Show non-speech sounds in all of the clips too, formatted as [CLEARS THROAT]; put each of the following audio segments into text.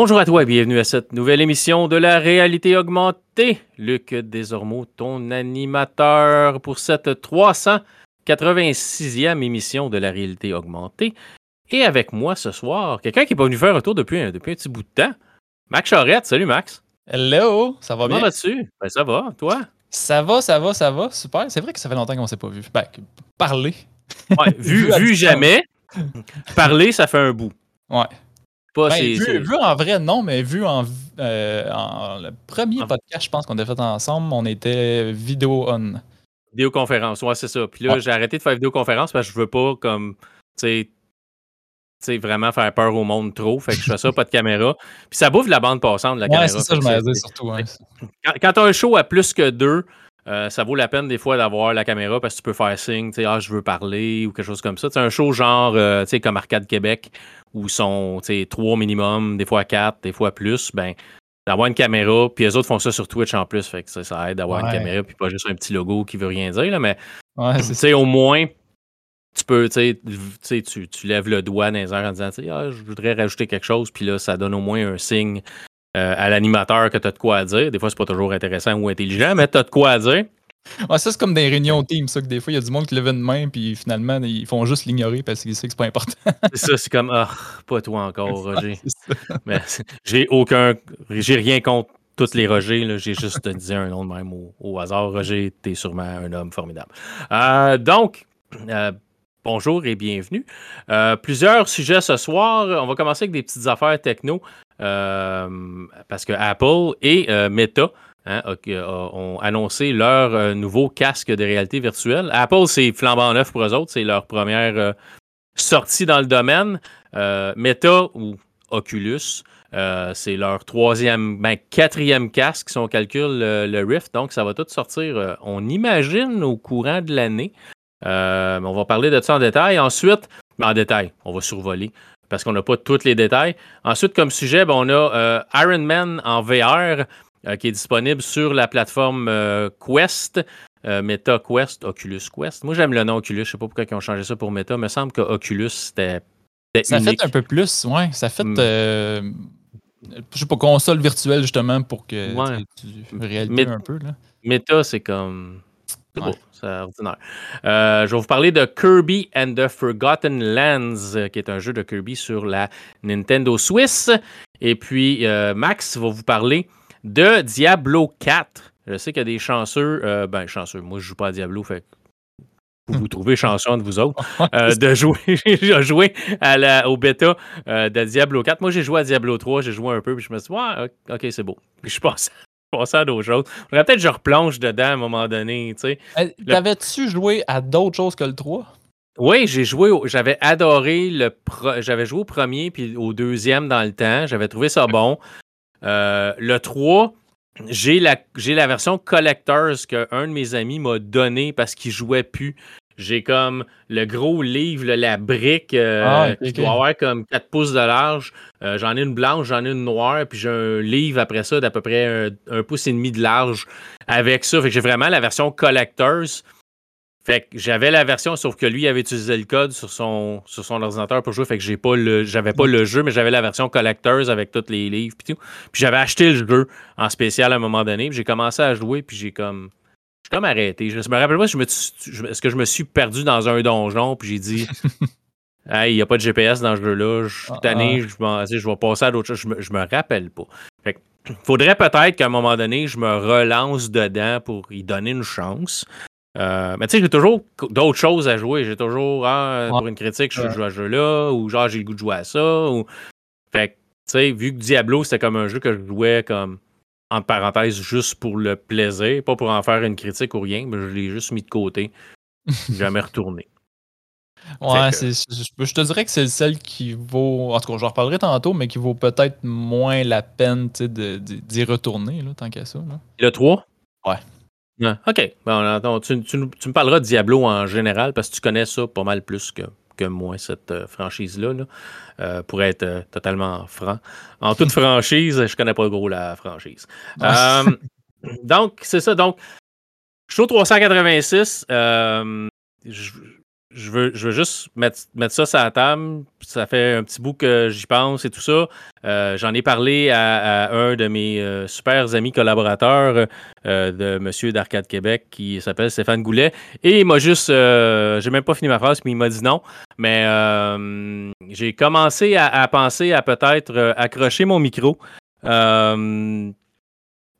Bonjour à toi et bienvenue à cette nouvelle émission de la réalité augmentée. Luc Desormeaux, ton animateur pour cette 386e émission de la réalité augmentée. Et avec moi ce soir, quelqu'un qui n'est pas venu faire un tour depuis un, depuis un petit bout de temps, Max Charette. Salut Max. Hello, ça va Comment bien? vas-tu? Ben, ça va, toi? Ça va, ça va, ça va, super. C'est vrai que ça fait longtemps qu'on s'est pas vu. Ben, parler. Ouais, [LAUGHS] vu, Vu jamais, parler, ça fait un bout. Ouais. Pas Ben, vu, vu en vrai, non, mais vu en, euh, en- le premier En- podcast, je pense qu'on a fait ensemble, on était vidéo on. Vidéoconférence, ouais, c'est ça. Puis là, Ouais. j'ai arrêté de faire vidéoconférence parce que je veux pas, comme, tu sais, vraiment faire peur au monde trop. Fait que je fais ça, pas de caméra. Puis ça bouffe la bande passante de la Ouais, caméra. c'est ça, je dit surtout. ouais. Quand, quand tu as un show à plus que deux, euh, ça vaut la peine des fois d'avoir la caméra parce que tu peux faire signe, tu sais, ah, je veux parler ou quelque chose comme ça. C'est un show genre, euh, tu sais, comme Arcade Québec, où ils sont, tu sais, trois minimum, des fois quatre, des fois plus, ben, d'avoir une caméra, puis les autres font ça sur Twitch en plus, fait que ça, ça aide d'avoir une caméra, puis pas juste un petit logo qui veut rien dire, là, mais Ouais, tu sais, au moins, tu peux, tu sais, tu lèves le doigt dans les airs en disant, tu sais, ah, je voudrais rajouter quelque chose, puis là, ça donne au moins un signe euh, à l'animateur que tu as de quoi à dire. Des fois, c'est pas toujours intéressant ou intelligent, mais tu as de quoi à dire. Ouais, ça, c'est comme des réunions team, ça, que des fois, il y a du monde qui lève une main, puis finalement, ils font juste l'ignorer parce qu'ils savent que c'est pas important. [LAUGHS] C'est ça, c'est comme, ah, pas toi encore, [LAUGHS] Roger. Mais j'ai aucun, j'ai rien contre tous les Rogers, j'ai juste [LAUGHS] dit un nom de même au, au hasard. Roger, t'es sûrement un homme formidable. Euh, donc, euh, bonjour et bienvenue. Euh, plusieurs sujets ce soir. On va commencer avec des petites affaires techno parce que Apple et euh, Meta hein, a- ont annoncé leur euh, nouveau casque de réalité virtuelle. Apple, c'est flambant neuf pour eux autres. C'est leur première euh, sortie dans le domaine. Euh, Meta ou Oculus, euh, c'est leur troisième, ben, quatrième casque si on calcule le, le Rift. Donc, ça va tout sortir, euh, on imagine, au courant de l'année. Euh, on va parler de ça en détail. Ensuite, en détail, on va survoler parce qu'on n'a pas tous les détails. Ensuite, comme sujet, ben, on a euh, Iron Man en VR euh, qui est disponible sur la plateforme euh, Quest. Meta Quest, Oculus Quest. Moi, j'aime le nom Oculus. Je sais pas pourquoi ils ont changé ça pour Meta. Il me semble que Oculus, c'était Ça unique. fait un peu plus, ouais. Ça fait, Mm. je sais pas, console virtuelle, justement, pour que Ouais. tu tu réalité Mais- un peu, là. Meta, c'est comme. C'est Ouais. beau, c'est ordinaire. Euh, je vais vous parler de Kirby and the Forgotten Lands, euh, qui est un jeu de Kirby sur la Nintendo Swiss. Et puis, euh, Max va vous parler de Diablo 4. Je sais qu'il y a des chanceux, euh, ben chanceux, moi je joue pas à Diablo, fait que vous vous trouvez chanceux entre vous autres, [LAUGHS] euh, de jouer, [LAUGHS] de jouer à la, au bêta euh, de Diablo 4. Moi j'ai joué à Diablo 3, j'ai joué un peu, puis je me suis dit, ouais, ok, c'est beau. Puis je suis passé à d'autres choses. Faudrait peut-être que je replonge dedans à un moment donné. Euh, T'avais-tu joué à d'autres choses que le 3? Oui, j'ai joué, au- j'avais adoré le, pro- j'avais joué au premier puis au deuxième dans le temps, j'avais trouvé ça bon. Euh, le 3, j'ai la, j'ai la version Collectors qu'un de mes amis m'a donné parce qu'il jouait plus. J'ai comme le gros livre, là, la brique euh, Ah, qui doit avoir comme 4 pouces de large. Euh, j'en ai une blanche, j'en ai une noire, puis j'ai un livre après ça d'à peu près un, un pouce et demi de large avec ça. Fait que j'ai vraiment la version Collectors. Fait que j'avais la version, sauf que lui avait utilisé le code sur son, sur son ordinateur pour jouer. Fait que j'ai pas le, j'avais pas le jeu, mais j'avais la version Collectors avec tous les livres puis tout. Puis j'avais acheté le jeu en spécial à un moment donné. Puis j'ai commencé à jouer, puis j'ai comme. J'ai comme arrêté. Je me rappelle pas si je me, je- est-ce que je me suis perdu dans un donjon, puis j'ai dit. [LAUGHS] Hey, il n'y a pas de GPS dans ce jeu-là. Je suis Ah, tanné, je, tu sais, je vais passer à d'autres choses. Je me, je me rappelle pas. Fait que, faudrait peut-être qu'à un moment donné, je me relance dedans pour y donner une chance. Euh, mais tu sais, j'ai toujours d'autres choses à jouer. J'ai toujours, ah, pour une critique, je joue à ce jeu-là, ou genre, j'ai le goût de jouer à ça. Ou... Fait que, tu sais, vu que Diablo, c'était comme un jeu que je jouais comme, entre parenthèses, juste pour le plaisir, pas pour en faire une critique ou rien, mais je l'ai juste mis de côté. [LAUGHS] Jamais retourné. Ouais, que- je, te dirais que c'est celle qui vaut. En tout cas, j'en reparlerai tantôt, mais qui vaut peut-être moins la peine d'y retourner, là, tant qu'à ça. Là. Le 3? Ouais. Ouais, OK. Bon, attends, tu, tu me parleras de Diablo en général parce que tu connais ça pas mal plus que, que moi, cette euh, franchise-là. là. Euh, pour être euh, totalement franc. En toute franchise, je connais pas gros la franchise. Euh, donc, c'est ça. Donc, je suis au 386. euh, je- je veux, je veux juste mettre, mettre ça sur la table. Ça fait un petit bout que j'y pense et tout ça. Euh, j'en ai parlé à, un de mes euh, super amis collaborateurs euh, de Monsieur d'Arcade Québec qui s'appelle Stéphane Goulet. Et il m'a juste. j'ai même pas fini ma phrase, mais il m'a dit non. Mais j'ai commencé à, penser à peut-être accrocher mon micro.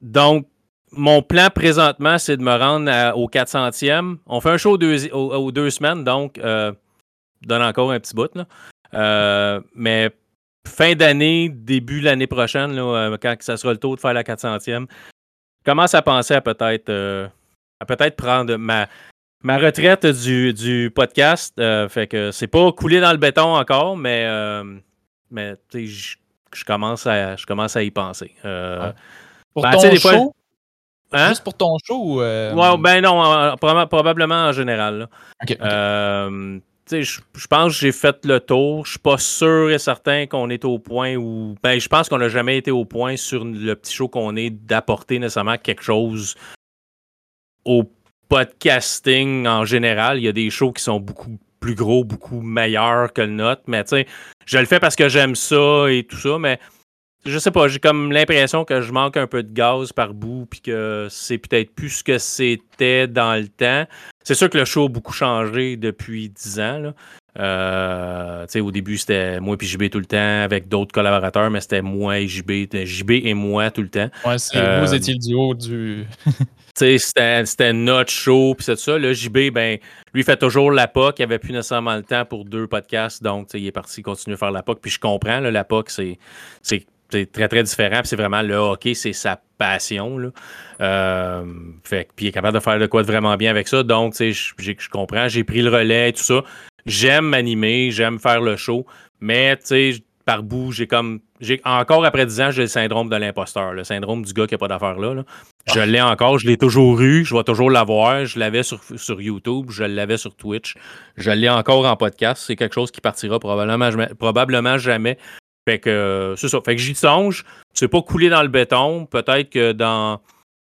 donc, mon plan présentement, c'est de me rendre au 400e. On fait un show aux, deux semaines, donc euh, donne encore un petit bout. Euh, mais fin d'année, début l'année prochaine, euh, quand ça sera le tour de faire la 400e, je commence à penser à peut-être à peut-être prendre ma, ma retraite du, du podcast. fait que c'est pas coulé dans le béton encore, mais, mais je commence à je commence à y penser. Pour ben, ton show, Hein? Juste pour ton show ou. Euh, ouais, ben non, probablement en général. Euh, je pense que j'ai fait le tour. Je suis pas sûr et certain qu'on est au point où. Ben, je pense qu'on n'a jamais été au point sur le petit show qu'on est d'apporter nécessairement quelque chose au podcasting en général. Il y a des shows qui sont beaucoup plus gros, beaucoup meilleurs que le nôtre. Mais tu sais, je le fais parce que j'aime ça et tout ça. Mais je sais pas, j'ai comme l'impression que je manque un peu de gaz par bout, puis que c'est peut-être plus ce que c'était dans le temps. C'est sûr que le show a beaucoup changé depuis 10 ans. Là. Euh, au début, c'était moi et JB tout le temps avec d'autres collaborateurs, mais c'était moi et JB, JB et moi tout le temps. Ouais, c'est euh, vous étiez le duo du. [LAUGHS] c'était notre show, puis c'est ça. Là, JB, ben, lui fait toujours la POC. Il avait plus nécessairement le temps pour deux podcasts, donc il est parti continuer à faire la POC. Puis je comprends, là, la POC, c'est c'est très, très différent. C'est vraiment le hockey, c'est sa passion. Là. Euh, fait, puis il est capable de faire de quoi de vraiment bien avec ça. Donc, je, je comprends, j'ai pris le relais et tout ça. J'aime m'animer, j'aime faire le show. Mais, tu sais, par bout, j'ai comme. j'ai Encore après 10 ans, j'ai le syndrome de l'imposteur, le syndrome du gars qui n'a pas d'affaires là, Je l'ai encore, je l'ai toujours eu, je vais toujours l'avoir. Je l'avais sur, sur YouTube, je l'avais sur Twitch. Je l'ai encore en podcast. C'est quelque chose qui partira probablement, probablement jamais fait que euh, c'est ça. Fait que j'y songe. C'est pas coulé dans le béton. Peut-être que dans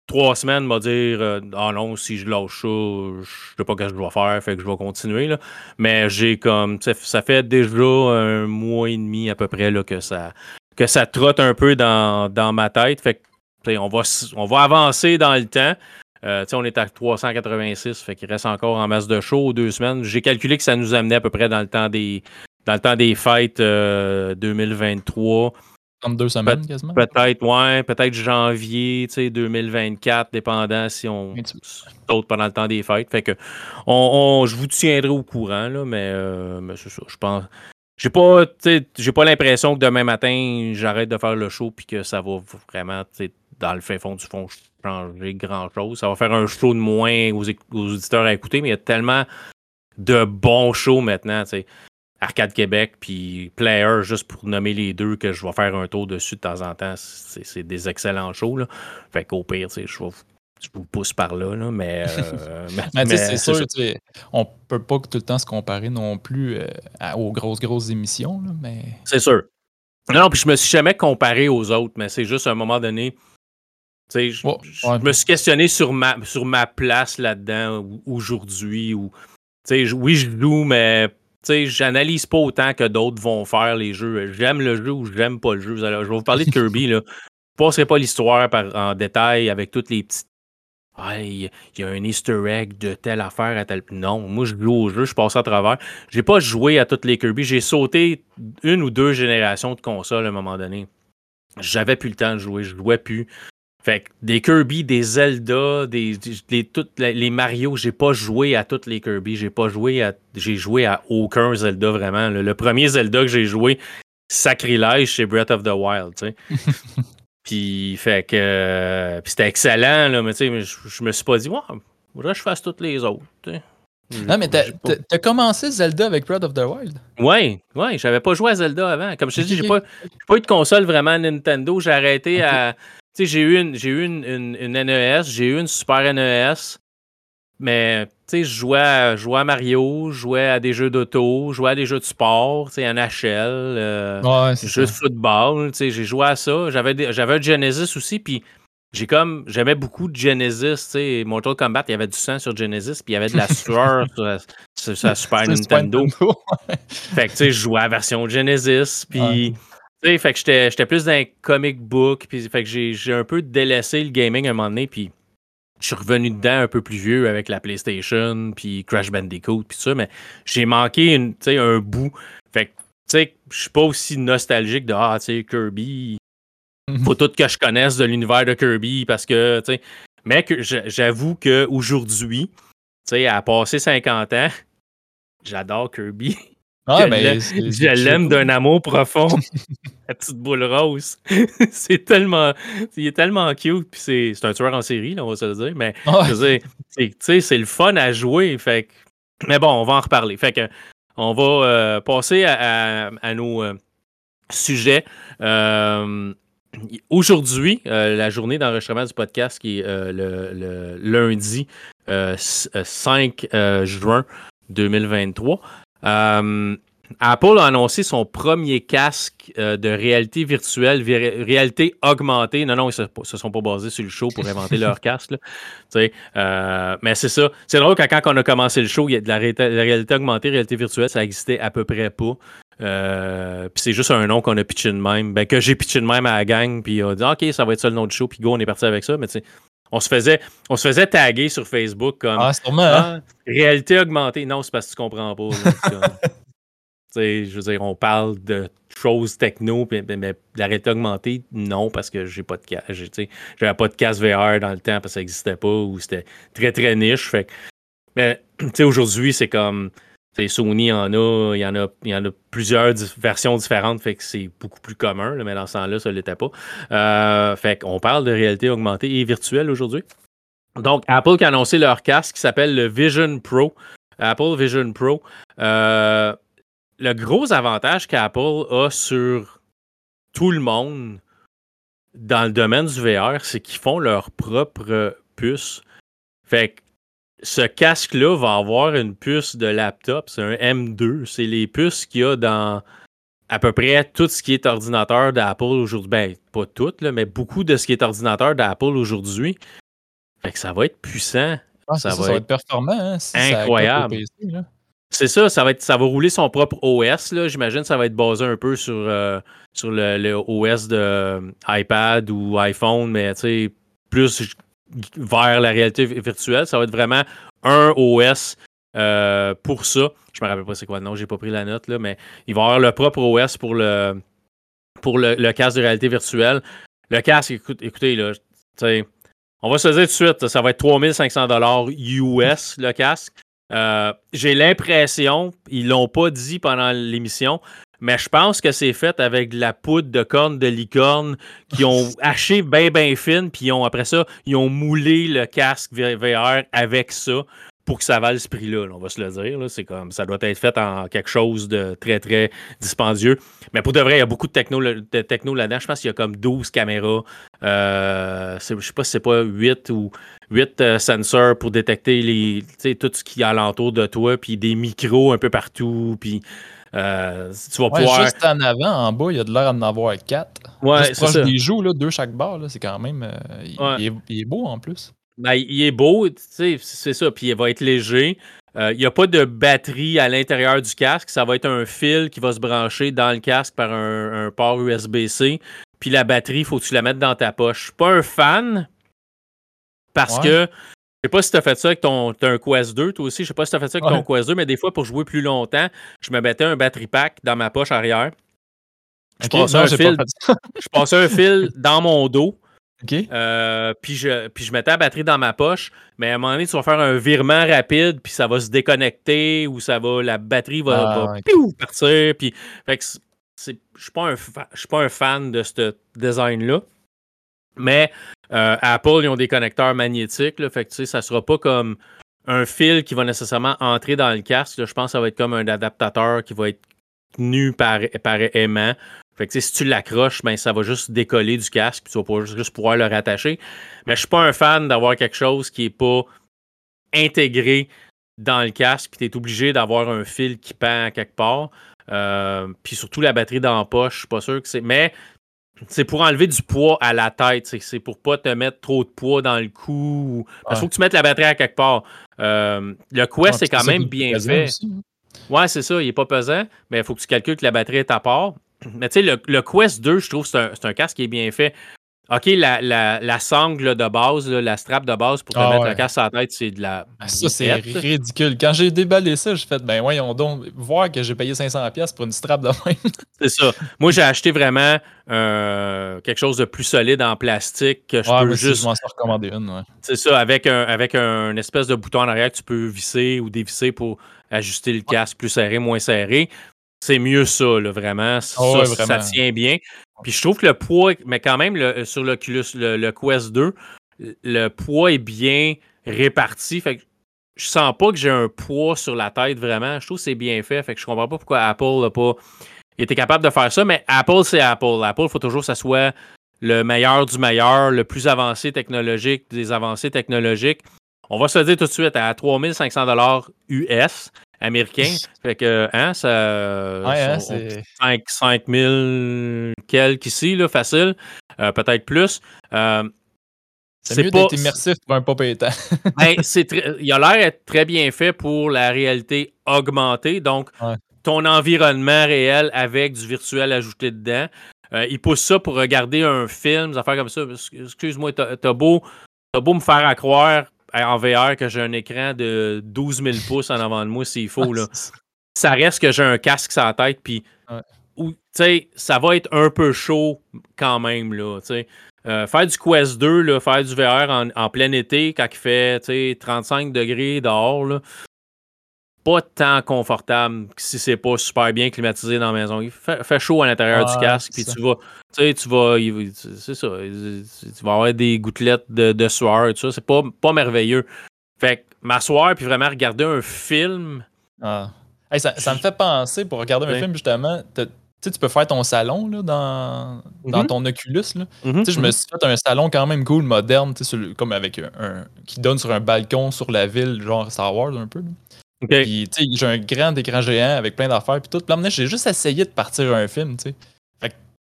trois semaines, m'a dire euh, Ah non, si je lâche ça, je sais pas ce que je dois faire, fait que je vais continuer. Là. Mais j'ai comme ça fait déjà un mois et demi à peu près là, que ça que ça trotte un peu dans, dans ma tête. Fait que on va, on va avancer dans le temps. Euh, on est à 386, fait qu'il reste encore en masse de show deux semaines. J'ai calculé que ça nous amenait à peu près dans le temps des, dans le temps des fêtes 2023. 32 semaines quasiment. Peut-être, ouais, peut-être janvier 2024, dépendant si on saute pendant le temps des fêtes. Fait que on, je vous tiendrai au courant, là, mais, euh, mais c'est ça. Je pense. J'ai pas, j'ai pas l'impression que demain matin, j'arrête de faire le show puis que ça va vraiment, dans le fin fond du fond, changer grand chose. Ça va faire un show de moins aux, aux auditeurs à écouter, mais il y a tellement de bons shows maintenant. sais Arcade Québec, puis Player, juste pour nommer les deux, que je vais faire un tour dessus de temps en temps. C'est des excellents shows. Là. Fait qu'au pire, je, je vous pousse par là, là mais, euh, [LAUGHS] mais, c'est sûr, on peut pas tout le temps se comparer non plus euh, aux grosses, grosses émissions, là, mais... C'est sûr. Non, puis je me suis jamais comparé aux autres, mais c'est juste à un moment donné, je, je me suis questionné sur ma, sur ma place là-dedans aujourd'hui. oui, je joue, mais j'analyse pas autant que d'autres vont faire les jeux. J'aime le jeu ou j'aime pas le jeu. je vais vous parler de Kirby. Là. Je passerai pas l'histoire en détail avec toutes les petites. Ah, il y a un Easter egg de telle affaire à telle. Non, moi je joue au jeu, je passe à travers. J'ai pas joué à toutes les Kirby. J'ai sauté une ou deux générations de consoles à un moment donné. J'avais plus le temps de jouer, je jouais plus. Fait que des Kirby, des Zelda, des, toutes les Mario, j'ai pas joué à toutes les Kirby. J'ai pas joué à. J'ai joué à aucun Zelda vraiment. Le, premier Zelda que j'ai joué, sacrilège, c'est Breath of the Wild, tu sais. [LAUGHS] puis fait que. c'était excellent, là, mais tu sais, je, me suis pas dit, ouais, faudrait que je fasse toutes les autres. Non, mais t'as commencé Zelda avec Breath of the Wild? Oui, oui, j'avais pas joué à Zelda avant. Comme je te dis, j'ai pas, pas eu de console vraiment Nintendo. J'ai arrêté à sais, j'ai eu, une, j'ai eu une, une, NES, j'ai eu une Super NES, mais tu sais, je jouais à, jouais à Mario, je jouais à des jeux d'auto, je jouais à des jeux de sport, tu sais, NHL, euh, ouais, jeux de football, tu sais, j'ai joué à ça. J'avais, j'avais un Genesis aussi, puis j'ai comme, j'aimais beaucoup de Genesis, tu sais, Mortal Kombat, il y avait du sang sur Genesis, puis il y avait de la sueur [LAUGHS] sur, sur la Super Nintendo. fait que, tu sais, je jouais à la version Genesis, puis... sais, fait que j'étais plus dans un comic book, puis fait que j'ai un peu délaissé le gaming à un moment donné, puis je suis revenu dedans un peu plus vieux avec la PlayStation, puis Crash Bandicoot, puis ça, mais j'ai manqué une, un bout. Fait que, tu sais, je suis pas aussi nostalgique de, ah, tu sais, Kirby, faut tout que je connaisse de l'univers de Kirby, parce que, tu sais, mais que j'avoue qu'aujourd'hui, tu sais, à passer 50 ans, j'adore Kirby. [LAUGHS] Ah, ben, je l'aime d'un amour profond. [LAUGHS] La petite boule rose. [LAUGHS] c'est tellement. Il est tellement cute. Puis c'est un tueur en série, là, on va se le dire. Mais c'est le fun à jouer. Fait mais bon, on va en reparler. Fait que on va euh, passer à, nos euh, sujets. Euh, aujourd'hui, la journée d'enregistrement du podcast qui est le, le, lundi 5 juin 2023. Euh, Apple a annoncé son premier casque euh, de réalité virtuelle, réalité augmentée. Non, non, ils ne se, sont pas basés sur le show pour inventer leur [LAUGHS] casque. Euh, mais c'est ça. C'est drôle quand, quand on a commencé le show, il y a de la, réalité, augmentée, réalité virtuelle, ça existait à peu près pas. puis c'est juste un nom qu'on a pitché de même. Ben, que j'ai pitché de même à la gang, puis on a dit OK, ça va être ça le nom du show, puis go, on est parti avec ça. Mais tu sais, on se faisait, on se faisait taguer sur Facebook comme ah, sûrement, hein? ah, réalité augmentée. Non, c'est parce que tu comprends pas. [LAUGHS] je veux dire, on parle de choses techno, mais, la réalité augmentée, non, parce que j'ai pas de j'avais pas de casse VR dans le temps parce que ça n'existait pas ou c'était très très niche. Fait mais [CLEARS THROAT] aujourd'hui, c'est comme Sony en a, il y en a, il y en a plusieurs versions différentes, fait que c'est beaucoup plus commun, mais dans ce temps-là, ça ne l'était pas. Euh, fait qu'on parle de réalité augmentée et virtuelle aujourd'hui. Donc, Apple qui a annoncé leur casque qui s'appelle le Vision Pro. Apple Vision Pro. Euh, le gros avantage qu'Apple a sur tout le monde dans le domaine du VR, c'est qu'ils font leur propre puce. Fait que ce casque-là va avoir une puce de laptop. C'est un M2. C'est les puces qu'il y a dans à peu près tout ce qui est ordinateur d'Apple aujourd'hui. Ben, pas tout, mais beaucoup de ce qui est ordinateur d'Apple aujourd'hui. Fait que ça va être puissant. Ah, ça, va être performant. Hein, incroyable. C'est ça, ça va, être, ça va rouler son propre OS. J'imagine que ça va être basé un peu sur, euh, sur le, OS de euh, iPad ou iPhone, mais plus vers la réalité virtuelle. Ça va être vraiment un OS euh, pour ça. Je me rappelle pas c'est quoi le nom, j'ai pas pris la note, là, mais il va avoir le propre OS pour le, pour le, casque de réalité virtuelle. Le casque, écoutez, on va se dire tout de suite, ça va être 3500 US le casque. Euh, j'ai l'impression, ils l'ont pas dit pendant l'émission, mais je pense que c'est fait avec de la poudre de corne de licorne qui ont [LAUGHS] haché bien, bien fine, puis ont, après ça, ils ont moulé le casque VR avec ça pour que ça vaille ce prix-là, on va se le dire. C'est comme ça doit être fait en quelque chose de très, très dispendieux. Mais pour de vrai, il y a beaucoup de techno, de techno là-dedans. Je pense qu'il y a comme 12 caméras. Euh, je sais pas si c'est pas 8 ou 8 euh, sensors pour détecter les, tout ce qui est alentour de toi, puis des micros un peu partout, puis euh, tu vas pouvoir... Juste en avant, en bas, il y a de l'air d'en avoir 4. Ouais, c'est ça. des joues, là, deux chaque barre, c'est quand même... Euh, il, est, beau en plus. Ben, il est beau, c'est ça, puis il va être léger. il n'y a pas de batterie à l'intérieur du casque. Ça va être un fil qui va se brancher dans le casque par un, port USB-C. Puis la batterie, il faut que tu la mettes dans ta poche. Je suis pas un fan, parce que sais pas si tu as fait ça avec ton as un Quest 2, toi aussi. Je sais pas si tu as fait ça avec ton Quest 2, mais des fois, pour jouer plus longtemps, je me mettais un battery pack dans ma poche arrière. Je, passais, un fil, [LAUGHS] je passais un fil dans mon dos. Euh, puis, je, puis je mettais la batterie dans ma poche, mais à un moment donné, tu vas faire un virement rapide, puis ça va se déconnecter, ou ça va, la batterie va, ah, partir. Puis, fait que je ne suis pas un fan de ce design-là. Mais euh, Apple, ils ont des connecteurs magnétiques. Là, fait que, ça ne sera pas comme un fil qui va nécessairement entrer dans le casque. je pense que ça va être comme un adaptateur qui va être tenu par, par aimant. Fait que, si tu l'accroches, ben, ça va juste décoller du casque, puis tu vas juste pouvoir le rattacher. Mais je ne suis pas un fan d'avoir quelque chose qui n'est pas intégré dans le casque, puis tu es obligé d'avoir un fil qui pend quelque part. Euh, puis surtout la batterie dans la poche, je suis pas sûr que c'est. Mais c'est pour enlever du poids à la tête. C'est pour pas te mettre trop de poids dans le cou. Il faut que tu mettes la batterie à quelque part. Euh, le Quest est quand même bien fait. Hein? Ouais, c'est ça. Il est pas pesant, mais il faut que tu calcules que la batterie est à part. Mais tu sais, le, Quest 2, je trouve que c'est un, casque qui est bien fait. OK, la, la, sangle de base, la strap de base pour te ah mettre le casque à la tête, c'est de la. Ah, ça, c'est ridicule. Quand j'ai déballé ça, j'ai fait, ben voyons donc, voir que j'ai payé 500$ pour une strap de même. [LAUGHS] c'est ça. Moi, j'ai acheté vraiment euh, quelque chose de plus solide en plastique que je peux juste. Je m'en suis recommandé une, ouais. C'est ça, avec un, avec un espèce de bouton en arrière que tu peux visser ou dévisser pour ajuster le casque plus serré, moins serré c'est mieux ça, là, vraiment. Ah ça, tient bien. Puis je trouve que le poids, mais quand même, le, sur l'Oculus, le, Quest 2, le poids est bien réparti. Fait que je sens pas que j'ai un poids sur la tête vraiment. Je trouve que c'est bien fait. Fait que je comprends pas pourquoi Apple n'a pas été capable de faire ça. Mais Apple, c'est Apple. Apple, il faut toujours que ça soit le meilleur du meilleur, le plus avancé technologique des avancées technologiques. On va se le dire tout de suite à 3500 US américain. fait que, hein, ça. Ouais, 5, 5 000 quelques ici, là, facile. Euh, peut-être plus. Euh, c'est mieux d'être immersif pour un pop étant. [LAUGHS] ben, il a l'air d'être très bien fait pour la réalité augmentée. Donc, ton environnement réel avec du virtuel ajouté dedans. Euh, il pousse ça pour regarder un film, des affaires comme ça. Excuse-moi, t'as beau, beau me faire à croire en VR que j'ai un écran de 12 000 pouces en avant de moi s'il faut. Là. [LAUGHS] Ça reste que j'ai un casque sur la tête, puis ça va être un peu chaud quand même. Là, euh, faire du Quest 2, là, faire du VR en, plein été quand il fait 35 degrés dehors, là, pas tant confortable si c'est pas super bien climatisé dans la maison. Il fait, chaud à l'intérieur du casque, puis tu vas, sais, tu vas, c'est ça, tu vas avoir des gouttelettes de, de sueur, tout ça. C'est pas, pas merveilleux. Fait que m'asseoir puis vraiment regarder un film. Ah. ça, ça, me fait penser pour regarder un film justement. Tu peux faire ton salon là, dans, dans mm-hmm. ton Oculus. Là. Mm-hmm, je me mm-hmm. suis fait un salon quand même cool, moderne, comme avec un, qui donne sur un balcon sur la ville, genre Star Wars un peu. Puis, tu sais, j'ai un grand écran géant avec plein d'affaires, puis tout. Puis j'ai juste essayé de partir un film, tu sais.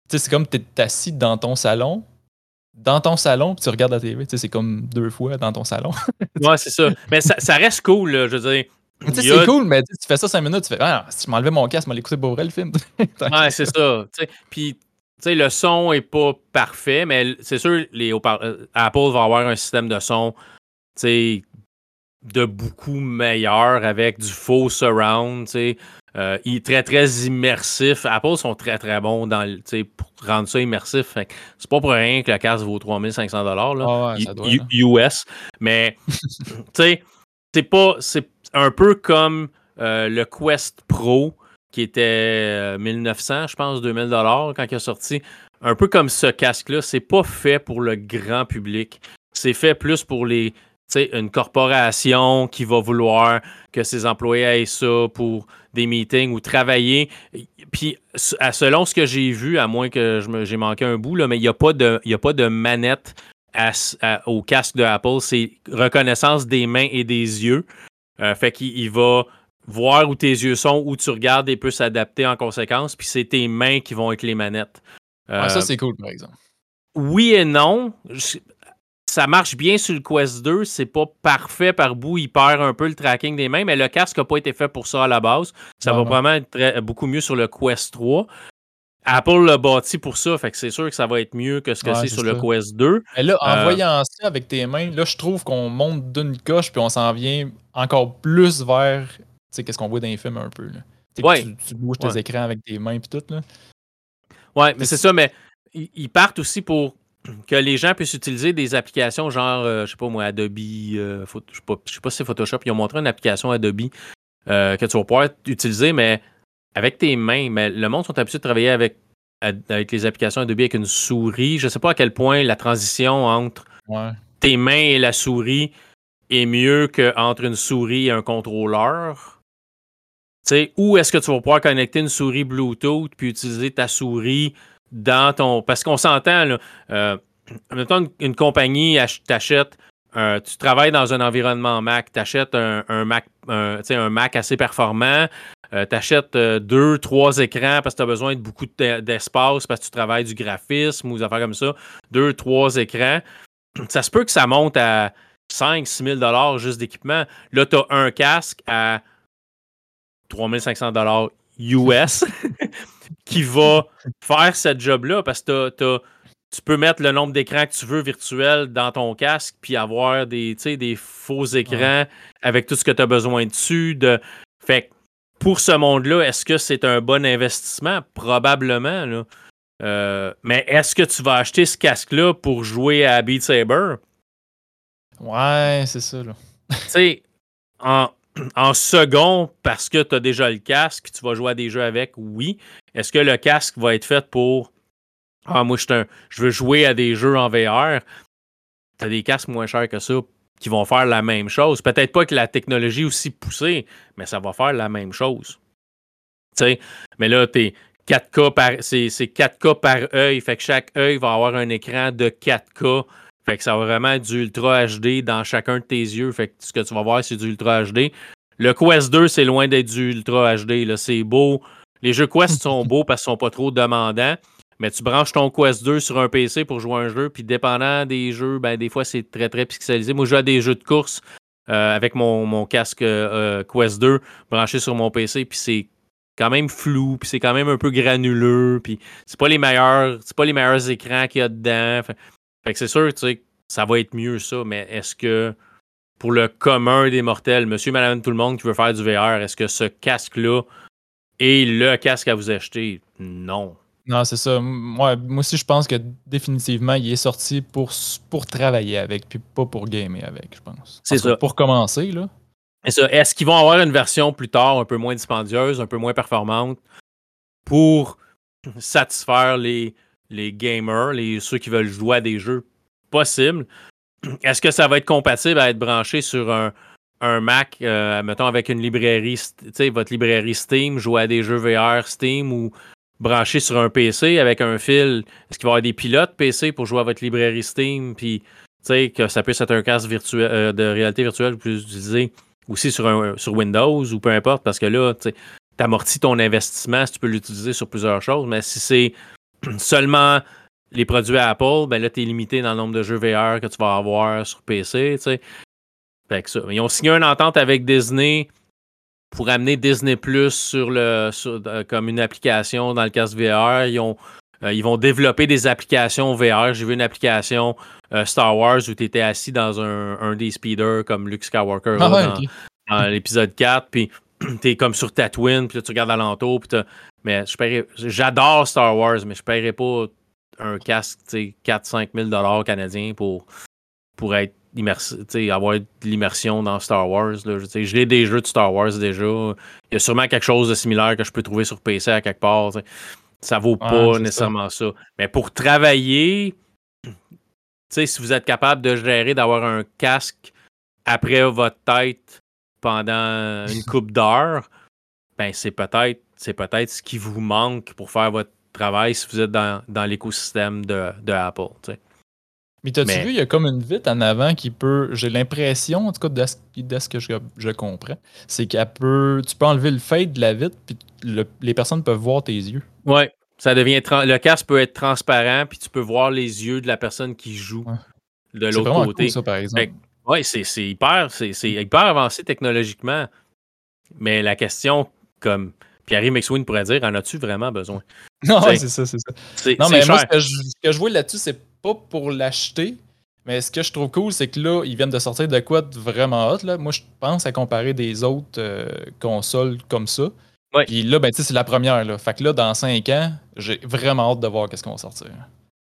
Fait tu sais, c'est comme t'es assis dans ton salon, dans ton salon, puis tu regardes la TV, tu sais, c'est comme deux fois dans ton salon. [LAUGHS] ouais, c'est ça. Mais ça, ça, reste cool, là, je veux dire. C'est cool, mais tu fais ça cinq minutes, tu fais, ah, si je m'enlevais mon casque, je m'allais écouter pour vrai le film. [LAUGHS] ouais, c'est ça. Puis, tu sais, le son est pas parfait, mais c'est sûr, les euh, Apple va avoir un système de son, de beaucoup meilleur avec du faux surround, tu sais. Euh, il est très très immersif. Apple sont très très bons dans pour rendre ça immersif. C'est pas pour rien que la case vaut 3500 dollars là, US. Mais [LAUGHS] tu sais, c'est pas c'est un peu comme euh, le Quest Pro qui était 1900, euh, je pense 2000 dollars quand il est sorti. Un peu comme ce casque là, c'est pas fait pour le grand public. C'est fait plus pour les une corporation qui va vouloir que ses employés aient ça pour des meetings ou travailler. Puis, selon ce que j'ai vu, à moins que j'ai manqué un bout, là, mais il n'y a, pas de, a pas de manette au casque de Apple. C'est reconnaissance des mains et des yeux. Euh, fait qu'il va voir où tes yeux sont, où tu regardes et peut s'adapter en conséquence. Puis c'est tes mains qui vont être les manettes. ça, euh, c'est cool, par exemple. Oui et non ça marche bien sur le Quest 2. C'est pas parfait par bout. Il perd un peu le tracking des mains, mais le casque n'a pas été fait pour ça à la base. Ça va vraiment être beaucoup mieux sur le Quest 3. Apple l'a bâti pour ça, fait que c'est sûr que ça va être mieux que ce que c'est sur le Quest 2. Et là, en euh, voyant ça avec tes mains, là, je trouve qu'on monte d'une coche puis on s'en vient encore plus vers, tu sais, qu'est-ce qu'on voit dans les films un peu. Là. Tu, bouges tes écrans avec tes mains puis tout. Là. Ouais, mais c'est ça, mais ils partent aussi pour que les gens puissent utiliser des applications genre, je euh, je sais pas moi, Adobe, euh, je sais pas, sais pas si c'est Photoshop, ils ont montré une application Adobe euh, que tu vas pouvoir utiliser, mais avec tes mains. Mais le monde sont habitués de travailler avec, avec les applications Adobe avec une souris. Je sais pas à quel point la transition entre tes mains et la souris est mieux qu'entre une souris et un contrôleur. sais où est-ce que tu vas pouvoir connecter une souris Bluetooth puis utiliser ta souris dans ton. Parce qu'on s'entend, là. Euh, une, compagnie t'achète tu travailles dans un environnement Mac, tu achètes un, Mac, un, un Mac assez performant, euh, tu achètes euh, deux, trois écrans parce que tu as besoin de beaucoup d'espace parce que tu travailles du graphisme ou des affaires comme ça. Deux, trois écrans. [CLEARS THROAT] Ça se peut que ça monte à 5 6 000 juste d'équipement. Là, tu as un casque à 3 500 US qui va faire ce job-là parce que tu peux mettre le nombre d'écrans que tu veux virtuel dans ton casque puis avoir des, des faux écrans avec tout ce que tu as besoin dessus. De... Fait pour ce monde-là, est-ce que c'est un bon investissement? Probablement. Euh, mais est-ce que tu vas acheter ce casque-là pour jouer à Beat Saber? Ouais, c'est ça. tu sais, en, second, parce que tu as déjà le casque, tu vas jouer à des jeux avec, oui. Est-ce que le casque va être fait pour. Ah, moi, je, veux jouer à des jeux en VR. Tu as des casques moins chers que ça qui vont faire la même chose. Peut-être pas que la technologie aussi poussée, mais ça va faire la même chose. sais, mais là, es 4K par, c'est, 4K par œil, fait que chaque œil va avoir un écran de 4K. Fait que ça va vraiment être du Ultra HD dans chacun de tes yeux. Fait que ce que tu vas voir, c'est du Ultra HD. Le Quest 2, c'est loin d'être du Ultra HD. C'est beau. Les jeux Quest [LAUGHS] sont beaux parce qu'ils sont pas trop demandants mais tu branches ton Quest 2 sur un PC pour jouer un jeu, puis dépendant des jeux, ben, des fois, c'est très, très pixelisé. Moi, je joue à des jeux de course euh, avec mon, casque euh, Quest 2 branché sur mon PC, puis c'est quand même flou, puis c'est quand même un peu granuleux, puis c'est pas les meilleurs, c'est pas les meilleurs écrans qu'il y a dedans. Fait, que c'est sûr, tu sais, ça va être mieux ça, mais est-ce que pour le commun des mortels, monsieur, madame, tout le monde qui veut faire du VR, est-ce que ce casque-là est le casque à vous acheter? Non. Non, c'est ça. Moi, moi aussi, je pense que définitivement, il est sorti pour, pour travailler avec, puis pas pour gamer avec, je pense. C'est ça. Pour commencer, là. Est-ce qu'ils vont avoir une version plus tard, un peu moins dispendieuse, un peu moins performante, pour satisfaire les, les gamers, les, ceux qui veulent jouer à des jeux possibles? Est-ce que ça va être compatible à être branché sur un, un Mac, euh, mettons avec une librairie, tu sais, votre librairie Steam, jouer à des jeux VR Steam ou branché sur un PC avec un fil. Est-ce qu'il va y avoir des pilotes PC pour jouer à votre librairie Steam? Puis, tu sais, que ça puisse être un casque virtuel, euh, de réalité virtuelle que vous pouvez utiliser aussi sur, un, sur Windows ou peu importe, parce que là, tu amortis ton investissement si tu peux l'utiliser sur plusieurs choses. Mais si c'est [CLEARS THROAT] seulement les produits Apple, ben là, tu es limité dans le nombre de jeux VR que tu vas avoir sur PC, tu sais. Fait que ça. Ils ont signé une entente avec Disney pour amener Disney Plus sur le euh, comme une application dans le casque VR. Ils, ont, euh, ils vont développer des applications VR. J'ai vu une application euh, Star Wars où tu étais assis dans un, des speeders comme Luke Skywalker ah dans, l'épisode 4. Puis [CLEARS THROAT] tu es comme sur Tatooine, puis tu regardes alentour. Puis mais j'adore Star Wars, mais je ne paierais pas un casque 4-5 000 canadiens pour, pour être avoir de l'immersion dans Star Wars. Je l'ai des jeux de Star Wars déjà. Il y a sûrement quelque chose de similaire que je peux trouver sur PC à quelque part. Ça vaut pas nécessairement ça. Mais pour travailler, si vous êtes capable de gérer, d'avoir un casque après votre tête pendant une [LAUGHS] coupe d'heures, ben c'est peut-être c'est peut-être ce qui vous manque pour faire votre travail si vous êtes dans, l'écosystème de, de Apple. Mais t'as-tu vu, il y a comme une vitre en avant qui peut. J'ai l'impression, en tout cas, de ce, que je, comprends, c'est qu'elle peut. Tu peux enlever le fade de la vitre, puis les personnes peuvent voir tes yeux. Ouais. Ça devient. Le casque peut être transparent, puis tu peux voir les yeux de la personne qui joue de l'autre côté. Cool, ça, par exemple. Oui, c'est hyper, c'est hyper avancé technologiquement. Mais la question, comme Pierre McSween pourrait dire, en as-tu vraiment besoin? [LAUGHS] Non, c'est ça, c'est ça. Non, mais moi, ce que, je, ce que je vois là-dessus, c'est pas pour l'acheter, mais ce que je trouve cool, c'est que là, ils viennent de sortir de quoi de vraiment hot. Là. Moi, je pense à comparer des autres euh, consoles comme ça. Ouais. Puis là, ben, c'est la première. Là. Fait que là, dans 5 ans, j'ai vraiment hâte de voir qu'est-ce qu'on va sortir.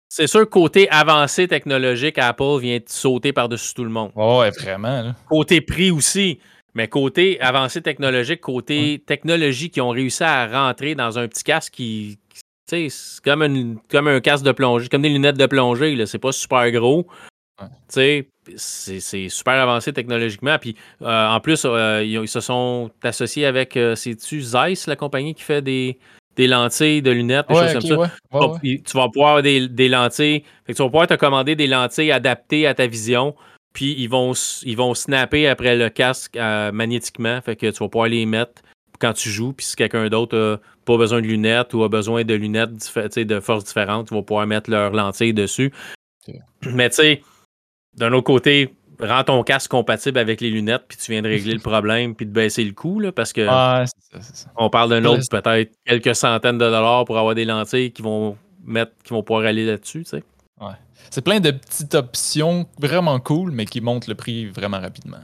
C'est sûr, côté avancé technologique, Apple vient de sauter par-dessus tout le monde. ouais, vraiment. Côté prix aussi. Mais côté avancé technologique, côté technologie qui ont réussi à rentrer dans un petit casque qui, c'est comme, comme un casque de plongée, comme des lunettes de plongée. C'est pas super gros. C'est super avancé technologiquement. Puis euh, en plus, euh, ils, se sont associés avec, euh, c'est-tu Zeiss, la compagnie qui fait des, des lentilles de lunettes, des choses comme ça? tu vas pouvoir avoir des, lentilles. tu vas pouvoir te commander des lentilles adaptées à ta vision. puis ils vont, ils vont snapper après le casque euh, magnétiquement. Fait que tu vas pouvoir les mettre quand tu joues. Puis si quelqu'un d'autre n'a pas besoin de lunettes ou a besoin de lunettes de force différentes, ils vont pouvoir mettre leur lentille dessus. [CLEARS THROAT] Mais tu sais, d'un autre côté, rends ton casque compatible avec les lunettes, puis tu viens de régler le [LAUGHS] problème, puis de baisser le coût, là, parce que on parle d'un autre peut-être quelques centaines de dollars pour avoir des lentilles qui vont mettre, qui vont pouvoir aller là-dessus, tu sais. Ouais. C'est plein de petites options vraiment cool, mais qui montent le prix vraiment rapidement.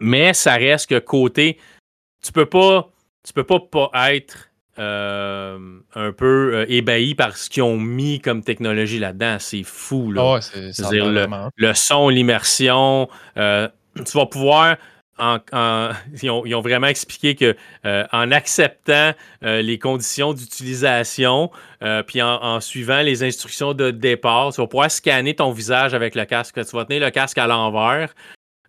Mais ça reste que côté, tu peux pas, tu peux pas, pas être euh, un peu euh, ébahi par ce qu'ils ont mis comme technologie là-dedans. C'est fou. Là. C'est, dire le, son, l'immersion. Euh, tu vas pouvoir. ils, ont, vraiment expliqué que en acceptant les conditions d'utilisation, puis en, en, suivant les instructions de départ, tu vas pouvoir scanner ton visage avec le casque. Tu vas tenir le casque à l'envers,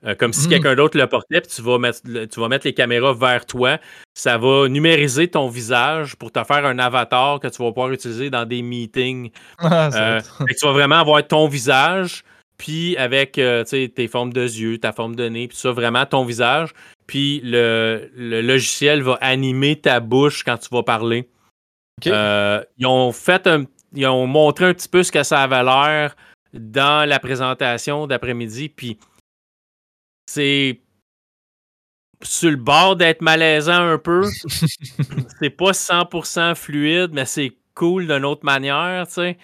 euh, comme si mm. quelqu'un d'autre le portait, puis tu vas, mettre, tu vas mettre les caméras vers toi. Ça va numériser ton visage pour te faire un avatar que tu vas pouvoir utiliser dans des meetings. Ah, euh, tu vas vraiment avoir ton visage, puis avec euh, tes formes de yeux, ta forme de nez, puis ça, vraiment ton visage. Puis le, logiciel va animer ta bouche quand tu vas parler. ils ont fait ils ont montré un petit peu ce que ça avait l'air dans la présentation d'après-midi, puis c'est sur le bord d'être malaisant un peu. [LAUGHS] c'est pas 100% fluide, mais c'est cool d'une autre manière, tu sais.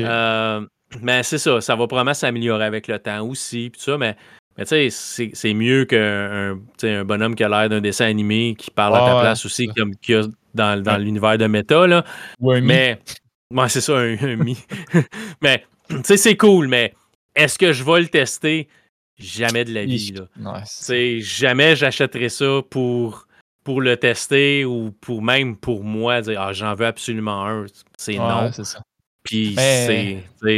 Euh, mais c'est ça, ça va probablement s'améliorer avec le temps aussi, puis ça, mais, mais tu sais, c'est mieux qu'un un bonhomme qui a l'air d'un dessin animé qui parle à ta place aussi, comme qu'il y a dans, dans l'univers de méta, là. mais, moi c'est ça, un, un mi. [LAUGHS] mais, tu sais, c'est cool, mais est-ce que je vais le tester? Jamais de la vie. Là. jamais j'achèterais ça pour, pour le tester ou pour même pour moi dire ah, j'en veux absolument un. C'est non. Puis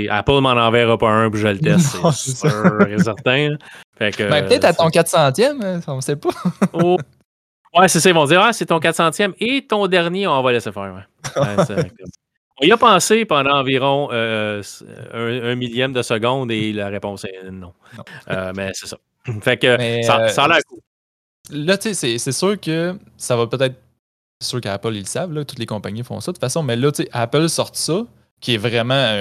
Apple m'en enverra pas un, puis je le [LAUGHS] teste, c'est sûr et certain. Fait que, ben, peut-être à ton 400e, hein, on ne sait pas. oh. Ouais, c'est ça, ils vont dire Ah, c'est ton 400e et ton dernier, on va laisser faire. Ouais. [LAUGHS] On y a pensé pendant environ euh, un, millième de seconde et la réponse est non. Euh, mais c'est ça. [LAUGHS] Fait que ça, ça, a l'air cool. Là, tu sais, c'est sûr que ça va peut-être. C'est sûr qu'Apple, ils le savent, là, toutes les compagnies font ça de toute façon, mais là, tu sais, Apple sort ça, qui est vraiment,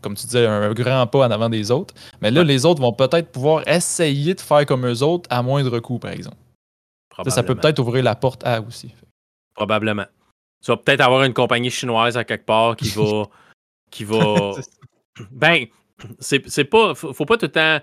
comme tu disais, un grand pas en avant des autres. Mais là, les autres vont peut-être pouvoir essayer de faire comme eux autres à moindre coût, par exemple. Ça peut peut-être ouvrir la porte à aussi. Probablement tu vas peut-être avoir une compagnie chinoise à quelque part qui va. [LAUGHS] qui va. ben, c'est pas. Faut, pas tout le temps.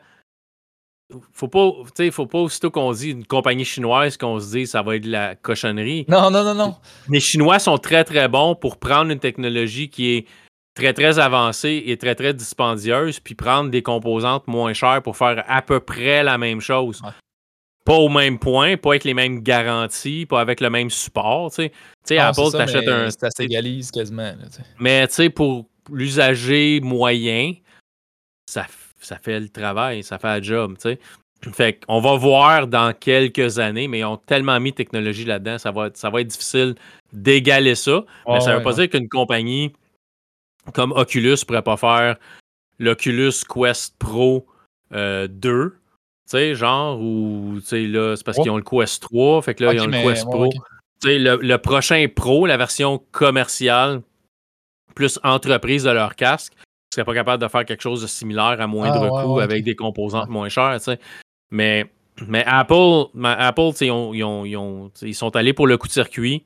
Faut pas, faut pas aussitôt qu'on dit une compagnie chinoise qu'on se dit ça va être de la cochonnerie. Non, non, non, non. Les Chinois sont très, très bons pour prendre une technologie qui est très, très avancée et très, très dispendieuse, puis prendre des composantes moins chères pour faire à peu près la même chose pas au même point, pas avec les mêmes garanties, pas avec le même support. Tu sais, Apple, t'achètes un. Ça s'égalise quasiment. mais tu sais, pour l'usager moyen, ça, ça fait le travail, ça fait le job. Tu sais. Fait qu'on va voir dans quelques années, mais ils ont tellement mis de technologie là-dedans, ça va, ça va être difficile d'égaler ça. mais ça veut pas dire qu'une compagnie comme Oculus ne pourrait pas faire l'Oculus Quest Pro 2 euh, tu sais, genre, ou, tu sais, là, c'est parce qu'ils ont le Quest 3, fait que là, ils ont le Quest Pro. Tu sais, le, prochain Pro, la version commerciale, plus entreprise de leur casque, serait pas capable de faire quelque chose de similaire à moindre ah, coût avec des composantes moins chères, tu sais. Mais, mais Apple, Apple ils, ont, ils, ont, ils, sont allés pour le coup de circuit.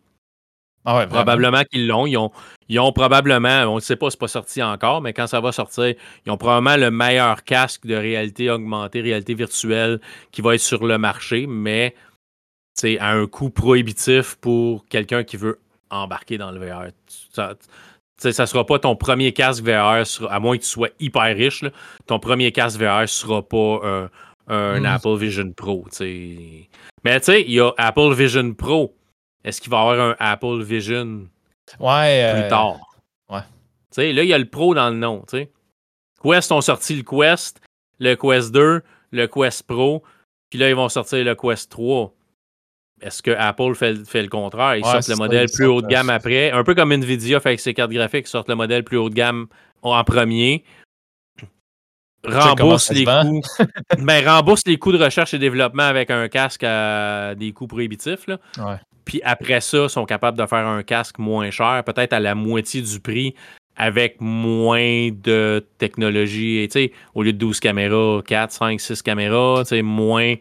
Ah probablement qu'ils l'ont. Ils ont, ils ont probablement, on ne sait pas, c'est pas sorti encore, mais quand ça va sortir, ils ont probablement le meilleur casque de réalité augmentée, réalité virtuelle qui va être sur le marché, mais c'est à un coût prohibitif pour quelqu'un qui veut embarquer dans le VR. Ça, ne sera pas ton premier casque VR, à moins que tu sois hyper riche. ton premier casque VR ne sera pas un mm. Apple Vision Pro. Mais tu sais, il y a Apple Vision Pro est-ce qu'il va y avoir un Apple Vision ouais, plus euh, tard? Ouais. sais, là, il y a le Pro dans le nom. Quest ont sorti le Quest, le Quest 2, le Quest Pro, puis là, ils vont sortir le Quest 3. Est-ce que Apple fait, fait le contraire? Ils sortent le modèle plus haut de gamme après. Un peu comme Nvidia fait avec ses cartes graphiques, ils sortent le modèle plus haut de gamme en premier. Rembourse les coûts. [LAUGHS] ben, rembourse les coûts de recherche et développement avec un casque à des coûts prohibitifs. Là. Puis après ça, sont capables de faire un casque moins cher, peut-être à la moitié du prix, avec moins de technologie. Et, au lieu de 12 caméras, 4, 5, 6 caméras, moins,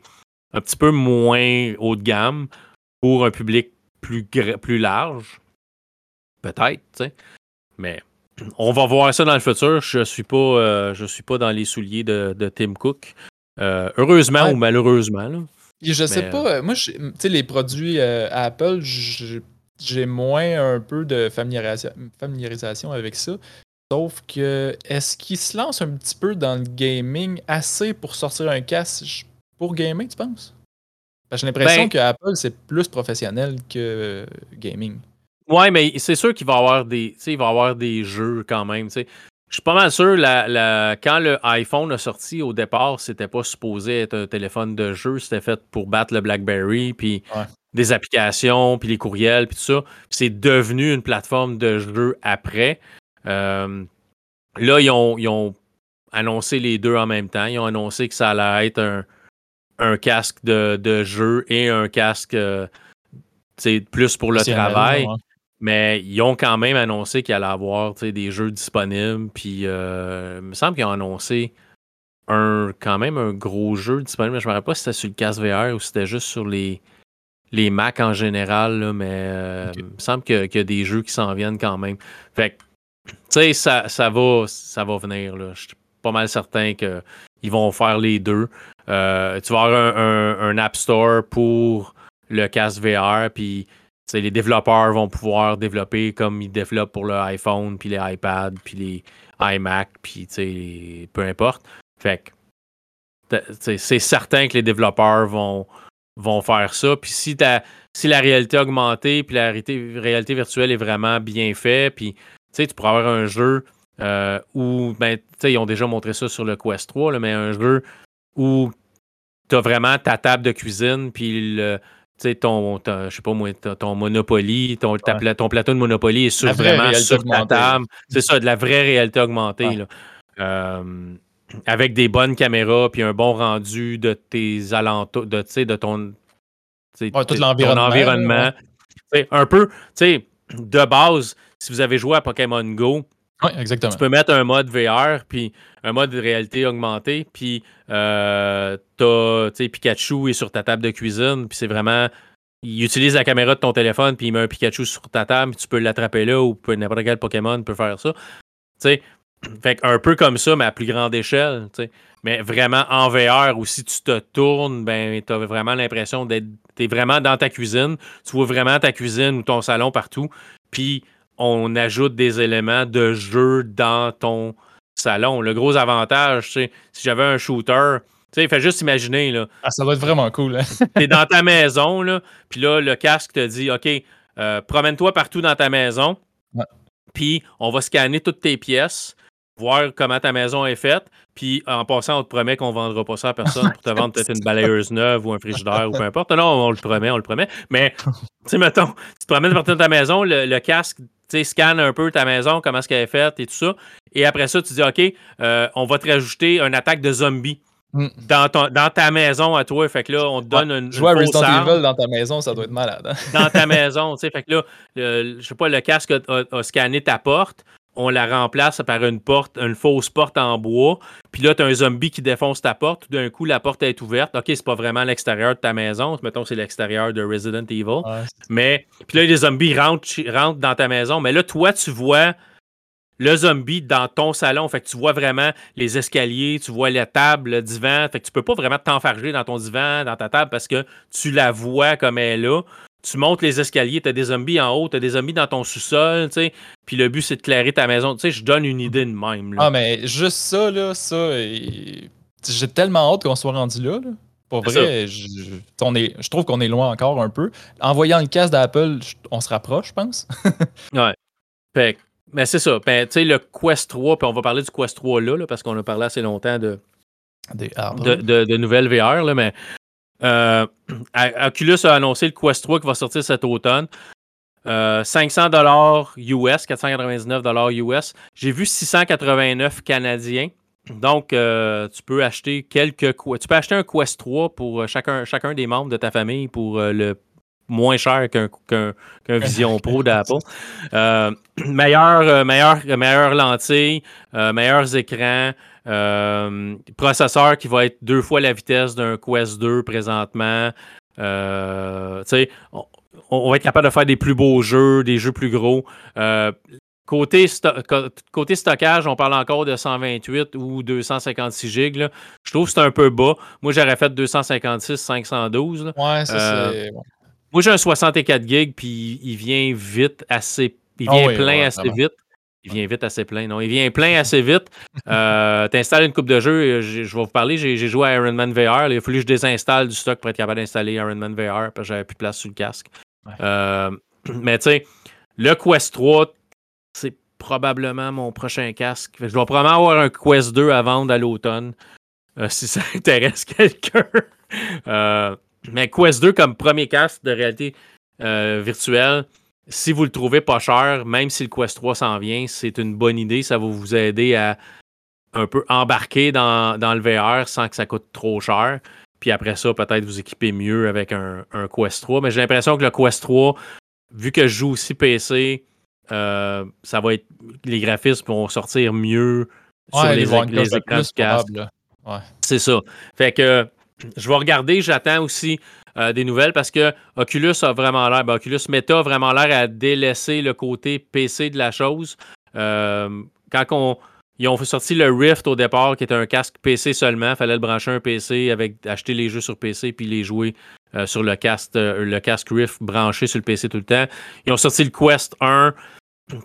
un petit peu moins haut de gamme pour un public plus, plus large. Peut-être, Mais on va voir ça dans le futur. Je suis pas, euh, je suis pas dans les souliers de, Tim Cook. Euh, heureusement ou malheureusement. Là. Je sais pas. Euh, moi, tu sais, les produits Apple, j'ai moins un peu de familiarisation, avec ça. Sauf que, est-ce qu'ils se lancent un petit peu dans le gaming assez pour sortir un casque pour gaming, tu penses? J'ai l'impression ben que Apple, c'est plus professionnel que gaming. Ouais, mais c'est sûr qu'il va y avoir des, il va avoir des jeux quand même. Je suis pas mal sûr, la, quand le iPhone a sorti au départ, c'était pas supposé être un téléphone de jeu, c'était fait pour battre le BlackBerry, puis des applications, puis les courriels, puis tout ça. C'est devenu une plateforme de jeu après. Euh, là, ils ont, annoncé les deux en même temps. Ils ont annoncé que ça allait être un, casque de, jeu et un casque euh, plus pour le travail. Mais ils ont quand même annoncé qu'il allait avoir des jeux disponibles. Puis euh, il me semble qu'ils ont annoncé un quand même un gros jeu disponible. Je ne me rappelle pas si c'était sur le casque VR ou si c'était juste sur les, les Mac en général. mais euh, il me semble qu'il y a des jeux qui s'en viennent quand même. Fait tu sais, ça, ça, va, ça va venir. Je suis pas mal certain qu'ils vont faire les deux. Euh, tu vas avoir un, un, App Store pour le casque VR, puis les développeurs vont pouvoir développer comme ils développent pour le iPhone, puis les iPads, puis les iMac, puis peu importe. Fait c'est certain que les développeurs vont, vont faire ça. Puis si, si la réalité augmentée, puis la réalité, virtuelle est vraiment bien faite, puis tu pourras avoir un jeu euh, où, ben, ils ont déjà montré ça sur le Quest 3, mais un jeu où tu as vraiment ta table de cuisine, puis le, ton, je sais pas moi, ton Monopoly, ton, ton plateau de Monopoly est sur, vraiment sur ta table. C'est ça, de la vraie réalité augmentée. Euh, avec des bonnes caméras, puis un bon rendu de tes alentours, de, de ton, tout l'environnement. Un peu, tu sais, de base, si vous avez joué à Pokémon Go, exactement. tu peux mettre un mode VR, puis un mode de réalité augmentée, puis euh, Pikachu est sur ta table de cuisine, puis c'est vraiment. Il utilise la caméra de ton téléphone, puis il met un Pikachu sur ta table, tu peux l'attraper là, ou n'importe quel Pokémon peut faire ça. sais [CLEARS THROAT] fait un peu comme ça, mais à plus grande échelle. Mais vraiment en VR, ou si tu te tournes, ben, tu as vraiment l'impression d'être. Tu es vraiment dans ta cuisine. Tu vois vraiment ta cuisine ou ton salon partout. Puis on ajoute des éléments de jeu dans ton salon. Le gros avantage, si j'avais un shooter, tu sais, fais juste imaginer. Là, ah, ça va être vraiment cool. Hein? [LAUGHS] tu es dans ta maison, là, puis là, le casque te dit OK, euh, promène-toi partout dans ta maison, puis on va scanner toutes tes pièces, voir comment ta maison est faite, puis en passant, on te promet qu'on ne vendra pas ça à personne pour te vendre peut-être une balayeuse neuve ou un frigidaire ou peu importe. Non, on le promet, on le promet. Mais, tu sais, mettons, tu te promènes partout dans ta maison, le casque tu scanne un peu ta maison, comment est-ce qu'elle est faite et tout ça. Et après ça, tu dis, OK, euh, on va te rajouter une attaque de zombies. Mm. Dans, dans, ta maison à toi. Fait que là, on te donne une. Jouer à Resident Evil dans ta maison, ça doit être malade. Hein. dans ta maison, tu sais. Fait que là, je sais pas, le casque a, scanné ta porte on la remplace par une porte, une fausse porte en bois. Puis là, tu as un zombie qui défonce ta porte. Tout d'un coup, la porte est ouverte. OK, c'est pas vraiment l'extérieur de ta maison. Mettons, c'est l'extérieur de Resident Evil. mais, puis là, les zombies rentrent, rentrent dans ta maison. Mais là, toi, tu vois le zombie dans ton salon. Fait que tu vois vraiment les escaliers, tu vois la table, le divan. Fait que tu peux pas vraiment t'enfarger dans ton divan, dans ta table parce que tu la vois comme elle est là tu montes les escaliers, tu as des zombies en haut, tu as des zombies dans ton sous-sol, tu sais. Puis le but, c'est de clairer ta maison. Tu sais, je donne une idée de même. Ah, mais juste ça, là, ça. J'ai tellement hâte qu'on soit rendu là. Pour vrai, je, on est, je trouve qu'on est loin encore un peu. En voyant le casque d'Apple, on se rapproche, je pense. [LAUGHS] ouais. Fait, mais c'est ça. Ben, tu sais, le Quest 3, puis on va parler du Quest 3 là, parce qu'on a parlé assez longtemps de, de, de, de, nouvelles VR, là, mais euh, [CLEARS THROAT] Oculus a annoncé le Quest 3 qui va sortir cet automne. 500 dollars US, 499 dollars US. J'ai vu 689 canadiens. donc, tu peux acheter quelques. Tu peux acheter un Quest 3 pour chacun, chacun des membres de ta famille pour le moins cher qu'un [LAUGHS] Vision Pro d'Apple. Euh, [CLEARS THROAT] meilleure, meilleure, meilleure lentille, meilleurs écrans, processeur qui va être deux fois la vitesse d'un Quest 2 présentement. on, on, va être capable de faire des plus beaux jeux, des jeux plus gros. Côté, côté, stockage, on parle encore de 128 ou 256 gigs. Je trouve que c'est un peu bas. Moi, j'aurais fait 256, 512. Ouais, ça euh, c'est. Moi, j'ai un 64 gigs, puis il vient vite assez. Il ah vient plein assez vite. Il vient vite assez plein. Non, il vient plein assez vite. Euh, tu installes une coupe de jeu. Je, vais vous parler. J'ai joué à Iron Man VR. Il a fallu que je désinstalle du stock pour être capable d'installer Iron Man VR parce que j'avais plus de place sur le casque. Euh, [CLEARS THROAT] mais tu sais, le Quest 3, c'est probablement mon prochain casque. Je dois probablement avoir un Quest 2 à vendre à l'automne. Euh, si ça [LAUGHS] intéresse quelqu'un. Euh, mais Quest 2 comme premier casque de réalité euh, virtuelle, si vous le trouvez pas cher, même si le Quest 3 s'en vient, c'est une bonne idée. Ça va vous aider à un peu embarquer dans, le VR sans que ça coûte trop cher. Puis après ça, peut-être vous équiper mieux avec un, un Quest 3. Mais j'ai l'impression que le Quest 3, vu que je joue aussi PC, euh, ça va être les graphismes vont sortir mieux sur les, les, écrans de casque. C'est ça. Fait que je vais regarder, j'attends aussi euh, des nouvelles parce que Oculus a vraiment l'air, ben, Oculus Meta a vraiment l'air à délaisser le côté PC de la chose. Euh, quand on, ils ont sorti le Rift au départ, qui était un casque PC seulement. Il fallait le brancher un PC avec acheter les jeux sur PC puis les jouer sur le casque, le casque Rift branché sur le PC tout le temps. Ils ont sorti le Quest 1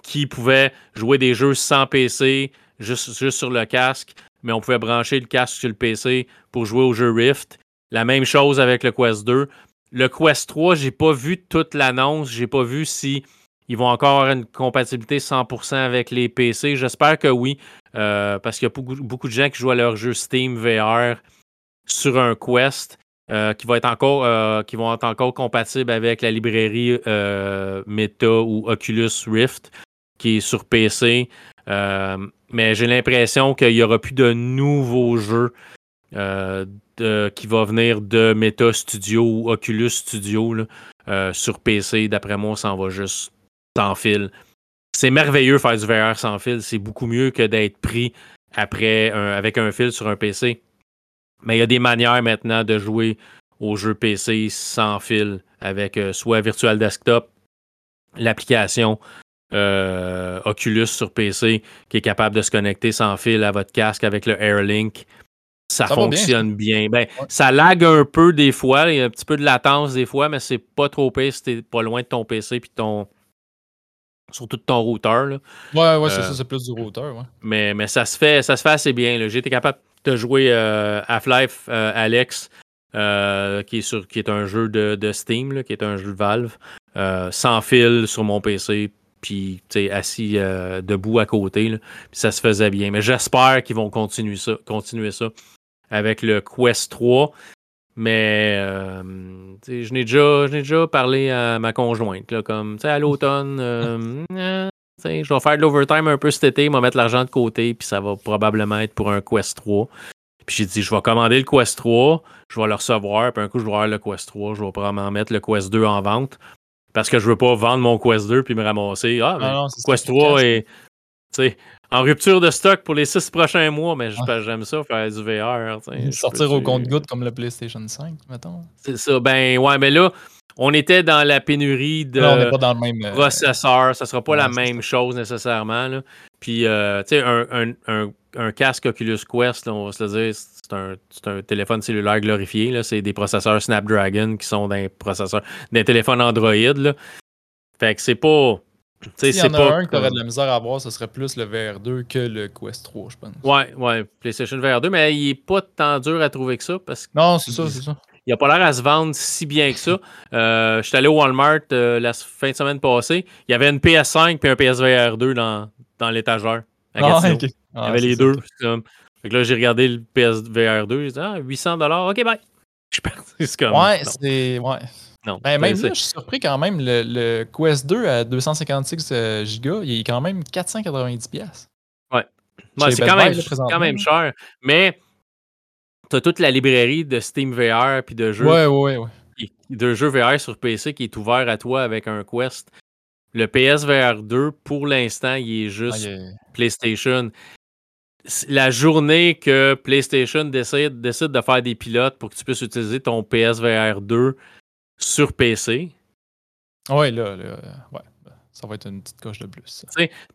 qui pouvait jouer des jeux sans PC, juste, juste sur le casque, mais on pouvait brancher le casque sur le PC pour jouer au jeu Rift. La même chose avec le Quest 2. Le Quest 3, j'ai pas vu toute l'annonce, j'ai pas vu si ils vont encore avoir une compatibilité 100% avec les PC. J'espère que oui, euh, parce qu'il y a beaucoup, de gens qui jouent à leur jeu Steam VR sur un Quest. Euh, qui, va être encore, euh, qui vont être encore compatibles avec la librairie euh, Meta ou Oculus Rift qui est sur PC. mais j'ai l'impression qu'il n'y aura plus de nouveaux jeux qui vont venir de Meta Studio ou Oculus Studio sur PC. D'après moi, ça en va juste sans fil. C'est merveilleux faire du VR sans fil. C'est beaucoup mieux que d'être pris après avec un fil sur un PC. Mais il y a des manières maintenant de jouer aux jeux PC sans fil avec euh, soit Virtual Desktop, l'application euh, Oculus sur PC qui est capable de se connecter sans fil à votre casque avec le AirLink. Ça, fonctionne bien. Ben, Ça lag un peu des fois, il y a un petit peu de latence des fois, mais c'est pas trop pire si t'es pas loin de ton PC puis ton. Surtout de ton routeur. Là. Ouais, ouais, c'est euh, ça, c'est plus du routeur. Ouais. Mais, mais ça se fait, ça se fait assez bien. J'ai été capable de jouer euh, Half-Life euh, Alex, euh, qui, est sur, qui est un jeu de, Steam, qui est un jeu de Valve, sans fil sur mon PC, puis assis debout à côté. puis ça se faisait bien. Mais j'espère qu'ils vont continuer ça, continuer ça avec le Quest 3. Mais je n'ai déjà, déjà parlé à ma conjointe, là, comme à l'automne, [LAUGHS] je vais faire de l'overtime un peu cet été, je vais mettre l'argent de côté, puis ça va probablement être pour un Quest 3. Puis j'ai dit, je vais commander le Quest 3, je vais le recevoir, puis un coup, je vais avoir le Quest 3, je vais probablement mettre le Quest 2 en vente. Parce que je veux pas vendre mon Quest 2 puis me ramasser. Ah, mais non, Quest 3 est en rupture de stock pour les six prochains mois, mais j'aime ça, faire du VR. Sortir au compte-goutte comme le PlayStation 5, mettons. C'est ça. Ben ouais, mais là, on était dans la pénurie de euh, processeurs. Ça ne sera pas la même chose nécessairement. Là. Puis, euh, tu sais, un, casque Oculus Quest, on va se le dire, c'est un, téléphone cellulaire glorifié. C'est des processeurs Snapdragon qui sont des processeurs, des téléphones Android. Là. Fait que c'est pas. S'il y en a un qui aurait de la misère à avoir, ce serait plus le VR2 que le Quest 3, je pense. Ouais, ouais, PlayStation VR2, mais il est pas tant dur à trouver que ça. Parce que non, c'est ça, c'est ça il n'a pas l'air à se vendre si bien que ça. Euh, je suis allé au Walmart euh, la fin de semaine passée. Il y avait une PS5 et un PSVR 2 dans, dans l'étagère. Ah, il y ah, avait les deux. Fait que là, j'ai regardé le PSVR 2. J'ai dit, ah, 800 OK, bye. [LAUGHS] Je suis parti. comme. Ouais, c'est. Ouais. Non, ben, même là, je suis surpris quand même. Le, le Quest 2 à 256 euh, Go, il est quand même 490$. Ouais. c'est quand, quand, même cher. Mais tu as toute la librairie de Steam VR puis de jeux. Ouais, ouais, ouais. De jeux VR sur PC qui est ouvert à toi avec un Quest. Le PSVR 2, pour l'instant, il est juste PlayStation. La journée que PlayStation décide, décide de faire des pilotes pour que tu puisses utiliser ton PSVR 2 sur PC. Ouais, là, là ouais. Ça va être une petite coche de plus.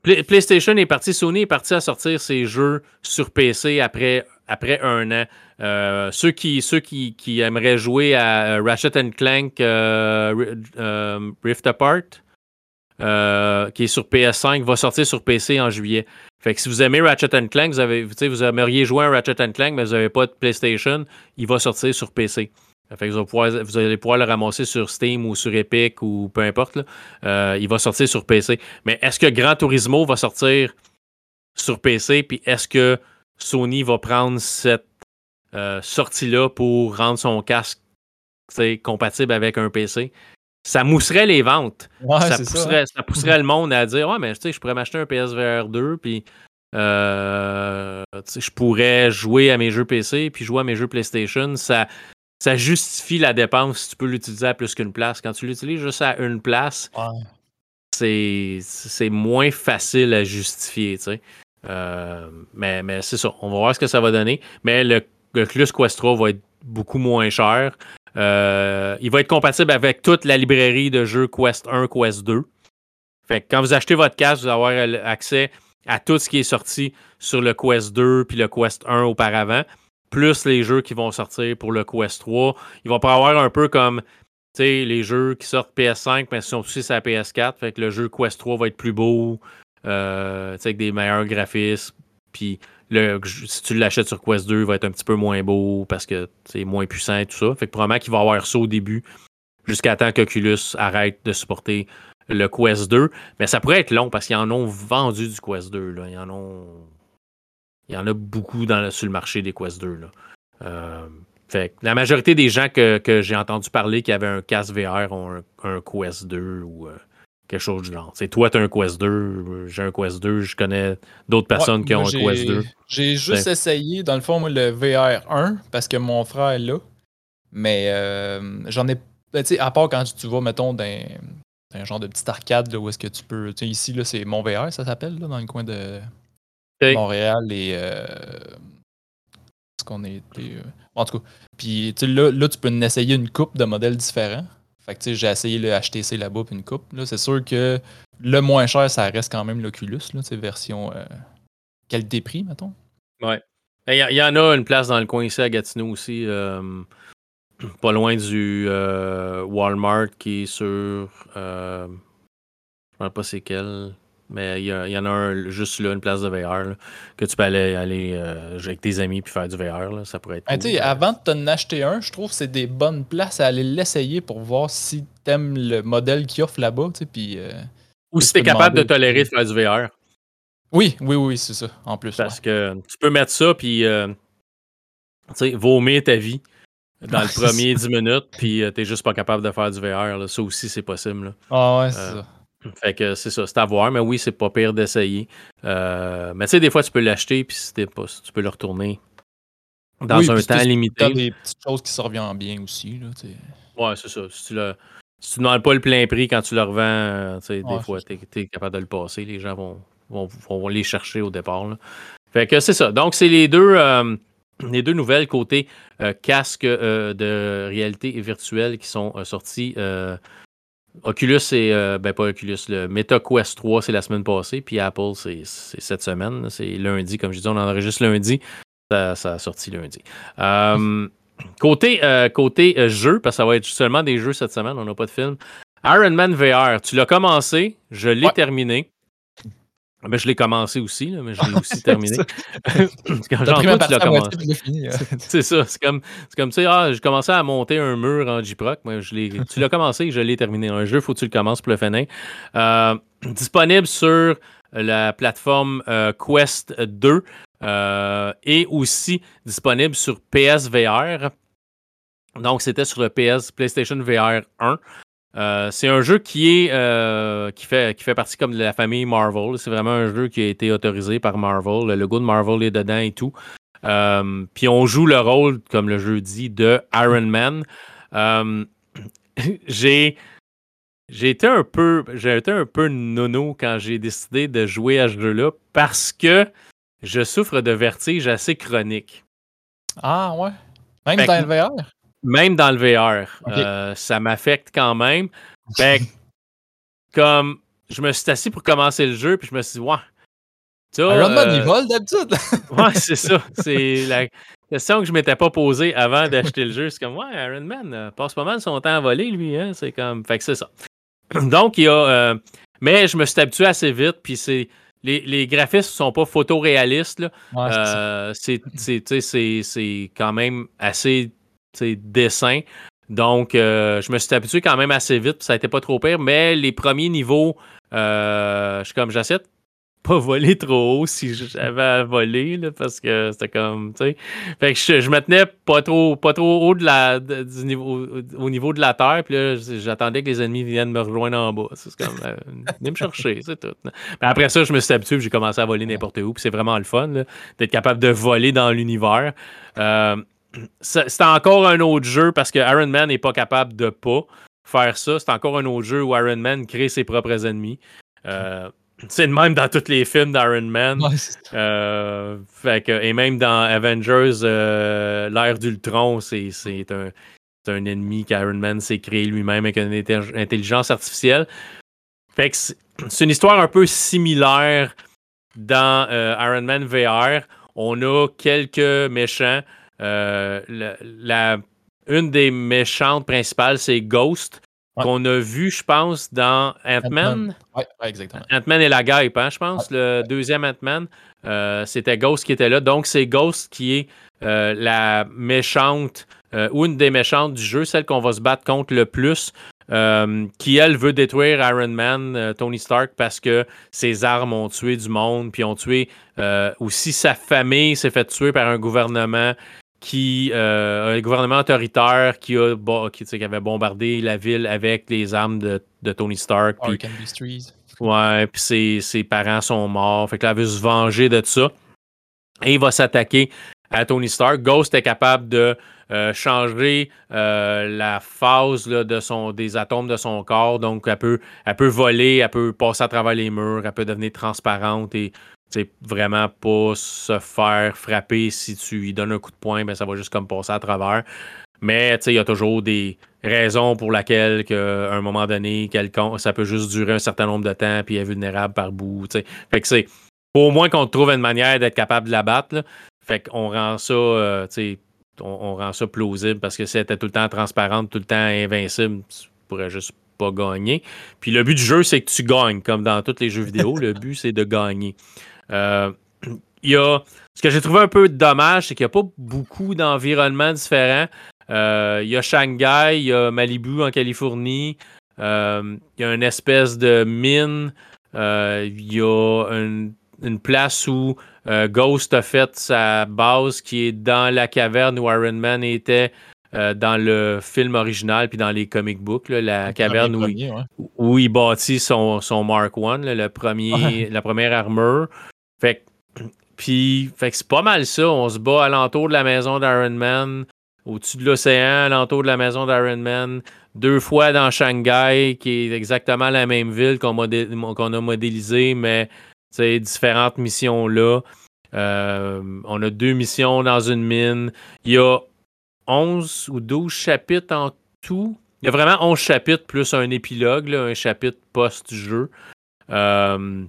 PlayStation est parti, Sony est parti à sortir ses jeux sur PC après, après un an. Euh, ceux qui, ceux qui, qui, aimeraient jouer à Ratchet Clank euh, euh, Rift Apart, qui est sur PS5, va sortir sur PC en juillet. Fait que si vous aimez Ratchet Clank, vous, avez, vous aimeriez jouer à Ratchet Clank, mais vous n'avez pas de PlayStation, il va sortir sur PC. Fait que vous, allez pouvoir le ramasser sur Steam ou sur Epic ou peu importe. Euh, il va sortir sur PC. Mais est-ce que Gran Turismo va sortir sur PC? Puis est-ce que Sony va prendre cette euh, sortie-là pour rendre son casque compatible avec un PC? Ça mousserait les ventes. ça, pousserait, ça, pousserait, le monde à dire Ouais, mais je pourrais m'acheter un PSVR 2, puis euh, je pourrais jouer à mes jeux PC, puis jouer à mes jeux PlayStation. Ça, ça justifie la dépense si tu peux l'utiliser à plus qu'une place. Quand tu l'utilises juste à une place, c'est moins facile à justifier. Euh, mais mais c'est ça. On va voir ce que ça va donner. Mais le, le Quest 3 va être beaucoup moins cher. Euh, il va être compatible avec toute la librairie de jeux Quest 1, Quest 2. Fait que quand vous achetez votre casque, vous allez avoir accès à tout ce qui est sorti sur le Quest 2 puis le Quest 1 auparavant plus les jeux qui vont sortir pour le Quest 3. Il va pas avoir un peu comme les jeux qui sortent PS5, mais sont aussi sur la PS4. Fait que le jeu Quest 3 va être plus beau, euh, avec des meilleurs graphismes. Puis le, si tu l'achètes sur Quest 2, il va être un petit peu moins beau parce que c'est moins puissant et tout ça. Fait que probablement qu'il va avoir ça au début, jusqu'à temps qu'Oculus arrête de supporter le Quest 2. Mais ça pourrait être long parce qu'ils en ont vendu du Quest 2. Là. Ils en ont il y en a beaucoup dans, sur le marché des Quest 2. Euh, fait, la majorité des gens que, j'ai entendu parler qui avaient un casque VR ont un, Quest 2 ou euh, quelque chose du genre. C'est toi, tu as un Quest 2, j'ai un Quest 2, je connais d'autres personnes qui ont un Quest 2. J'ai juste essayé, dans le fond, le VR 1 parce que mon frère est là. Mais euh, j'en ai. Ben, à part quand tu vas, mettons, dans un genre de petite arcade où est-ce que tu peux. Ici, là, c'est mon VR, ça s'appelle, dans le coin de Montréal et. Euh, ce qu'on a été. Euh, en tout cas. Puis là, là, tu peux essayer une coupe de modèles différents. Fait que j'ai essayé le HTC là-bas puis une coupe. Là, c'est sûr que le moins cher, ça reste quand même l'Oculus, là, version euh, qualité-prix, mettons. Ouais. Il y, en a une place dans le coin ici à Gatineau aussi. [CLEARS THROAT] pas loin du Walmart qui est sur. je ne sais pas c'est quel. Mais il y, en a un juste là, une place de VR, que tu peux aller, aller euh, avec tes amis puis faire du VR. ça pourrait être. Ben, avant de t'en acheter un, je trouve que c'est des bonnes places à aller l'essayer pour voir si t'aimes le modèle qu'il offre là-bas. Puis, euh, Ou si t'es capable de tolérer de faire du VR. Oui, oui, oui, c'est ça, en plus. Parce que tu peux mettre ça puis euh, vomir ta vie dans le [LAUGHS] premier 10 minutes, puis t'es juste pas capable de faire du VR. Ça aussi, c'est possible. Ah ouais, c'est ça. Fait que c'est ça, c'est à voir, mais oui, c'est pas pire d'essayer. Euh, mais tu sais, des fois, tu peux l'acheter, puis si pas, tu peux le retourner dans un temps limité. Il des petites choses qui se reviennent bien aussi. Là, ouais, c'est ça. Si tu, le, si tu demandes pas le plein prix quand tu le revends, euh, des fois, tu es, capable de le passer. Les gens vont, vont, vont les chercher au départ. Là. Fait que c'est ça. Donc, c'est les deux. Euh, [CLEARS THROAT] les deux nouvelles côté casque de réalité virtuelle qui sont sortis Oculus, c'est. Euh, ben, pas Oculus. Le MetaQuest 3, c'est la semaine passée. Puis Apple, c'est cette semaine. C'est lundi. Comme je dis, on enregistre lundi. Ça, ça a sorti lundi. Euh, côté euh, côté jeu, parce que ça va être seulement des jeux cette semaine. On n'a pas de film. Iron Man VR, tu l'as commencé. Je l'ai terminé. Ben, je l'ai commencé aussi, mais je l'ai aussi [LAUGHS] terminé. [LAUGHS] Quand toi, tu l'as commencé. c'est ça. C'est comme, comme tu sais, ah, j'ai commencé à monter un mur en J-Proc. Tu l'as commencé, je l'ai terminé. Un jeu, faut que tu le commences pour le finir. Euh, disponible sur la plateforme euh, Quest 2 euh, et aussi disponible sur PSVR. Donc, c'était sur le PS PlayStation VR 1. C'est un jeu qui est qui fait qui fait partie comme de la famille Marvel. C'est vraiment un jeu qui a été autorisé par Marvel. Le logo de Marvel est dedans et tout. puis on joue le rôle, comme le jeu dit, de Iron Man. [CLEARS THROAT] j'ai j'ai été un peu j'ai été un peu nono quand j'ai décidé de jouer à ce jeu-là parce que je souffre de vertige assez chronique. Ah ouais. Même dans le VR? Même dans le VR. Euh, ça m'affecte quand même. Fait [LAUGHS] comme je me suis assis pour commencer le jeu, puis je me suis dit, ouais. Iron Man, il euh, vole d'habitude. [LAUGHS] ouais, c'est ça. [LAUGHS] C'est la question que je m'étais pas posée avant d'acheter le jeu. C'est comme, ouais, Iron Man euh, passe pas mal son temps à voler, lui. Hein? C'est comme. Fait que c'est ça. [CLEARS THROAT] Donc, il y a. mais je me suis habitué assez vite, puis c'est les, les graphismes sont pas photoréalistes. Euh, c'est quand même assez dessin. Donc, euh, je me suis habitué quand même assez vite, ça été pas trop pire, mais les premiers niveaux, euh, je suis comme, j'essaie pas voler trop haut si j'avais à voler, parce que c'était comme, tu sais. Fait que je, me tenais pas trop, pas trop haut de la, du niveau, au niveau de la terre, puis là, j'attendais que les ennemis viennent me rejoindre en bas. C'est comme, euh, venez me chercher, c'est tout. Mais après ça, je me suis habitué, j'ai commencé à voler n'importe où, puis c'est vraiment le fun, d'être capable de voler dans l'univers. Euh, c'est encore un autre jeu parce que Iron Man n'est pas capable de pas faire ça. C'est encore un autre jeu où Iron Man crée ses propres ennemis. Euh, c'est le même dans tous les films d'Iron Man. Euh, et même dans Avengers, euh, l'ère d'Ultron, c'est un, un, ennemi qu'Iron Man s'est créé lui-même avec une intelligence artificielle. Fait que c'est une histoire un peu similaire dans Iron Man VR. On a quelques méchants. La, une des méchantes principales, c'est Ghost, qu'on a vu, je pense, dans Ant-Man. oui, exactement. Ant-Man et la guêpe, hein, je pense. Le deuxième Ant-Man, euh, c'était Ghost qui était là. Donc, c'est Ghost qui est euh, la méchante, euh, ou une des méchantes du jeu, celle qu'on va se battre contre le plus. qui, elle, veut détruire Iron Man, Tony Stark, parce que ses armes ont tué du monde, puis ont tué aussi sa famille, s'est fait tuer par un gouvernement qui euh, un gouvernement autoritaire qui a qui, avait bombardé la ville avec les armes de, Tony Stark. Puis, ouais, puis ses, ses, parents sont morts. Fait que là, veut se venger de ça. Et il va s'attaquer à Tony Stark. Ghost est capable de euh, changer euh, la phase de son, des atomes de son corps. Donc, elle peut, elle peut voler, elle peut passer à travers les murs, elle peut devenir transparente et vraiment pas se faire frapper si tu lui donnes un coup de poing, ben, ça va juste comme passer à travers. Mais il y a toujours des raisons pour lesquelles qu'à un moment donné, ça peut juste durer un certain nombre de temps puis est vulnérable par bout. Fait que c'est au moins qu'on trouve une manière d'être capable de la battre. Fait qu'on rend ça, euh, on, rend ça plausible parce que si elle était tout le temps transparente, tout le temps invincible, tu pourrais juste pas gagner. Puis le but du jeu, c'est que tu gagnes, comme dans tous les jeux vidéo. le but, c'est de gagner. Euh, [CLEARS THROAT] il y a, ce que j'ai trouvé un peu dommage, c'est qu'il n'y a pas beaucoup d'environnements différents. Euh, il y a Shanghai, il y a Malibu en Californie, euh, il y a une espèce de mine, il y a une, place où Ghost a fait sa base qui est dans la caverne où Iron Man était dans le film original puis dans les comic books, la caverne où, il, où, il bâtit son, son Mark I, le premier, la première armure. Fait fait que c'est pas mal ça. On se bat alentour de la maison d'Iron Man, au-dessus de l'océan, alentour de la maison d'Iron Man, deux fois dans Shanghai, qui est exactement la même ville qu'on a modélisée, mais différentes missions là. Euh, on a deux missions dans une mine. Il y a 11 ou 12 chapitres en tout. Il y a vraiment 11 chapitres plus un épilogue, un chapitre post-jeu. Euh,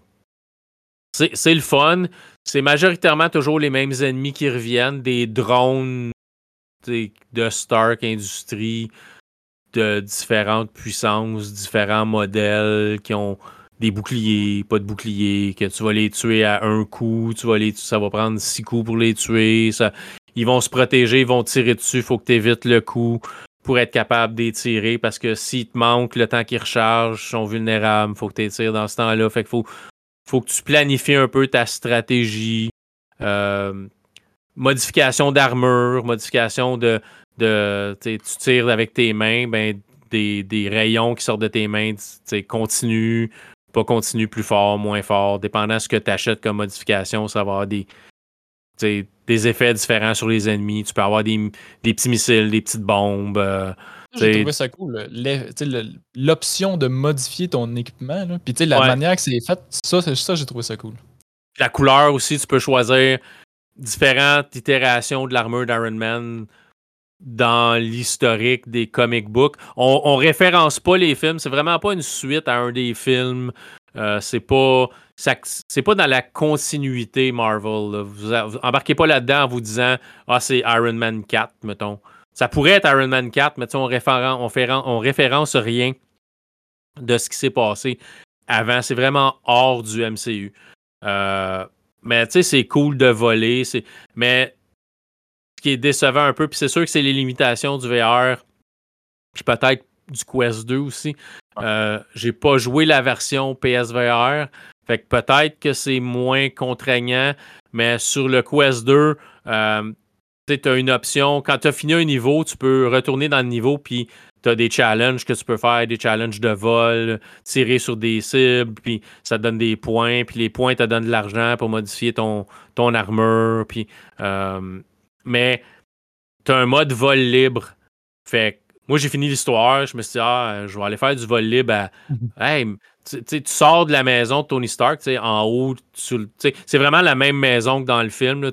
c'est le fun. C'est majoritairement toujours les mêmes ennemis qui reviennent, des drones de Stark Industries de différentes puissances, différents modèles qui ont des boucliers, pas de boucliers, que tu vas les tuer à un coup, tu vas les, ça va prendre six coups pour les tuer. Ils vont se protéger, ils vont tirer dessus, faut que tu évites le coup pour être capable d'étirer parce que s'ils te manquent le temps qu'ils rechargent, ils sont vulnérables, faut que tu tires dans ce temps-là. Fait qu'il faut, faut que tu planifies un peu ta stratégie. Euh, modification d'armure, modification de, de tu tires avec tes mains, ben des, des, rayons qui sortent de tes mains, continue, pas continue, plus fort, moins fort. Dépendant de ce que tu achètes comme modification, ça va avoir des, des effets différents sur les ennemis. Tu peux avoir des, des petits missiles, des petites bombes. Euh, j'ai trouvé ça cool. L'option de modifier ton équipement, puis la manière que c'est fait, ça, ça j'ai trouvé ça cool. La couleur aussi, tu peux choisir différentes itérations de l'armure d'Iron Man dans l'historique des comic books. On, on référence pas les films, c'est vraiment pas une suite à un des films. Euh, c'est pas c'est pas dans la continuité Marvel. Vous, embarquez pas là-dedans en vous disant Ah, c'est Iron Man 4, mettons. Ça pourrait être Iron Man 4, mais on, référence, on, référence rien de ce qui s'est passé avant. C'est vraiment hors du MCU. Euh, mais tu sais, c'est cool de voler. Mais ce qui est décevant un peu, puis c'est sûr que c'est les limitations du VR, puis peut-être du Quest 2 aussi. Euh, j'ai pas joué la version PSVR. Fait que peut-être que c'est moins contraignant, mais sur le Quest 2, euh, tu as une option. Quand tu as fini un niveau, tu peux retourner dans le niveau, puis tu as des challenges que tu peux faire, des challenges de vol, tirer sur des cibles, puis ça te donne des points, puis les points te donnent de l'argent pour modifier ton, ton armure. Puis, euh, mais tu as un mode vol libre. Fait moi, j'ai fini l'histoire. Je me suis dit, ah, je vais aller faire du vol libre. À... Mhm. tu sors de la maison de Tony Stark, en haut. C'est vraiment la même maison que dans le film, là,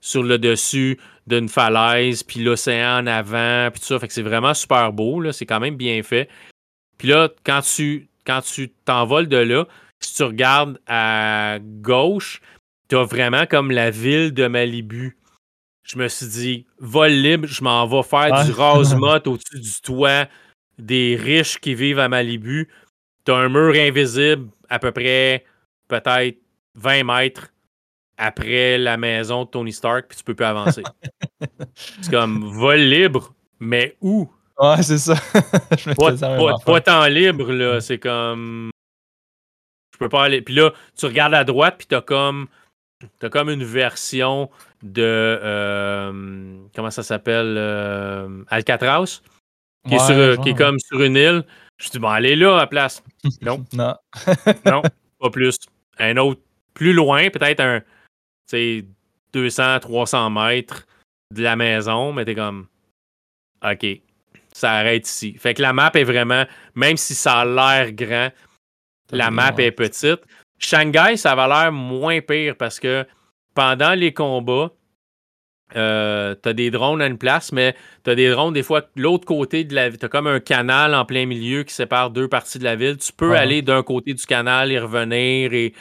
sur le dessus d'une falaise, puis l'océan en avant, puis tout ça. Fait que c'est vraiment super beau. C'est quand même bien fait. Puis là, quand tu quand tu t'envoles de là, si tu regardes à gauche, tu as vraiment comme la ville de Malibu je me suis dit, vol libre, je m'en vais faire du rase-motte au-dessus du toit des riches qui vivent à Malibu. T'as un mur invisible à peu près peut-être 20 mètres après la maison de Tony Stark, puis tu peux plus avancer. c'est comme vol libre, mais où? Ouais, c'est ça. [LAUGHS] pas, pas, tant libre, là. C'est comme. Je peux pas aller. Puis là, tu regardes à droite, puis t'as comme. T'as comme une version de euh, comment ça s'appelle euh, Alcatraz, qui, est comme sur une île. Je dis bon, allez là à place. [LAUGHS] Non. non. non, pas plus. Un autre plus loin, peut-être un 200, 300 mètres de la maison, mais t'es comme OK, ça arrête ici. Fait que la map est vraiment, même si ça a l'air grand, la map est petite. Shanghai, ça va l'air moins pire parce que pendant les combats, euh, tu as des drones à une place, mais tu as des drones des fois l'autre côté de la ville. Tu as comme un canal en plein milieu qui sépare deux parties de la ville. Tu peux aller d'un côté du canal et revenir et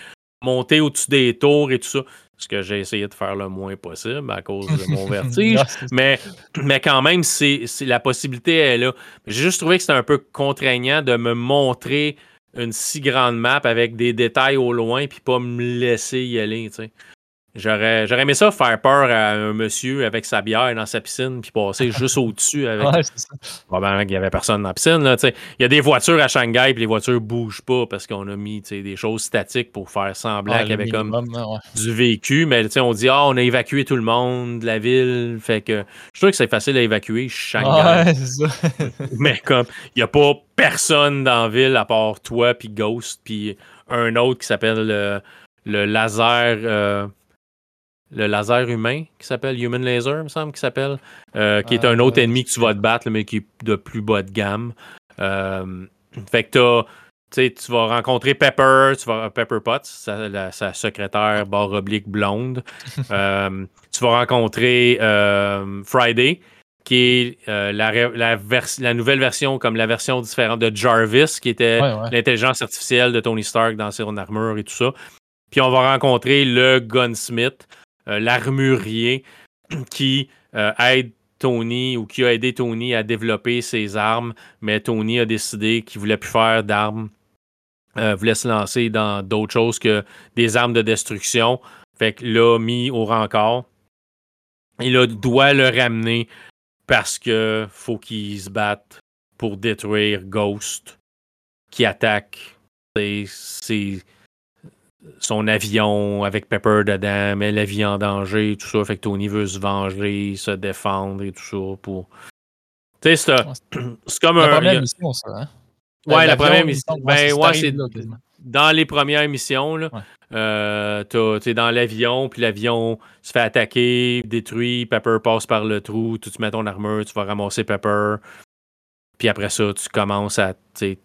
monter au-dessus des tours et tout ça. Ce que j'ai essayé de faire le moins possible à cause de mon [LAUGHS] vertige. mais, mais quand même, c'est, la possibilité est là. J'ai juste trouvé que c'était un peu contraignant de me montrer une si grande map avec des détails au loin puis pas me laisser y aller. J'aurais, j'aurais aimé ça faire peur à un monsieur avec sa bière dans sa piscine puis passer [LAUGHS] juste au-dessus avec. Ouais, c'est ça. Probablement qu'il n'y avait personne dans la piscine. Là, il y a des voitures à Shanghai puis les voitures ne bougent pas parce qu'on a mis des choses statiques pour faire semblant qu'il y avait comme du vécu. Mais on dit Ah, on a évacué tout le monde de la ville. Fait que je trouve que c'est facile à évacuer Shanghai. Ouais, c'est ça. [LAUGHS] Mais comme il n'y a pas personne dans la ville à part toi puis Ghost puis un autre qui s'appelle le, le laser. Euh, le laser humain qui s'appelle Human Laser, me semble, qui s'appelle, euh, qui est un autre euh, ennemi que tu vas te battre, mais qui est de plus bas de gamme. Euh, fait que tu vas rencontrer Pepper, tu vas Pepper Potts, sa, sa secrétaire barre oblique blonde. [LAUGHS] tu vas rencontrer Friday, qui est la, la, nouvelle version, comme la version différente de Jarvis, qui était l'intelligence artificielle de Tony Stark dans son armure et tout ça. Puis on va rencontrer le Gunsmith, euh, l'armurier [CLEARS THROAT] qui euh, aide Tony ou qui a aidé Tony à développer ses armes, mais Tony a décidé qu'il voulait plus faire d'armes, euh, voulait se lancer dans d'autres choses que des armes de destruction. Fait que l'a mis au rencard. Il doit le ramener parce que faut qu'il se batte pour détruire Ghost qui attaque ses, son avion avec Pepper dedans, met la vie en danger, tout ça. Fait que Tony veut se venger, se défendre et tout ça pour, Tu sais, c'est [CLEARS THROAT] comme la un. Première émission, ça, hein? Ouais, la première émission. Ben, ouais, c'est dans les premières missions. Là, euh, tu es dans l'avion, puis l'avion se fait attaquer, détruit, Pepper passe par le trou, tu te mets ton armure, tu vas ramasser Pepper. Puis après ça, tu commences à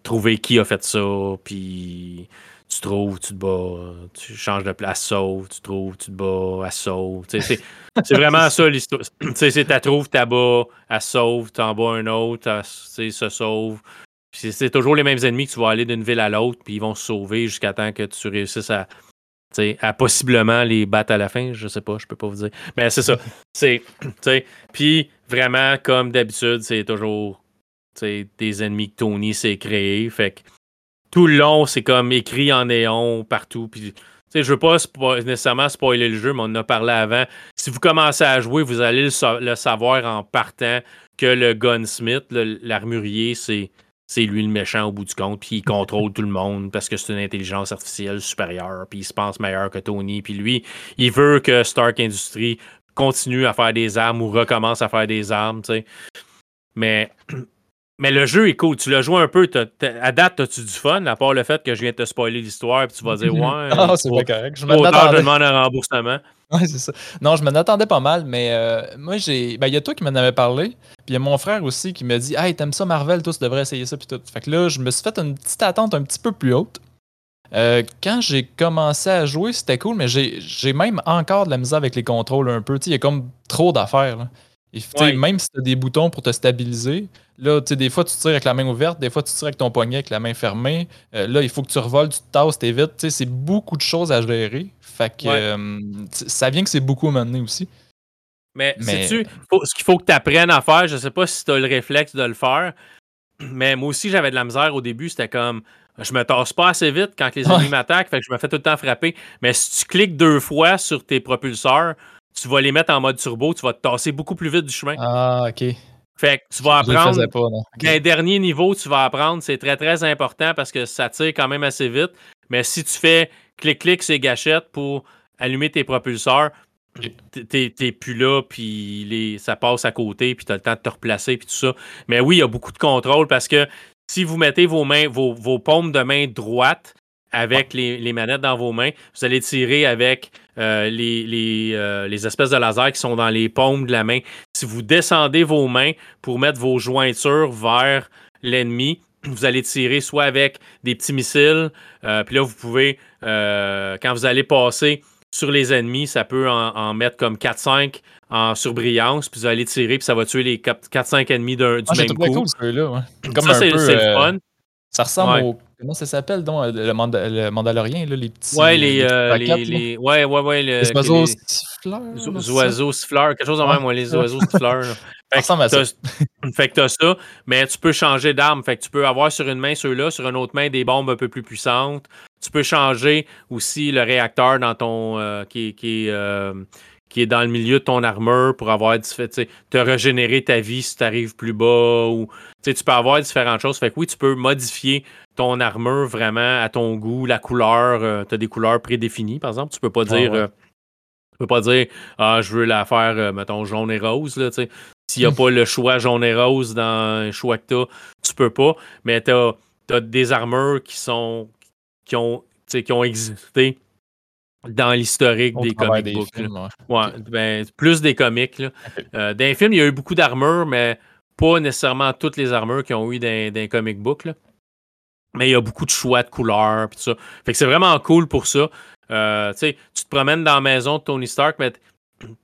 trouver qui a fait ça, puis tu trouves, tu te bats, tu changes de place, sauve, tu trouves, tu te bats, elle sauve. C'est [LAUGHS] vraiment ça l'histoire. [CLEARS THROAT] Tu trouves, tu bas, elle sauve, tu en bats un autre, se sauve. C'est toujours les mêmes ennemis que tu vas aller d'une ville à l'autre, puis ils vont se sauver jusqu'à temps que tu réussisses à, à possiblement les battre à la fin. Je sais pas, je peux pas vous dire. Mais c'est ça. [LAUGHS] C'est, [CLEARS THROAT] puis vraiment, comme d'habitude, c'est toujours des ennemis que Tony s'est créé. Fait que tout le long, c'est comme écrit en néon partout. Puis, je veux pas nécessairement spoiler le jeu, mais on en a parlé avant. Si vous commencez à jouer, vous allez le, savoir en partant que le gunsmith, l'armurier, c'est lui le méchant au bout du compte, puis il contrôle tout le monde parce que c'est une intelligence artificielle supérieure, puis il se pense meilleur que Tony, puis lui, il veut que Stark Industries continue à faire des armes ou recommence à faire des armes. Mais mais le jeu est cool. Tu l'as joué un peu. à date, as-tu du fun, à part le fait que je viens de te spoiler l'histoire, puis tu vas dire, [LAUGHS] ouais. ah, c'est pas correct. Je me demande un remboursement. Ouais, c'est ça. Non, je m'en attendais pas mal, mais euh, moi, j'ai. Ben, il y a toi qui m'en avais parlé, puis il y a mon frère aussi qui m'a dit, hey, t'aimes ça, Marvel, toi, tu devrais essayer ça, puis tout. Fait que là, je me suis fait une petite attente un petit peu plus haute. Euh, quand j'ai commencé à jouer, c'était cool, mais j'ai même encore de la misère avec les contrôles un peu. Il y a comme trop d'affaires. Même si tu as des boutons pour te stabiliser, là, des fois, tu tires avec la main ouverte, des fois, tu tires avec ton poignet avec la main fermée. Euh, là, il faut que tu revoles, tu te tasses, vite. C'est beaucoup de choses à gérer. Fait que euh, ça vient que c'est beaucoup à aussi. Mais, sais-tu, ce qu'il faut que tu apprennes à faire, je sais pas si tu as le réflexe de le faire, mais moi aussi, j'avais de la misère au début. C'était comme, je me tasse pas assez vite quand les ennemis m'attaquent, fait que je me fais tout le temps frapper. Mais si tu cliques deux fois sur tes propulseurs, tu vas les mettre en mode turbo, tu vas te tasser beaucoup plus vite du chemin. Ah, ok. Fait que tu vas apprendre. Pas, dernier niveau, tu vas apprendre. C'est très, très important parce que ça tire quand même assez vite. Mais si tu fais clic-clic ces gâchettes pour allumer tes propulseurs, t'es plus là, puis ça passe à côté, puis tu as le temps de te replacer, puis tout ça. Mais oui, il y a beaucoup de contrôle parce que si vous mettez vos mains, vos, vos paumes de main droite avec les, manettes dans vos mains. Vous allez tirer avec euh, euh, les, espèces de laser qui sont dans les paumes de la main. Si vous descendez vos mains pour mettre vos jointures vers l'ennemi, vous allez tirer soit avec des petits missiles, euh, puis là, vous pouvez, quand vous allez passer sur les ennemis, ça peut en, mettre comme 4-5 en surbrillance, puis vous allez tirer, puis ça va tuer les 4-5 ennemis du ah, même coup. Comme ça, c'est le fun. Ça ressemble au Comment ça s'appelle donc le, le, Mandalorien, là, les petits. Ouais, les. Euh, les, ouais, ouais, ouais. les oiseaux siffleurs. Les oiseaux siffleurs, quelque chose en même, les oiseaux siffleurs. [LAUGHS] ça ressemble à ça. [LAUGHS] fait que t'as ça, mais tu peux changer d'arme. Fait que tu peux avoir sur une main ceux-là, sur une autre main des bombes un peu plus puissantes. Tu peux changer aussi le réacteur dans ton. Euh, qui, qui, euh, qui est dans le milieu de ton armure pour avoir te régénérer ta vie si tu arrives plus bas ou tu peux avoir différentes choses. Fait que oui, tu peux modifier ton armure vraiment à ton goût, la couleur, euh, tu as des couleurs prédéfinies, par exemple. Tu peux pas dire euh, tu peux pas dire Ah, je veux la faire, euh, mettons, jaune et rose. S'il n'y a pas le choix jaune et rose dans le choix que tu as, tu peux pas. Mais tu as, des armures qui sont qui ont, qui ont existé dans l'historique des comic books. ouais. ben, plus des comics. Là. dans les films, il y a eu beaucoup d'armures, mais pas nécessairement toutes les armures qui ont eu dans, dans les comic books. Là mais il y a beaucoup de choix de couleurs tout ça. Fait que c'est vraiment cool pour ça. Euh, tu te promènes dans la maison de Tony Stark, mais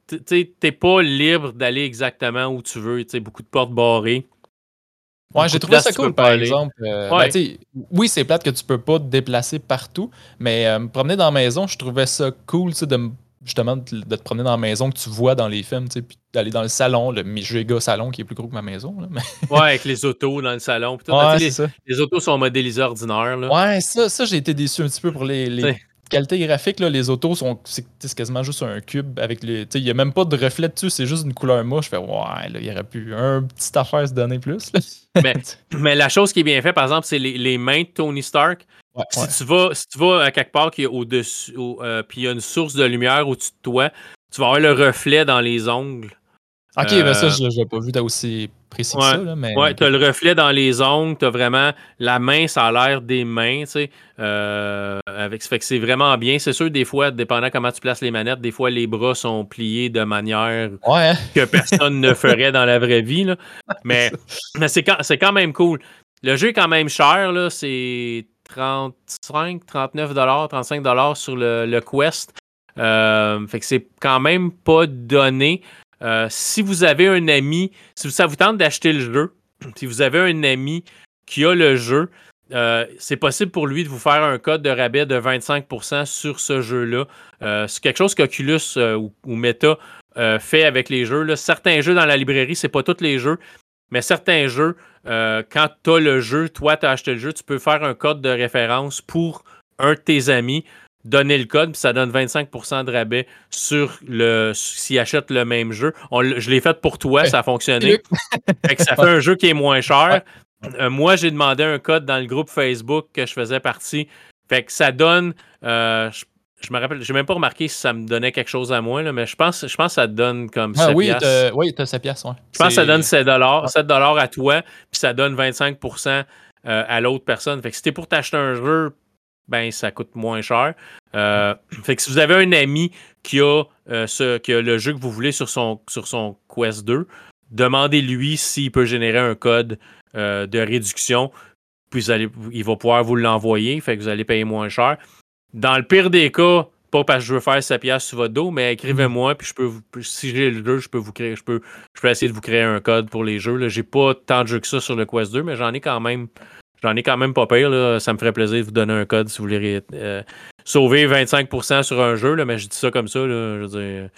tu n'es pas libre d'aller exactement où tu veux. beaucoup de portes barrées. Ouais, j'ai trouvé ça cool, par exemple. Euh, ben, oui, c'est plate que tu peux pas te déplacer partout, mais euh, me promener dans la maison, je trouvais ça cool de me justement de, te promener dans la maison que tu vois dans les films, puis d'aller dans le salon, le méga salon qui est plus gros que ma maison. Là, Ouais, avec les autos dans le salon. les, autos sont modélisés ordinaires. Là. Ouais, ça, ça j'ai été déçu un petit peu pour les, les qualités graphiques. Là, les autos sont c'est, quasiment juste un cube avec les. Il n'y a même pas de reflet dessus, c'est juste une couleur mouche. Je fais ouais, là, il y aurait pu un petit affaire se donner plus. mais, [LAUGHS] mais, la chose qui est bien faite, par exemple, c'est les, les mains de Tony Stark si, Tu vas, si tu vas à quelque part qui est au-dessus, euh, puis il y a une source de lumière au-dessus de toi, tu vas avoir le reflet dans les ongles Ok, ben ça, je l'ai pas vu aussi précis que ça. Là, mais... Ouais, tu as le reflet dans les ongles, tu as vraiment la main, ça a l'air des mains, tu sais. avec, fait que c'est vraiment bien. C'est sûr, des fois, dépendant comment tu places les manettes, des fois, les bras sont pliés de manière hein? que personne ne [LAUGHS] ferait dans la vraie vie. Là. Mais, mais c'est quand, quand même cool. Le jeu est quand même cher, là. C'est 35, 39 35 sur le, le Quest. Euh, fait que c'est quand même pas donné. Euh, si vous avez un ami, si ça vous tente d'acheter le jeu, [CLEARS THROAT] si vous avez un ami qui a le jeu, euh, c'est possible pour lui de vous faire un code de rabais de 25% sur ce jeu-là. c'est quelque chose qu'Oculus ou, Meta fait avec les jeux. Certains jeux dans la librairie, c'est pas tous les jeux, mais certains jeux, quand tu as le jeu, toi, tu as acheté le jeu, tu peux faire un code de référence pour un de tes amis donner le code, puis ça donne 25% de rabais sur le s'il achète le même jeu. je l'ai fait pour toi, ça a fonctionné. [LAUGHS] ça fait un jeu qui est moins cher. Euh, moi, j'ai demandé un code dans le groupe Facebook que je faisais partie. Fait que ça donne. Euh, je, me rappelle, j'ai même pas remarqué si ça me donnait quelque chose à moi, mais je pense, je pense que ça donne comme ah, 7 oui, oui, tu as 7 piastres. Je pense que ça donne 7 dollars, 7 à toi, puis ça donne 25% euh, à l'autre personne. Fait que si t'es pour t'acheter un jeu, ben ça coûte moins cher. Euh, [CLEARS THROAT] fait que si vous avez un ami qui a, euh, ce, qui a le jeu que vous voulez sur son, sur son Quest 2, demandez-lui s'il peut générer un code euh, de réduction. Puis vous allez, il va pouvoir vous l'envoyer, fait que vous allez payer moins cher. Dans le pire des cas, pas parce que je veux faire sa pièce sur votre dos, mais écrivez-moi, puis je peux si j'ai le jeu, je peux vous créer, je peux, je peux essayer de vous créer un code pour les jeux. J'ai pas tant de jeux que ça sur le Quest 2, mais j'en ai quand même J'en ai quand même pas pire. Ça me ferait plaisir de vous donner un code si vous voulez euh, sauver 25% sur un jeu. Là, mais je dis ça comme ça. Là, je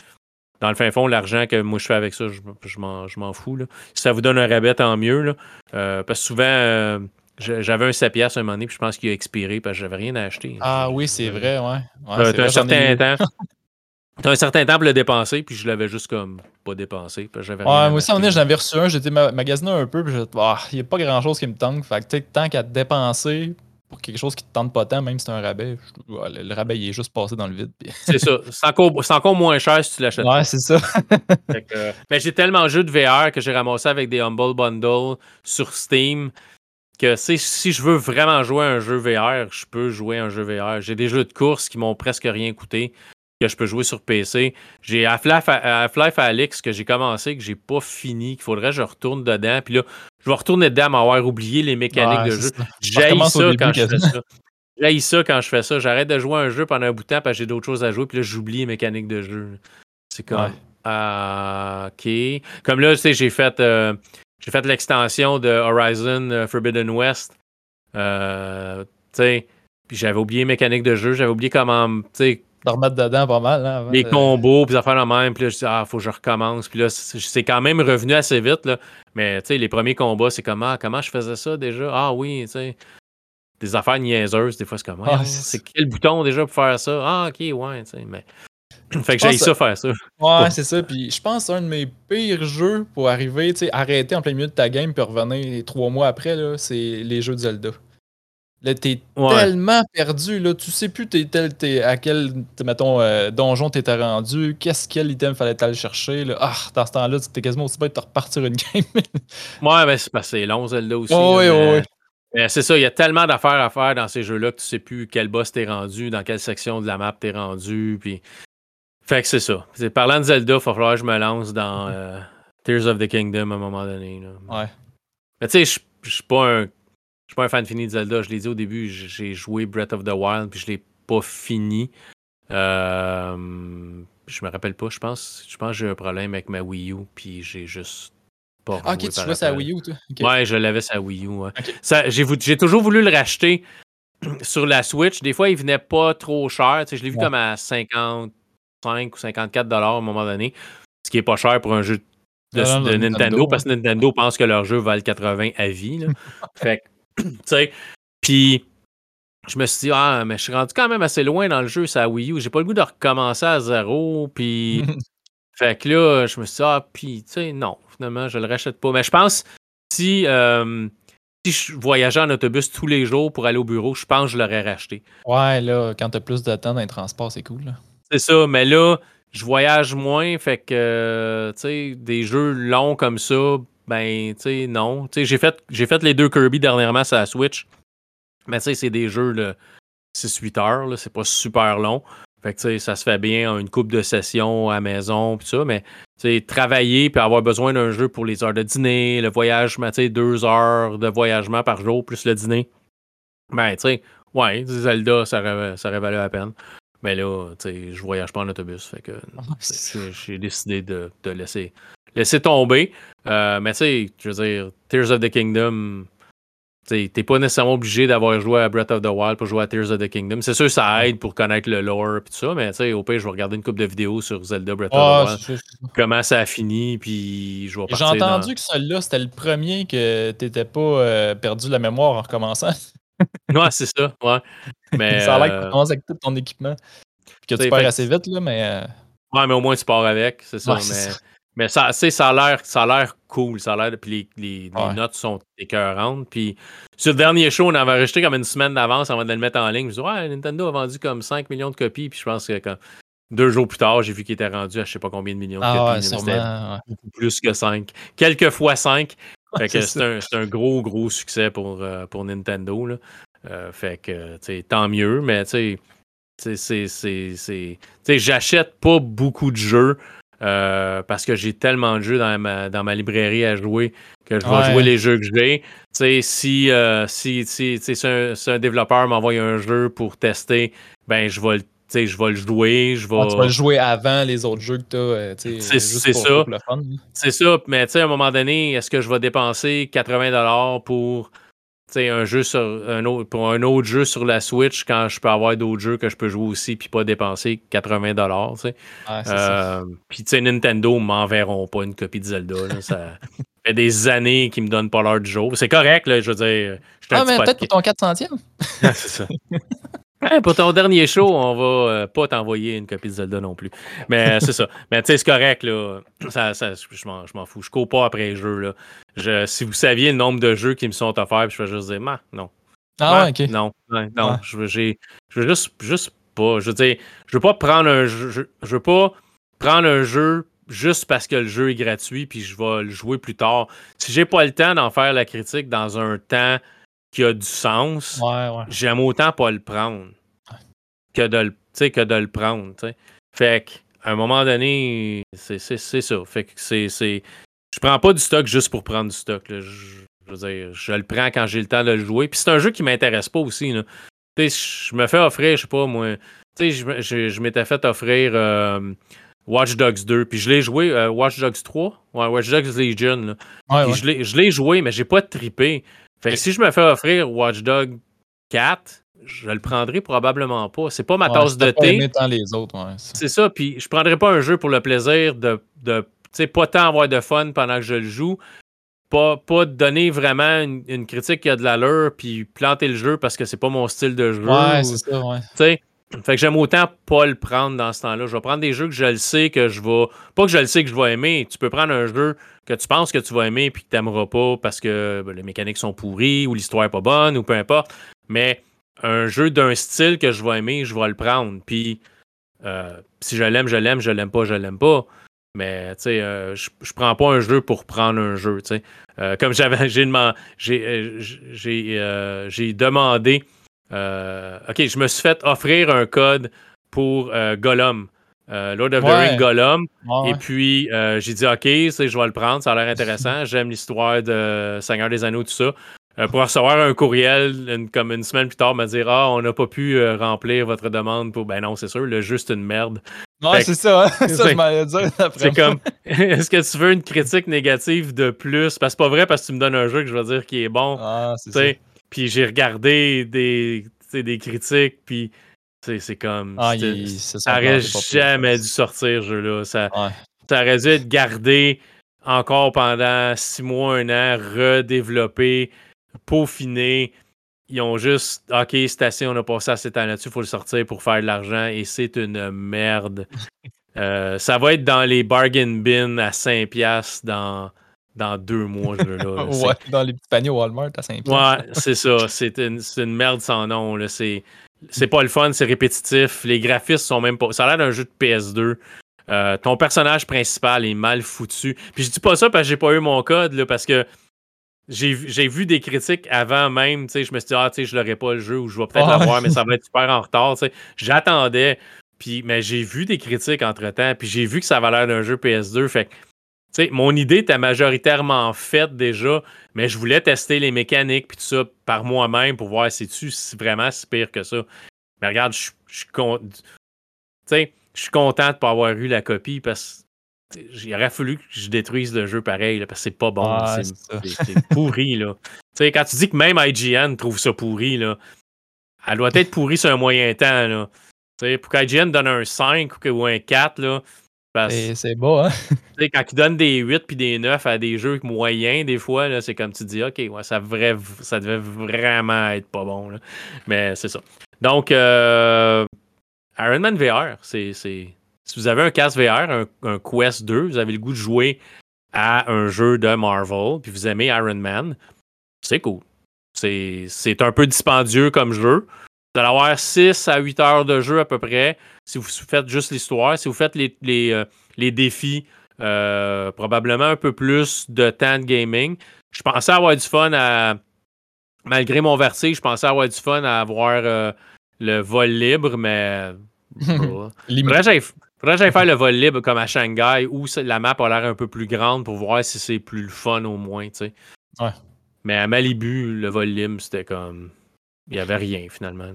dans le fin fond, l'argent que moi je fais avec ça, je, je m'en fous. Là. Si ça vous donne un rabais, tant mieux. Là. Euh, parce que souvent, euh, j'avais un 7 piastres un moment donné, puis je pense qu'il a expiré parce que j'avais rien à acheter. Ah oui, c'est vrai, ouais. ouais un certain temps. [LAUGHS] T'as un certain temps pour le dépenser, puis je l'avais juste comme pas dépensé. J'avais ouais, moi aussi, j'en avais reçu un, j'étais magasiné un peu, puis ah, il n'y a pas grand chose qui me tente. Fait que tant qu'à dépenser pour quelque chose qui te tente pas tant, même si c'est un rabais, le, rabais il est juste passé dans le vide. [LAUGHS] c'est ça. C'est encore, encore, moins cher si tu l'achètes. Ouais, c'est ça. [LAUGHS] mais j'ai tellement de jeux de VR que j'ai ramassé avec des Humble Bundle sur Steam que si je veux vraiment jouer un jeu VR, je peux jouer un jeu VR. J'ai des jeux de course qui m'ont presque rien coûté que je peux jouer sur PC. J'ai Half-Life Alyx que j'ai commencé, que j'ai pas fini, qu'il faudrait que je retourne dedans. Puis là, je vais retourner dedans, m'avoir oublié les mécaniques de jeu. J'ai ça quand je fais ça. J'ai ça quand je fais ça. J'arrête de jouer un jeu pendant un bout de temps parce que j'ai d'autres choses à jouer. Puis là, j'oublie les mécaniques de jeu. C'est comme. Ah, ok. Comme là, tu sais, j'ai fait, euh, j'ai fait l'extension de Horizon euh, Forbidden West. Euh, tu sais, puis j'avais oublié les mécaniques de jeu. J'avais oublié comment, tu sais, de remettre dedans pas mal. Hein, les combos, puis faire la même. Puis là, je dis, ah, faut que je recommence. Puis là, c'est quand même revenu assez vite. Là. Mais tu sais, les premiers combats, c'est comment, ah, comment je faisais ça déjà? Ah oui, tu sais. Des affaires niaiseuses, des fois, c'est comme, ah, c'est quel bouton déjà pour faire ça? Ah, ok, ouais, tu sais. Mais. [CLEARS THROAT] fait que j'ai ça faire ça. Ouais, c'est ça. Puis je pense que un de mes pires jeux pour arriver, tu sais, arrêter en plein milieu de ta game puis revenir trois mois après, c'est les jeux de Zelda. Là, t'es tellement perdu, là. Tu sais plus t'es, à quel, mettons, euh, donjon t'étais rendu, qu'est-ce quel item fallait aller chercher, là. Ah, dans ce temps-là, t'es quasiment aussi bien de repartir une [LAUGHS] game. ouais, mais c'est, long, Zelda aussi. oui, oui. c'est ça, il y a tellement d'affaires à faire dans ces jeux-là que tu sais plus quel boss t'es rendu, dans quelle section de la map t'es rendu, puis... Fait que c'est ça. parlant de Zelda, il va falloir que je me lance dans euh, Tears of the Kingdom à un moment donné. Là. Ouais. Mais tu sais, je suis pas un suis pas un fan fini de Zelda. Je l'ai dit au début, j'ai joué Breath of the Wild, puis je l'ai pas fini. Euh, je me rappelle pas, je pense. Je pense que j'ai un problème avec ma Wii U, puis j'ai juste pas Ah, ok, tu jouais sa Wii U, toi? Ouais, je l'avais sa Wii U. Ouais. j'ai, toujours voulu le racheter [CLEARS THROAT] sur la Switch. Des fois, il venait pas trop cher. je l'ai vu comme à 55 ou 54 dollars à un moment donné, ce qui est pas cher pour un jeu de, Nintendo, parce que Nintendo pense que leur jeu valent 80 à vie. Là. [LAUGHS] fait [CLEARS THROAT] tu sais, puis je me suis dit, ah, mais je suis rendu quand même assez loin dans le jeu, ça Wii U. J'ai pas le goût de recommencer à zéro. Puis, [LAUGHS] fait que là, je me suis dit, ah, puis, tu sais, non, finalement, je le rachète pas. Mais je pense, si, euh, si je voyageais en autobus tous les jours pour aller au bureau, je pense que je l'aurais racheté. Ouais, là, quand t'as plus de temps dans les transports, c'est cool. C'est ça, mais là, je voyage moins, fait que, tu sais, des jeux longs comme ça, ben, tu sais, non. Tu sais, j'ai fait, j'ai fait les deux Kirby dernièrement sur la Switch. Mais tu sais, c'est des jeux, de 6-8 heures, c'est pas super long. Fait que, tu sais, ça se fait bien en une coupe de session à maison, pis ça, mais, tu sais, travailler puis avoir besoin d'un jeu pour les heures de dîner, le voyage, tu sais, deux heures de voyagement par jour plus le dîner. Ben, tu sais, ouais, Zelda, ça aurait, ça aurait valu la peine. Mais là, tu sais, je voyage pas en autobus, fait que [LAUGHS] j'ai décidé de, de laisser, laisser tomber. Euh, mais tu sais, je veux dire, Tears of the Kingdom, t'es pas nécessairement obligé d'avoir joué à Breath of the Wild pour jouer à Tears of the Kingdom. C'est sûr, ça aide pour connaître le lore et tout ça, mais tu sais, au pire, je vais regarder une couple de vidéos sur Zelda Breath of the ah, Wild, comment ça a fini, puis je vais J'ai entendu que celui-là, c'était le premier que t'étais pas euh, perdu la mémoire en recommençant. [LAUGHS] ouais, c'est ça, ouais. Mais, [LAUGHS] ça a l'air que tu euh, commences avec tout ton équipement. Que tu perds assez vite, là, mais. Euh, ouais, mais au moins tu pars avec, c'est ça. mais... Mais ça, ça a l'air, ça a l'air cool, ça a l'air, puis les, les, notes sont écœurantes. Puis sur le dernier show, on avait enregistré comme une semaine d'avance avant de le mettre en ligne. Je me disais, ouais, Nintendo a vendu comme 5 millions de copies. Puis je pense que deux jours plus tard, j'ai vu qu'il était rendu à je sais pas combien de millions de ah, copies. Ouais, beaucoup plus que 5. Quelques fois 5. Fait que c'est un, un, gros, gros succès pour, euh, pour Nintendo. Là. Euh, fait que, tant mieux, mais tu sais, j'achète pas beaucoup de jeux euh, parce que j'ai tellement de jeux dans ma, dans ma librairie à jouer que je vais jouer les jeux que j'ai. Si, euh, si, si, si un, un, développeur m'envoie un jeu pour tester, ben je vais le je vais le jouer. Je vais... Ah, tu vas le jouer avant les autres jeux que tu as. Euh, c'est ça. C'est ça. Mais à un moment donné, est-ce que je vais dépenser 80$ pour un jeu sur un autre, pour un autre jeu sur la Switch quand je peux avoir d'autres jeux que je peux jouer aussi puis pas dépenser 80 dollars. Euh, puis Nintendo m'enverront pas une copie de Zelda. ça [LAUGHS] fait des années qu'ils me donnent pas l'heure du jour. C'est correct, là, je veux dire. ah, mais peut-être pour ton 400e. c'est ça. [LAUGHS] pour ton dernier show, on va euh, pas t'envoyer une copie de Zelda non plus. Mais euh, c'est ça. [LAUGHS] Mais tu sais, c'est correct, là. Ça, ça, je m'en fous. Je cours pas après les jeux, là. Je, si vous saviez le nombre de jeux qui me sont offerts, je vais juste dire, non. Ah, ok. Non, non. Je, veux, je veux juste, juste pas. Je veux dire, je veux pas prendre un jeu. Je, je veux pas prendre un jeu juste parce que le jeu est gratuit puis je vais le jouer plus tard. Si j'ai pas le temps d'en faire la critique dans un temps qui a du sens, j'aime autant pas le prendre que de le, que de le prendre. Fait qu'à un moment donné, c'est ça. Fait que c'est. Je prends pas du stock juste pour prendre du stock. Je, veux dire, je le prends quand j'ai le temps de le jouer. Puis c'est un jeu qui m'intéresse pas aussi. Là. Je me fais offrir, je sais pas moi. Tu sais, je, je, m'étais fait offrir euh, Watch Dogs 2. Puis je l'ai joué, euh, Watch Dogs 3. Ouais, Watch Dogs Legion. Je l'ai joué, mais j'ai pas trippé. Fait que si je me fais offrir Watch Dog 4, je le prendrai probablement pas. C'est pas ma tasse de thé. les autres, c'est ça. Puis je prendrai pas un jeu pour le plaisir de, de pas tant avoir de fun pendant que je le joue. Pas, pas donner vraiment une, critique qui a de l'allure, puis planter le jeu parce que c'est pas mon style de jeu. Ouais, c'est ça, ouais. Fait que j'aime autant pas le prendre dans ce temps-là. Je vais prendre des jeux que je le sais que je vais. Pas que je le sais que je vais aimer. Tu peux prendre un jeu que tu penses que tu vas aimer puis que tu n'aimeras pas parce que ben, les mécaniques sont pourries ou l'histoire n'est pas bonne ou peu importe. Mais un jeu d'un style que je vais aimer, je vais le prendre. Puis euh, si je l'aime, je l'aime, je l'aime pas, je l'aime pas. Mais tu sais, euh, je, je prends pas un jeu pour prendre un jeu. Euh, comme j'avais [LAUGHS] j'ai j'ai demandé euh, OK, je me suis fait offrir un code pour euh, Gollum. Euh, Lord of the Rings Gollum. Et puis, j'ai dit, OK, je vais le prendre, ça a l'air [LAUGHS] intéressant. J'aime l'histoire de Seigneur des Anneaux, tout ça. pour recevoir un courriel comme une semaine plus tard, me dire Ah, on n'a pas pu remplir votre demande pour. Ben non, c'est sûr, le jeu, c'est une merde. Ouais, c'est ça, hein. [LAUGHS] ça, je m'allais dire. [LAUGHS] C'est comme Est-ce que tu veux une critique négative de plus? Parce que c'est pas vrai, parce que tu me donnes un jeu que je veux dire qui est bon. Ah, c'est ça. Puis j'ai regardé des, des critiques, puis c'est comme. Ah, ça aurait jamais dû sortir, ce jeu-là. Ça, ça aurait dû être gardé encore pendant six mois, un an, redéveloppé, peaufiné. Ils ont juste, OK, c'est assez, on a passé assez de temps là-dessus, il faut le sortir pour faire de l'argent et c'est une merde. [LAUGHS] Euh, ça va être dans les bargain bins à 5$ dans, dans deux mois, je là. [LAUGHS] ouais, dans les petits paniers Walmart à 5 Ouais, c'est ça. C'est une, une, merde sans nom. C'est, pas le fun, c'est répétitif. Les graphismes sont même pas. Ça a l'air d'un jeu de PS2. ton personnage principal est mal foutu. Puis je dis pas ça parce que j'ai pas eu mon code, là, parce que j'ai vu des critiques avant même, je me suis dit, ah, tu sais, je l'aurai pas le jeu ou je vais peut-être l'avoir, mais ça va être super en retard. [LAUGHS] J'attendais, puis, mais j'ai vu des critiques entre-temps, puis j'ai vu que ça avait l'air d'un jeu PS2, fait tu sais, mon idée était majoritairement faite déjà, mais je voulais tester les mécaniques puis tout ça par moi-même pour voir si tu vraiment si pire que ça. Mais regarde, je suis content. de pas avoir eu la copie parce que il aurait fallu que je détruise le jeu pareil, parce que c'est pas bon. c'est [LAUGHS] pourri, là. quand tu dis que même IGN trouve ça pourri, là, elle doit être pourrie sur un moyen temps, là. pour qu'IGN donne un 5 ou un 4, là. C'est beau, hein? [LAUGHS] quand ils donnent des 8 puis des 9 à des jeux moyens, des fois, c'est comme tu dis, OK, ouais, ça, devrait, ça devait vraiment être pas bon. Là. Mais c'est ça. Donc, euh, Iron Man VR, c'est si vous avez un casque VR, un, Quest 2, vous avez le goût de jouer à un jeu de Marvel, puis vous aimez Iron Man, c'est cool. C'est un peu dispendieux comme jeu. Vous allez avoir 6 à 8 heures de jeu à peu près si vous faites juste l'histoire. Si vous faites les, les, euh, défis, euh, probablement un peu plus de temps de gaming. Je pensais avoir du fun à. Malgré mon vertige, je pensais avoir du fun à avoir euh, le vol libre, mais. [LAUGHS] Faudrait que j'aille faire le vol libre comme à Shanghai où la map a l'air un peu plus grande pour voir si c'est plus le fun au moins, tu sais. Ouais. Mais à Malibu, le vol libre, c'était comme. Il n'y avait rien finalement.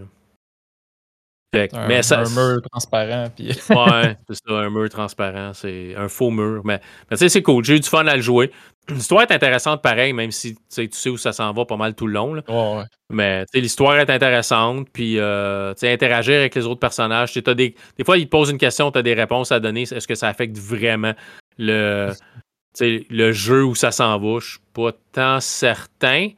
Un, mais ça, un mur transparent. Puis... [LAUGHS] ouais, c'est ça, un mur transparent. C'est un faux mur. Mais, mais tu sais, c'est cool. J'ai eu du fun à le jouer. L'histoire est intéressante pareil, même si tu sais où ça s'en va pas mal tout le long. Là. Ouais, ouais. Mais l'histoire est intéressante. Puis euh, interagir avec les autres personnages. As des, des fois, ils te posent une question, tu as des réponses à donner. Est-ce que ça affecte vraiment le, le jeu où ça s'en va? Je suis pas tant certain.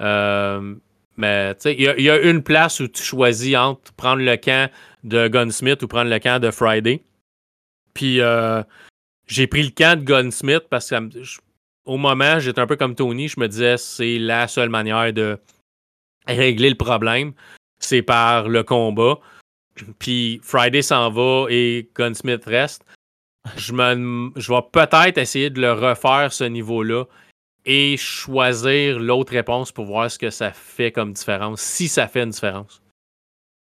Euh, mais il y, a une place où tu choisis entre prendre le camp de Gunsmith ou prendre le camp de Friday. Puis euh, j'ai pris le camp de Gunsmith parce que au moment, j'étais un peu comme Tony, je me disais c'est la seule manière de régler le problème, c'est par le combat. Puis Friday s'en va et Gunsmith reste. Je, je vais peut-être essayer de le refaire ce niveau-là et choisir l'autre réponse pour voir ce que ça fait comme différence, si ça fait une différence.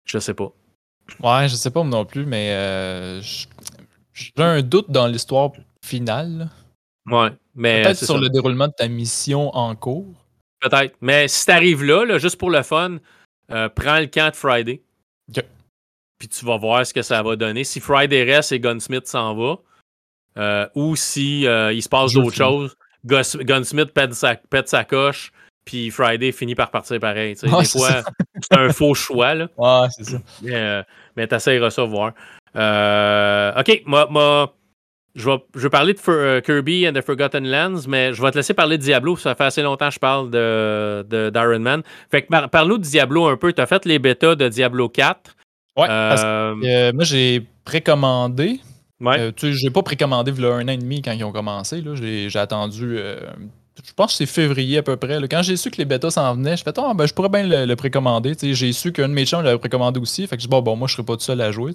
Je sais pas. Ouais, je sais pas non plus, mais euh, j'ai un doute dans l'histoire finale. Ouais, mais. Peut-être sur le déroulement de ta mission en cours. Peut-être. Mais si t'arrives là, là, juste pour le fun, euh, prends le camp de Friday. OK. Puis tu vas voir ce que ça va donner. Si Friday reste et Gunsmith s'en va, euh, ou si il se passe d'autres choses, Gunsmith pète sa, pète sa coche, puis Friday finit par partir pareil. des fois, c'est un faux choix. Là. Ouais, c'est ça. Mais, mais t'essayeras ça voir. OK, moi je vais, parler de euh, Kirby and the Forgotten Lands, mais je vais te laisser parler de Diablo. Ça fait assez longtemps que je parle de, d'Iron Man. Fait que parle-nous de Diablo un peu. Tu as fait les bêtas de Diablo 4. Ouais. Euh, euh, moi, j'ai précommandé. Ouais. tu sais, j'ai pas précommandé il y a un an et demi quand ils ont commencé. Là. J'ai, attendu. je pense que c'est février à peu près. Quand j'ai su que les bêtas s'en venaient, je fais oh, ben, je pourrais bien le, précommander. J'ai su qu'un de mes chums l'avait précommandé aussi. Fait que je dis bon, bon, moi, je serais pas tout seul à jouer.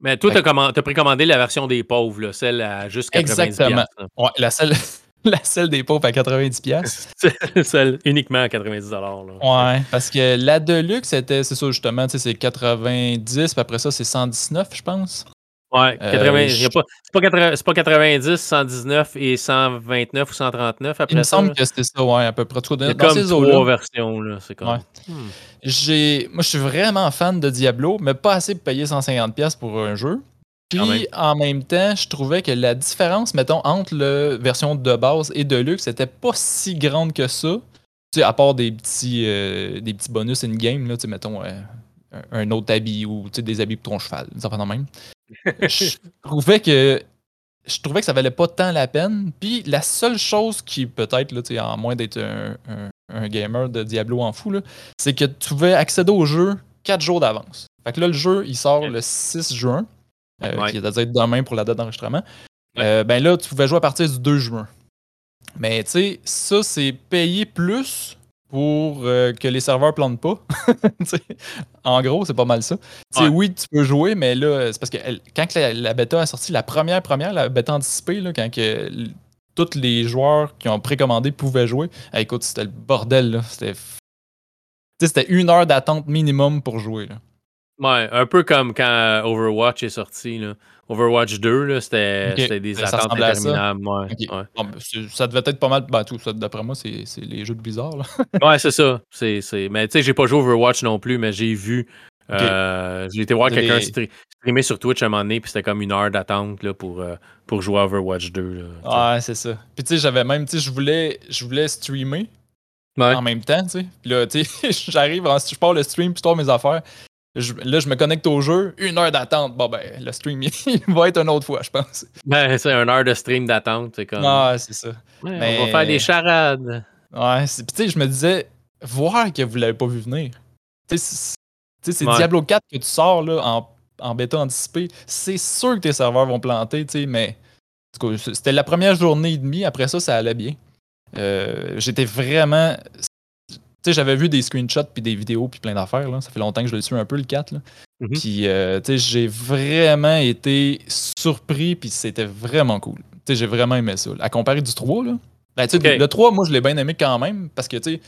Mais toi, tu as, précommandé la version des pauvres, là, celle à juste 90$. Exactement. Ouais, la seule, [LAUGHS] la seule des pauvres à 90$. [LAUGHS] celle uniquement à 90$. Là. Ouais, parce que la Deluxe, c'était, c'est ça justement, c'est 90$, puis après ça, c'est 119$, je pense. Ouais, 80, euh, c'est pas, pas, 90, 119 et 129 ou 139 après Il me semble que c'était ça, ouais, à peu près. Dans, dans comme trois versions, là. C'est comme... Ouais. Hmm. J'ai, moi, je suis vraiment fan de Diablo, mais pas assez pour payer 150$ pour un jeu. Puis, en même temps, je trouvais que la différence, mettons, entre la version de base et de luxe, c'était pas si grande que ça. Tu sais, à part des petits, euh, des petits bonus in-game, là, tu sais, mettons, euh, un autre habit ou des habits pour ton cheval, ça fait même je trouvais que je trouvais que ça valait pas tant la peine. Puis la seule chose qui peut-être, là, en moins d'être un, gamer de Diablo en fou, c'est que tu pouvais accéder au jeu 4 jours d'avance. Fait que là, le jeu, il sort le 6 juin, euh, qui est à dire demain pour la date d'enregistrement. Euh, ben là, tu pouvais jouer à partir du 2 juin. Mais tu sais, ça, c'est payer plus pour euh, que les serveurs plantent pas. [LAUGHS] en gros, c'est pas mal ça. Oui, tu peux jouer, mais là, c'est parce que quand la, bêta a sorti, la première, première, la bêta anticipée, là, quand que, tous les joueurs qui ont précommandé pouvaient jouer, eh, écoute, c'était le bordel. C'était c'était une heure d'attente minimum pour jouer. Là. Ouais, un peu comme quand Overwatch est sorti. Là. Overwatch 2, c'était des attentes interminables. Ouais, ben, ça devait être pas mal. Ben, tout, d'après moi, c'est les jeux de Blizzard. Là. [LAUGHS] ouais, c'est ça. C'est, Mais tu sais, j'ai pas joué Overwatch non plus, mais j'ai vu. Euh, j'ai été voir quelqu'un streamer sur Twitch à un moment donné, puis c'était comme une heure d'attente pour, euh, pour jouer à Overwatch 2. Là, ouais, c'est ça. Puis tu sais, j'avais même, tu sais, je voulais, je voulais streamer en même temps, tu sais. Puis là, tu sais, [LAUGHS] j'arrive, je pars le stream, puis je mes affaires là, je me connecte au jeu, une heure d'attente. Bon, ben, le stream, [LAUGHS] il va être une autre fois, je pense. Ben, c'est une heure de stream d'attente. C'est comme. Ah, c'est ça. On va faire des charades. Ouais, puis tu sais, je me disais, voir que vous l'avez pas vu venir. Tu sais, c'est Diablo 4 que tu sors là, en, en bêta anticipé. C'est sûr que tes serveurs vont planter, tu sais, mais. C'était la première journée et demie. Après ça, ça allait bien. Euh, j'étais vraiment sais, j'avais vu des screenshots puis des vidéos puis plein d'affaires. Ça fait longtemps que je le suis un peu le 4. Là. Mm-hmm. Puis, euh, tu sais, j'ai vraiment été surpris puis c'était vraiment cool. Tu sais, j'ai vraiment aimé ça. À comparer du 3, là. Ben, Le 3, moi, je l'ai bien aimé quand même parce que, tu sais,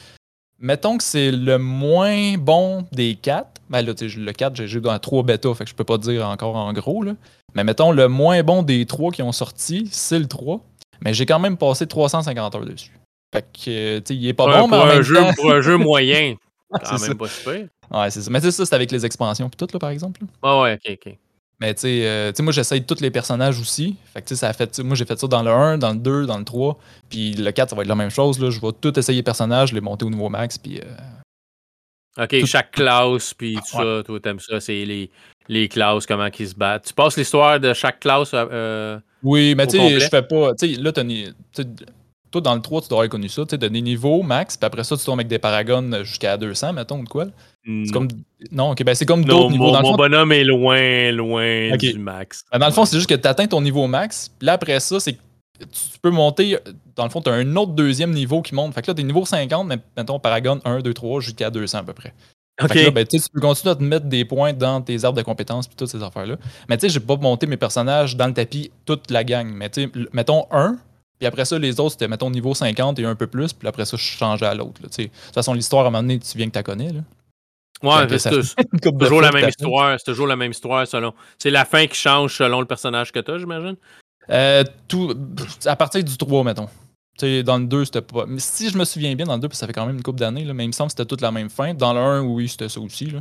mettons que c'est le moins bon des 4. Ben là, le 4, j'ai joué dans 3 bêta, fait que je peux pas dire encore en gros. Là. Mais mettons, le moins bon des 3 qui ont sorti, c'est le 3. Mais j'ai quand même passé 350 heures dessus. Fait que, tu sais, il est pas bon, mais en un jeu, Pour un jeu moyen, [LAUGHS] quand même pas super. Ouais, c'est ça. Mais ça, c'est avec les expansions puis tout, là, par exemple. Ah ouais, ok, ok. Mais tu sais, euh, moi, j'essaye tous les personnages aussi. Fait que, tu sais, ça a fait. Moi, j'ai fait ça dans le 1, dans le 2, dans le 3. Puis le 4, ça va être la même chose. Là. Je vais tout essayer les personnages, les monter au niveau max. Puis. Euh, ok, chaque classe, puis tout ça, toi, t'aimes ça. C'est les, les classes, comment ils se battent. Tu passes l'histoire de chaque classe. Euh, oui, mais tu sais, je fais pas. Tu sais, là, t'as toi, dans le 3, tu dois connu ça, tu sais, de des niveaux max, puis après ça, tu tombes avec des paragons jusqu'à 200, mettons, ou quoi. C'est comme. Non, ok, ben c'est comme d'autres niveaux. Dans mon bonhomme est loin, loin du max. Ben, dans le fond, c'est juste que tu atteins ton niveau max, puis là, après ça, c'est tu peux monter. Dans le fond, tu as un autre deuxième niveau qui monte. Fait que là, t'es niveau 50, mais mettons, Paragon 1, 2, 3, jusqu'à 200 à peu près. Ok. Là, ben, tu peux continuer à te mettre des points dans tes arbres de compétences puis toutes ces affaires-là. Mais tu sais, j'ai pas monté mes personnages dans le tapis toute la gang. Mais tu sais, mettons 1, puis après ça, les autres, c'était, mettons, niveau 50 et un peu plus. Puis après ça, je changeais à l'autre. De toute façon, l'histoire, à un moment donné, tu viens que tu connais. Là. Ouais, c'est toujours la même histoire. C'est toujours la même histoire selon. C'est la fin qui change selon le personnage que tu as, j'imagine? Euh, tout, à partir du 3, mettons. dans le 2, c'était pas. Mais si je me souviens bien, dans le 2, ça fait quand même une couple d'années, mais il me semble que c'était toute la même fin. Dans le 1, oui, c'était ça aussi. Là.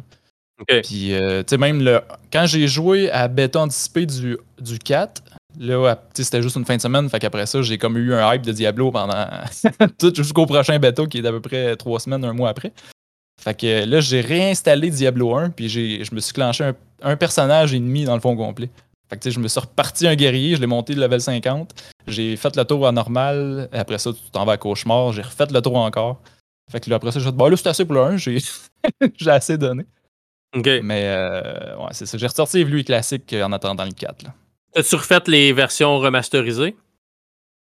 Puis, euh, tu sais, même le... quand j'ai joué à bêta anticipé du, du 4, Là, c'était juste une fin de semaine. Fait qu'après ça, j'ai comme eu un hype de Diablo pendant [LAUGHS] tout jusqu'au prochain bêta qui est d'à peu près trois semaines, un mois après. Fait que là, j'ai réinstallé Diablo 1, puis je me suis clenché un, personnage ennemi dans le fond complet. Fait que je me suis reparti un guerrier, je l'ai monté de level 50. J'ai fait le tour à normal. Après ça, tu t'en vas à cauchemar. J'ai refait le tour encore. Fait que là, après ça, j'ai dit, bon, là, c'est assez pour le 1. [LAUGHS] J'ai assez donné. Mais, euh, ouais, c'est ça. J'ai ressorti lui classique en attendant le 4. Là. As-tu refait les versions remasterisées?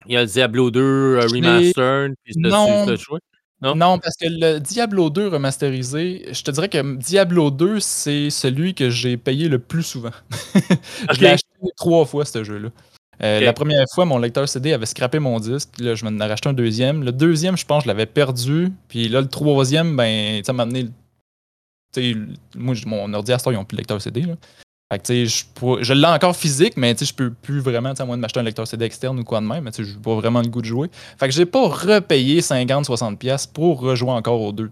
Il y a le Diablo 2 euh, Remastered, puis non. Non? non? parce que le Diablo 2 remasterisé, je te dirais que Diablo 2, c'est celui que j'ai payé le plus souvent. [LAUGHS] je l'ai acheté trois fois, ce jeu-là. Euh, la première fois, mon lecteur CD avait scrappé mon disque. Là, je m'en ai racheté un deuxième. Le deuxième, je pense, je l'avais perdu. Puis là, le troisième, ben, ça m'a amené. Moi, mon ordi à ils n'ont plus de lecteur CD. Là. Fait que, je, je l'ai encore physique, mais je peux plus vraiment, à moins de m'acheter un lecteur CD externe ou quoi de même, mais je n'ai pas vraiment le goût de jouer. Fait que j'ai pas repayé 50-60$ pour rejouer encore aux deux.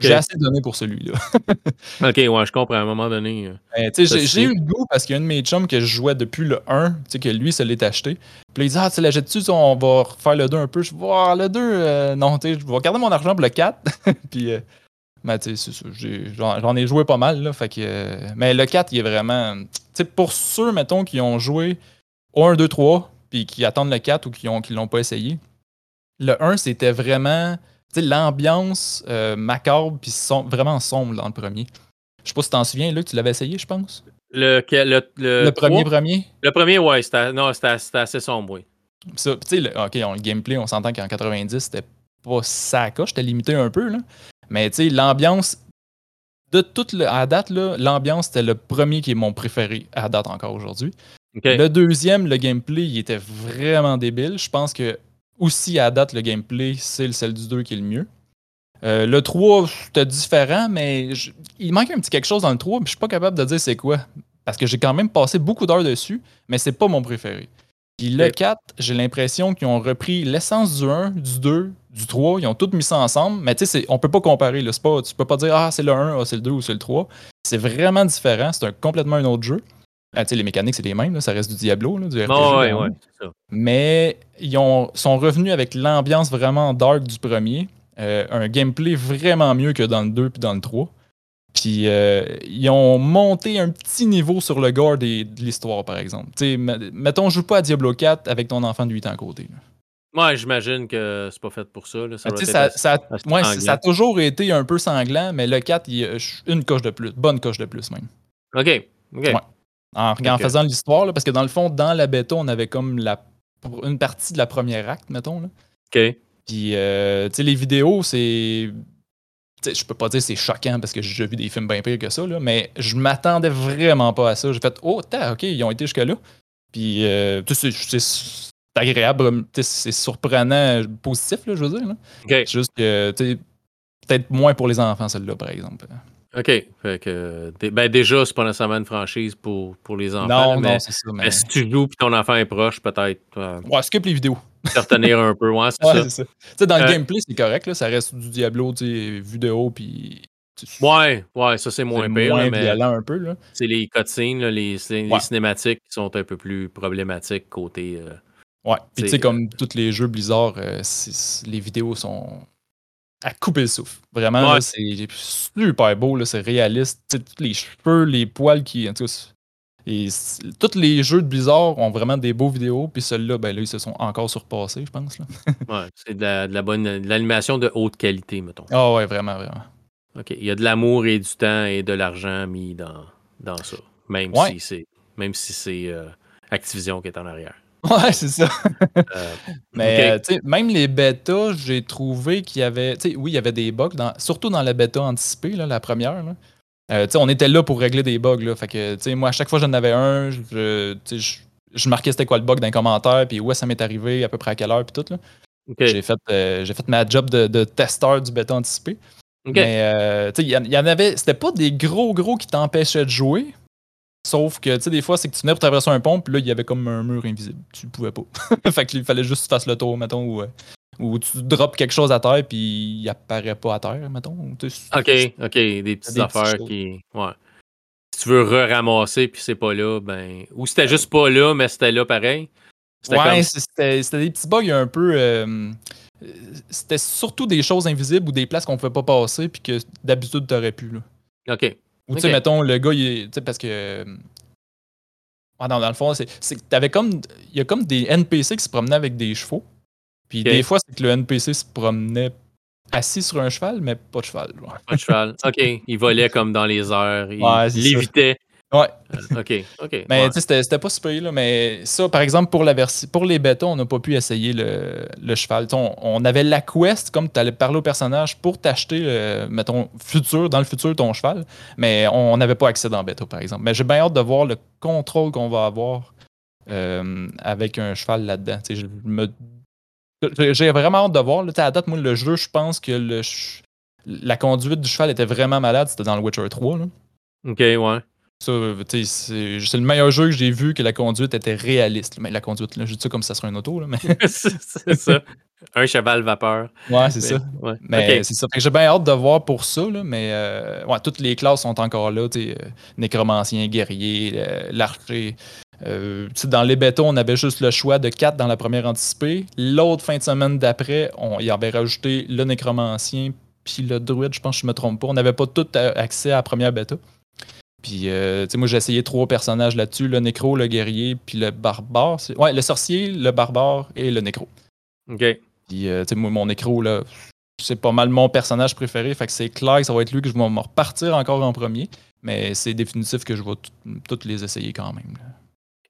J'ai assez donné pour celui-là. [LAUGHS] ok, ouais, je comprends à un moment donné. Euh, ben, j'ai eu le goût parce qu'il y a un de mes chums que je jouais depuis le 1, que lui, ça l'est acheté. Puis il dit Ah, tu l'achètes-tu, on va refaire le 2 un peu? Je vais voir le 2, euh, non, je vais garder mon argent pour le 4. [LAUGHS] puis. Euh, mais tu sais, j'en ai joué pas mal, là. Fait que, euh, mais le 4, il est vraiment. Tu pour ceux, mettons, qui ont joué au 1, 2, 3, puis qui attendent le 4 ou qui ne qui l'ont pas essayé, le 1, c'était vraiment. Tu sais, l'ambiance euh, macabre, puis vraiment sombre dans le premier. Je sais pas si tu t'en souviens, là, tu l'avais essayé, je pense? Le, le, le, premier, premier? Le premier, ouais, c'était assez sombre, oui. Ça, tu sais, ok, le gameplay, on s'entend qu'en 90, c'était pas ça j'étais limité un peu. Là. Mais tu sais, l'ambiance, de toute le, à date, l'ambiance, c'était le premier qui est mon préféré à date encore aujourd'hui. Le deuxième, le gameplay, il était vraiment débile. Je pense que aussi à date, le gameplay, c'est celle du 2 qui est le mieux. Euh, le 3, c'était différent, mais il manque un petit quelque chose dans le 3, mais je suis pas capable de dire c'est quoi. Parce que j'ai quand même passé beaucoup d'heures dessus, mais c'est pas mon préféré. Puis le 4, j'ai l'impression qu'ils ont repris l'essence du 1, du 2, du 3, ils ont tout mis ça ensemble, mais tu sais, on peut pas comparer. Là. Pas, tu peux pas dire ah c'est le 1, ah, c'est le 2 ou c'est le 3. C'est vraiment différent, c'est un, complètement un autre jeu. Ah, les mécaniques, c'est les mêmes, ça reste du Diablo, du RPG. Mais ils ont, sont revenus avec l'ambiance vraiment dark du premier. Euh, un gameplay vraiment mieux que dans le 2 puis dans le 3. Puis euh, ils ont monté un petit niveau sur le gore de l'histoire, par exemple. T'sais, mettons, joue pas à Diablo 4 avec ton enfant de 8 ans à côté. Ouais, j'imagine que c'est pas fait pour ça. Ça, ça, ça, ça, a toujours été un peu sanglant, mais le 4, il a une coche de plus. Bonne coche de plus, même. OK. OK. En, en, faisant l'histoire, parce que dans le fond, dans la bêta, on avait comme la, une partie de la première acte, mettons. Là. OK. Puis, euh, tu sais, les vidéos, c'est je peux pas dire c'est choquant parce que j'ai déjà vu des films bien pires que ça, là, mais je m'attendais vraiment pas à ça. J'ai fait Oh, ok, ils ont été jusque-là. Puis euh, c'est agréable, c'est surprenant, positif, là, je veux dire. Là. Juste que peut-être moins pour les enfants, celle-là, par exemple. OK. Fait que, ben déjà, c'est pas nécessairement une franchise pour, pour les enfants. Non, mais, non, c'est ça. Mais... si tu joues et ton enfant est proche, peut-être. Euh, ouais, skip les vidéos. [LAUGHS] Se retenir un peu, ouais, c'est ça. ça. dans le euh, gameplay, c'est correct, là, ça reste du Diablo, tu vu de haut, puis. Ouais, ouais, ça c'est moins pire. Moins mais violent un peu, là. C'est les cutscenes, les, les cinématiques qui sont un peu plus problématiques côté. Euh, ouais, puis tu sais, comme tous les jeux Blizzard, les vidéos sont à couper le souffle. Vraiment, c'est super beau, c'est réaliste. tous les cheveux, les poils qui. En tout et tous les jeux de Blizzard ont vraiment des beaux vidéos, puis ceux-là, ben là, ils se sont encore surpassés, je pense. Là. [LAUGHS] ouais, c'est de la, bonne. de l'animation de haute qualité, mettons. Ah ouais, vraiment, vraiment. OK. Il y a de l'amour et du temps et de l'argent mis dans, dans ça. Même si c'est même si c'est euh, Activision qui est en arrière. [LAUGHS] Ouais, c'est ça. Euh, Mais euh, même les bêtas, j'ai trouvé qu'il y avait. Oui, il y avait des bugs, dans, surtout dans la bêta anticipée, là, la première. Là. Euh, on était là pour régler des bugs. Là, fait que, moi, à chaque fois que j'en avais un, je, je, je marquais c'était quoi le bug dans les commentaires, puis où ça m'est arrivé, à peu près à quelle heure, puis tout. Là. J'ai fait, j'ai fait ma job de, de testeur du bêta anticipé. Mais il y, y, en avait. C'était pas des gros gros qui t'empêchaient de jouer, Sauf que, tu sais, des fois, c'est que tu venais pour traverser un pont, puis là, il y avait comme un mur invisible. Tu pouvais pas. [LAUGHS] fait qu'il fallait juste que tu fasses le tour, mettons, ou, euh, ou tu drops quelque chose à terre, puis il apparaît pas à terre, mettons. Ok, ok, des petites affaires qui. Ouais. Si tu veux re-ramasser, puis c'est pas là, ben. Ou c'était juste pas là, mais c'était là pareil. Ouais, c'était des petits bugs un peu. Euh, c'était surtout des choses invisibles ou des places qu'on pouvait pas passer, puis que d'habitude, t'aurais pu, là. Ok. Ou tu sais, mettons, le gars, il est. parce que. Ah non, dans le fond, c'est. T'avais comme. Il y a comme des NPC qui se promenaient avec des chevaux. Puis des fois, c'est que le NPC se promenait assis sur un cheval, mais pas de cheval. Pas de cheval. [LAUGHS] OK. Il volait comme dans les airs. Il lévitait. Ouais. Euh, OK, OK. Mais tu sais, c'était pas super, là. Mais ça, par exemple, pour, la pour les bêtas, on n'a pas pu essayer le, le cheval. On, on, avait la quest, comme tu allais parler au personnage, pour t'acheter, mettons, futur, dans le futur, ton cheval. Mais on n'avait pas accès dans bêta, par exemple. Mais j'ai bien hâte de voir le contrôle qu'on va avoir euh, avec un cheval là-dedans. J'ai vraiment hâte de voir. Là, à date, moi, le jeu, je pense que le, la conduite du cheval était vraiment malade. C'était dans le Witcher 3. Là. OK, ouais. Ça, c'est le meilleur jeu que j'ai vu que la conduite était réaliste. Mais la conduite, là, je dis ça comme ça serait un auto. Là, mais... [LAUGHS] c'est ça. Un cheval vapeur. Ouais, c'est ça. Mais c'est ça. J'ai bien hâte de voir pour ça, là, mais euh, ouais, toutes les classes sont encore là. Euh, nécromancien, guerrier, euh, l'archer. dans les bétons, on avait juste le choix de 4 dans la première anticipée. L'autre fin de semaine d'après, on y avait rajouté le nécromancien puis le druide, je pense que je me trompe pas. On n'avait pas tout accès à la première bêta. Puis, euh, tu sais, moi, j'ai essayé trois personnages là-dessus le nécro, le guerrier, puis le barbare. Ouais, le sorcier, le barbare et le nécro. OK. Puis, euh, tu sais, moi, mon nécro, là, c'est pas mal mon personnage préféré. Fait que c'est clair que ça va être lui que je vais me repartir encore en premier. Mais c'est définitif que je vais toutes les essayer quand même.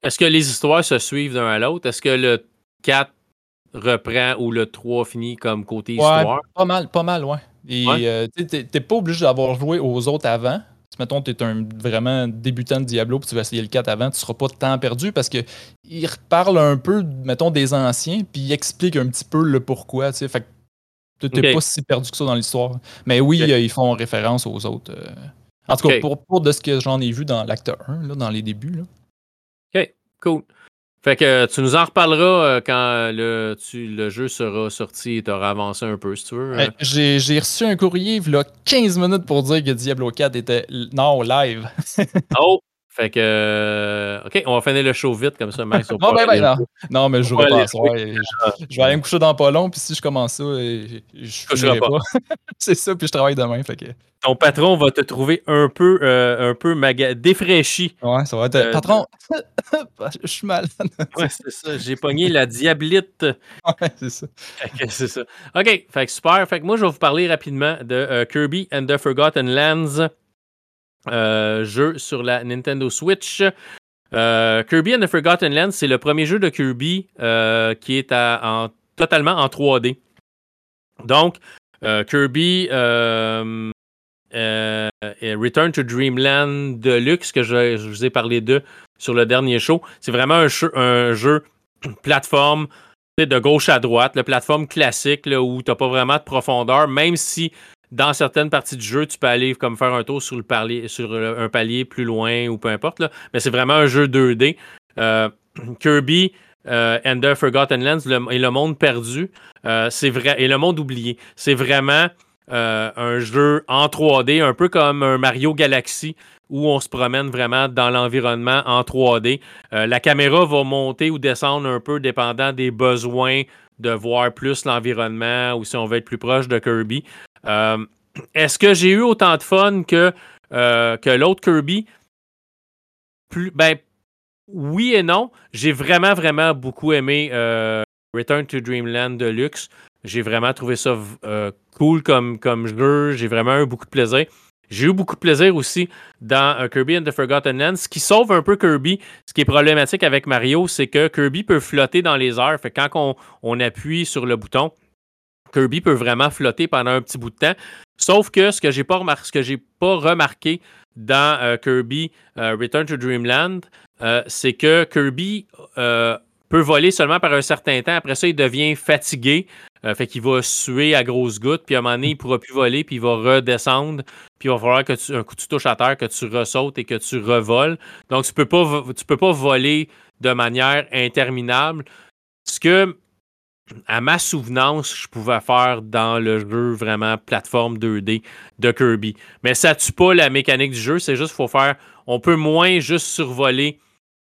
Est-ce que les histoires se suivent d'un à l'autre? Est-ce que le 4 reprend ou le 3 finit comme côté histoire? Pas mal, pas mal, ouais. Et euh, tu t'es pas obligé d'avoir joué aux autres avant. Si mettons, tu es un vraiment débutant de Diablo puis tu vas essayer le 4 avant, tu seras pas de temps perdu parce que il reparle un peu, mettons, des anciens, puis il explique un petit peu le pourquoi. Fait que tu n'es pas si perdu que ça dans l'histoire. Mais oui, euh, ils font référence aux autres. Euh. En tout cas, pour, pour, de ce que j'en ai vu dans l'acte 1, là, dans les débuts. Là. OK, cool. Fait que tu nous en reparleras euh, quand le, tu, le jeu sera sorti et tu auras avancé un peu, si tu veux. J'ai reçu un courrier il y a 15 minutes pour dire que Diablo 4 était non live. oh, fait que, euh, OK, on va finir le show vite comme ça, Max. [LAUGHS] non, ben, ben, non. non, mais je jouerai pas à soir. Je, vais aller me coucher dans pas long, puis si je commence ça, je ne pas. pas. [LAUGHS] c'est ça, puis je travaille demain. Fait que... Ton patron va te trouver un peu, euh, un peu défraîchi. Ouais, ça va être. Euh, patron, [LAUGHS] je suis malade. ouais, c'est ça. J'ai pogné la diablite. Ouais, c'est ça. c'est ça. OK, fait que super. Fait que moi, je vais vous parler rapidement de Kirby and the Forgotten Lands. Euh, jeu sur la Nintendo Switch. Euh, Kirby and the Forgotten Land, c'est le premier jeu de Kirby euh, qui est en, totalement en 3D. Donc, Kirby Return to Dreamland Deluxe, que je, vous ai parlé de sur le dernier show, c'est vraiment un jeu, [CLEARS THROAT] plateforme de gauche à droite, le plateforme classique où tu n'as pas vraiment de profondeur, même si dans certaines parties du jeu, tu peux aller comme faire un tour sur, le palier, sur un palier plus loin ou peu importe. Mais c'est vraiment un jeu 2D. Euh, [CLEARS THROAT] Kirby euh, and the Forgotten Lands et le monde perdu, euh, c'est vrai et le monde oublié. C'est vraiment un jeu en 3D, un peu comme un Mario Galaxy où on se promène vraiment dans l'environnement en 3D. la caméra va monter ou descendre un peu dépendant des besoins de voir plus l'environnement ou si on veut être plus proche de Kirby. Euh, est-ce que j'ai eu autant de fun que, euh, que l'autre Kirby? Ben, oui et non. J'ai vraiment, vraiment beaucoup aimé euh, Return to Dreamland Deluxe. J'ai vraiment trouvé ça cool comme, jeu. J'ai vraiment eu beaucoup de plaisir. J'ai eu beaucoup de plaisir aussi dans Kirby and the Forgotten Lands. Ce qui sauve un peu Kirby, ce qui est problématique avec Mario, c'est que Kirby peut flotter dans les airs. Fait quand on appuie sur le bouton, Kirby peut vraiment flotter pendant un petit bout de temps. Sauf que ce que j'ai pas, pas remarqué dans euh, Kirby euh, Return to Dreamland, euh, c'est que Kirby peut voler seulement par un certain temps. Après ça, il devient fatigué. fait qu'il va suer à grosses gouttes. Puis à un moment donné, il ne pourra plus voler. Puis il va redescendre. Puis il va falloir que tu, un coup tu touches à terre, que tu ressautes et que tu revoles. Donc tu ne peux, pas, peux pas voler de manière interminable. Ce que à ma souvenance, je pouvais faire dans le jeu vraiment plateforme 2D de Kirby. Mais ça tue pas la mécanique du jeu, c'est juste faut faire. On peut moins juste survoler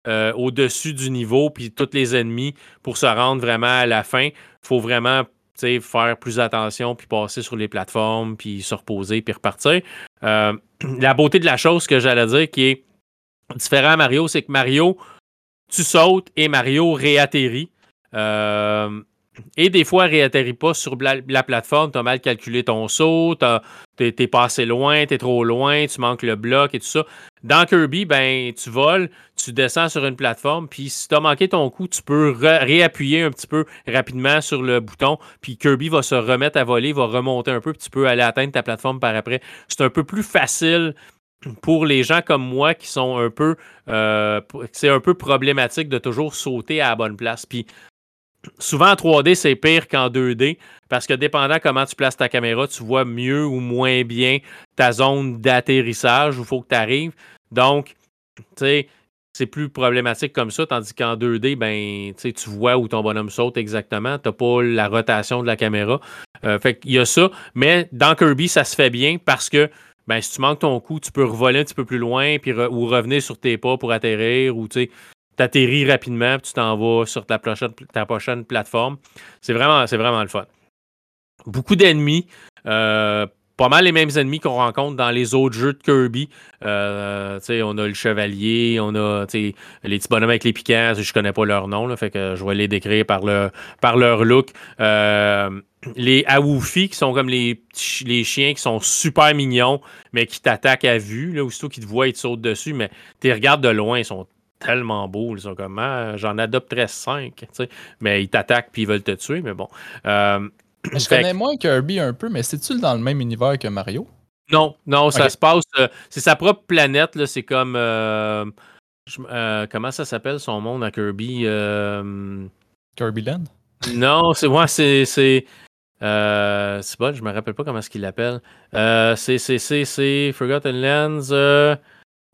euh, au-dessus du niveau puis tous les ennemis pour se rendre vraiment à la fin. Il faut vraiment faire plus attention puis passer sur les plateformes puis se reposer puis repartir. Euh, [CLEARS THROAT] la beauté de la chose que j'allais dire qui est différent à Mario, c'est que Mario, tu sautes et Mario réatterrit. Euh, et des fois, réatterrit pas sur la, plateforme, tu as mal calculé ton saut, tu es, passé loin, tu es trop loin, tu manques le bloc et tout ça. Dans Kirby, ben, tu voles, tu descends sur une plateforme, puis si tu as manqué ton coup, tu peux réappuyer un petit peu rapidement sur le bouton, puis Kirby va se remettre à voler, va remonter un peu, puis tu peux aller atteindre ta plateforme par après. C'est un peu plus facile pour les gens comme moi qui sont un peu euh, c'est un peu problématique de toujours sauter à la bonne place. Puis souvent en 3D, c'est pire qu'en 2D parce que dépendant comment tu places ta caméra, tu vois mieux ou moins bien ta zone d'atterrissage où il faut que tu arrives. Donc, tu sais, c'est plus problématique comme ça, tandis qu'en 2D, ben, tu vois où ton bonhomme saute exactement. Tu n'as pas la rotation de la caméra. Euh, fait qu'il y a ça. Mais dans Kirby, ça se fait bien parce que ben, si tu manques ton coup, tu peux revoler un petit peu plus loin ou revenir sur tes pas pour atterrir ou tu atterris rapidement, puis tu t'en vas sur ta prochaine, plateforme. C'est vraiment, vraiment le fun. Beaucoup d'ennemis. Euh, pas mal les mêmes ennemis qu'on rencontre dans les autres jeux de Kirby. Euh, on a le chevalier, on a les petits bonhommes avec les piquants, je connais pas leur nom, fait que je vais les décrire par, le, par leur look. Euh, les Awufi, qui sont comme les, les chiens qui sont super mignons, mais qui t'attaquent à vue. Là, aussitôt qu'ils te voient, ils te sautent dessus, mais tu regardes de loin, ils sont tellement beaux. Ils sont comme ah, j'en adopterais cinq. Mais ils t'attaquent puis ils veulent te tuer, mais bon. Euh, je connais moins Kirby un peu, mais c'est-tu dans le même univers que Mario? Non, non, ça se passe. Euh, c'est sa propre planète, c'est comme. Euh, comment ça s'appelle son monde à Kirby Kirby Land? Non, c'est moi, c'est. c'est c'est bon, je me rappelle pas comment est-ce qu'il l'appelle. c'est, c'est, c'est, Forgotten Lands.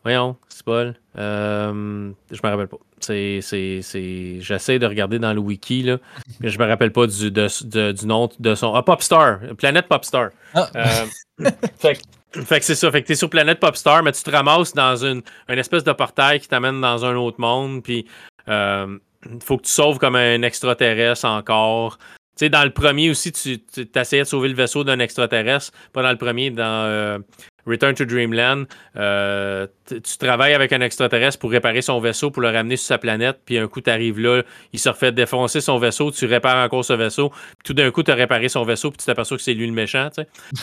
Voyons, c'est Paul. Euh, je me rappelle pas. C'est, c'est, J'essaie de regarder dans le wiki, là, [LAUGHS] mais je me rappelle pas du, du nom de son. Ah, Popstar, Planète Popstar. Ah. Euh, [LAUGHS] fait, fait, que c'est ça. Fait que t'es sur Planète Popstar, mais tu te ramasses dans une, une espèce de portail qui t'amène dans un autre monde, puis euh, faut que tu sauves comme un extraterrestre encore. Tu sais, dans le premier aussi, tu, tu essayais de sauver le vaisseau d'un extraterrestre. Pas dans le premier, dans Return to Dreamland, euh, tu travailles avec un extraterrestre pour réparer son vaisseau, pour le ramener sur sa planète, puis un coup, tu arrives là, il se refait défoncer son vaisseau, tu répares encore ce vaisseau, puis tout d'un coup, tu as réparé son vaisseau, puis tu t'aperçois que c'est lui le méchant, tu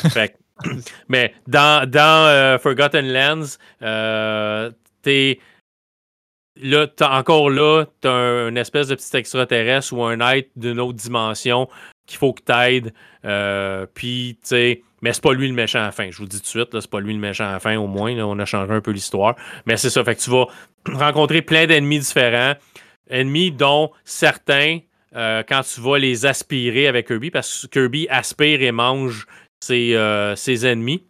sais. [LAUGHS] mais dans, dans euh, Forgotten Lands, euh, t'es là, encore là, tu as une espèce de petit extraterrestre ou un être d'une autre dimension qu'il faut que tu aides. Euh, puis, tu sais, mais c'est pas lui le méchant à la fin. Je vous le dis tout de suite, c'est pas lui le méchant à la fin, au moins. Là, on a changé un peu l'histoire. Mais c'est ça. Fait que tu vas [CLEARS THROAT] rencontrer plein d'ennemis différents. Ennemis dont certains, euh, quand tu vas les aspirer avec Kirby, parce que Kirby aspire et mange ses, euh, ses ennemis.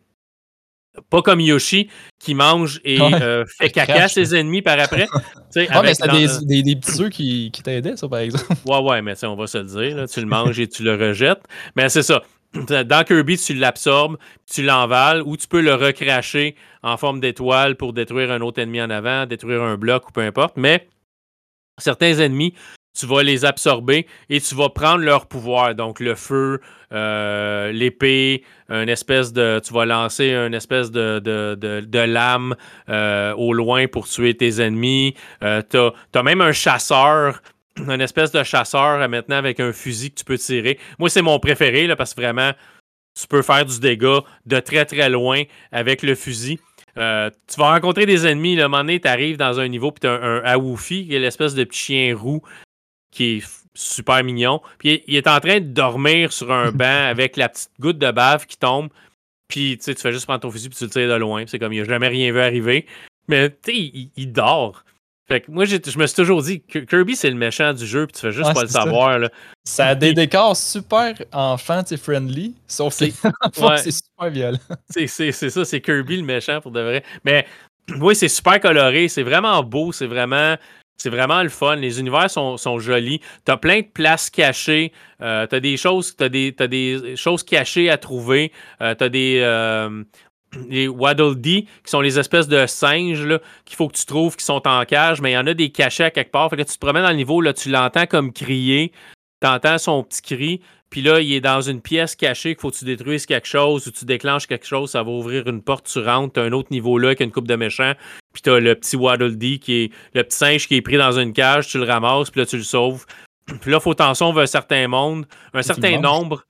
Pas comme Yoshi qui mange et euh, fait [LAUGHS] caca ses ennemis par après. [LAUGHS] ah, mais c'est des, des, petits œufs qui, qui t'aidaient, ça, par exemple. Ouais, ouais, mais on va se le dire. Là, tu le manges et tu le rejettes. Mais c'est ça. Dans Kirby, tu l'absorbes, tu l'envales, ou tu peux le recracher en forme d'étoile pour détruire un autre ennemi en avant, détruire un bloc ou peu importe. Mais certains ennemis, tu vas les absorber et tu vas prendre leur pouvoir. Donc le feu, euh, l'épée, une espèce de. Tu vas lancer une espèce de, lame euh, au loin pour tuer tes ennemis. Euh, tu as, même un chasseur [CLEARS THROAT] une espèce de chasseur maintenant avec un fusil que tu peux tirer. Moi, c'est mon préféré là, parce que vraiment, tu peux faire du dégât de très très loin avec le fusil. Euh, tu vas rencontrer des ennemis. le un moment donné, tu arrives dans un niveau, puis tu as un, Aoufi, qui est l'espèce de petit chien roux qui est super mignon. Puis il est en train de dormir sur un [LAUGHS] banc avec la petite goutte de bave qui tombe. Puis tu fais juste prendre ton fusil puis tu le tires de loin. C'est comme il n'a jamais rien vu arriver. Mais tu sais, il, dort. Fait que moi, je me suis toujours dit que Kirby, c'est le méchant du jeu, puis tu fais juste pas le savoir. Là. Ça a des décors super enfant friendly, sauf que c'est [LAUGHS] super violent. [LAUGHS] C'est ça, c'est Kirby le méchant pour de vrai. Mais [CLEARS THROAT] oui, c'est super coloré, c'est vraiment beau, c'est vraiment. C'est vraiment le fun. Les univers sont, sont jolis. T'as plein de places cachées. Euh, t'as des choses, as des, as des choses cachées à trouver. Euh, t'as des, euh, les Waddle Dee, qui sont les espèces de singes qu'il faut que tu trouves qui sont en cage, mais il y en a des cachés à quelque part. Fait que tu te promènes dans le niveau, là, tu l'entends comme crier, tu entends son petit cri, puis là, il est dans une pièce cachée qu'il faut que tu détruises quelque chose ou tu déclenches quelque chose, ça va ouvrir une porte, tu rentres, tu as un autre niveau là avec une coupe de méchants, puis tu as le petit Waddle Dee qui est le petit singe qui est pris dans une cage, tu le ramasses, puis là, tu le sauves. [CLEARS THROAT] Puis là, il faut t'en sauver un certain monde, un certain nombre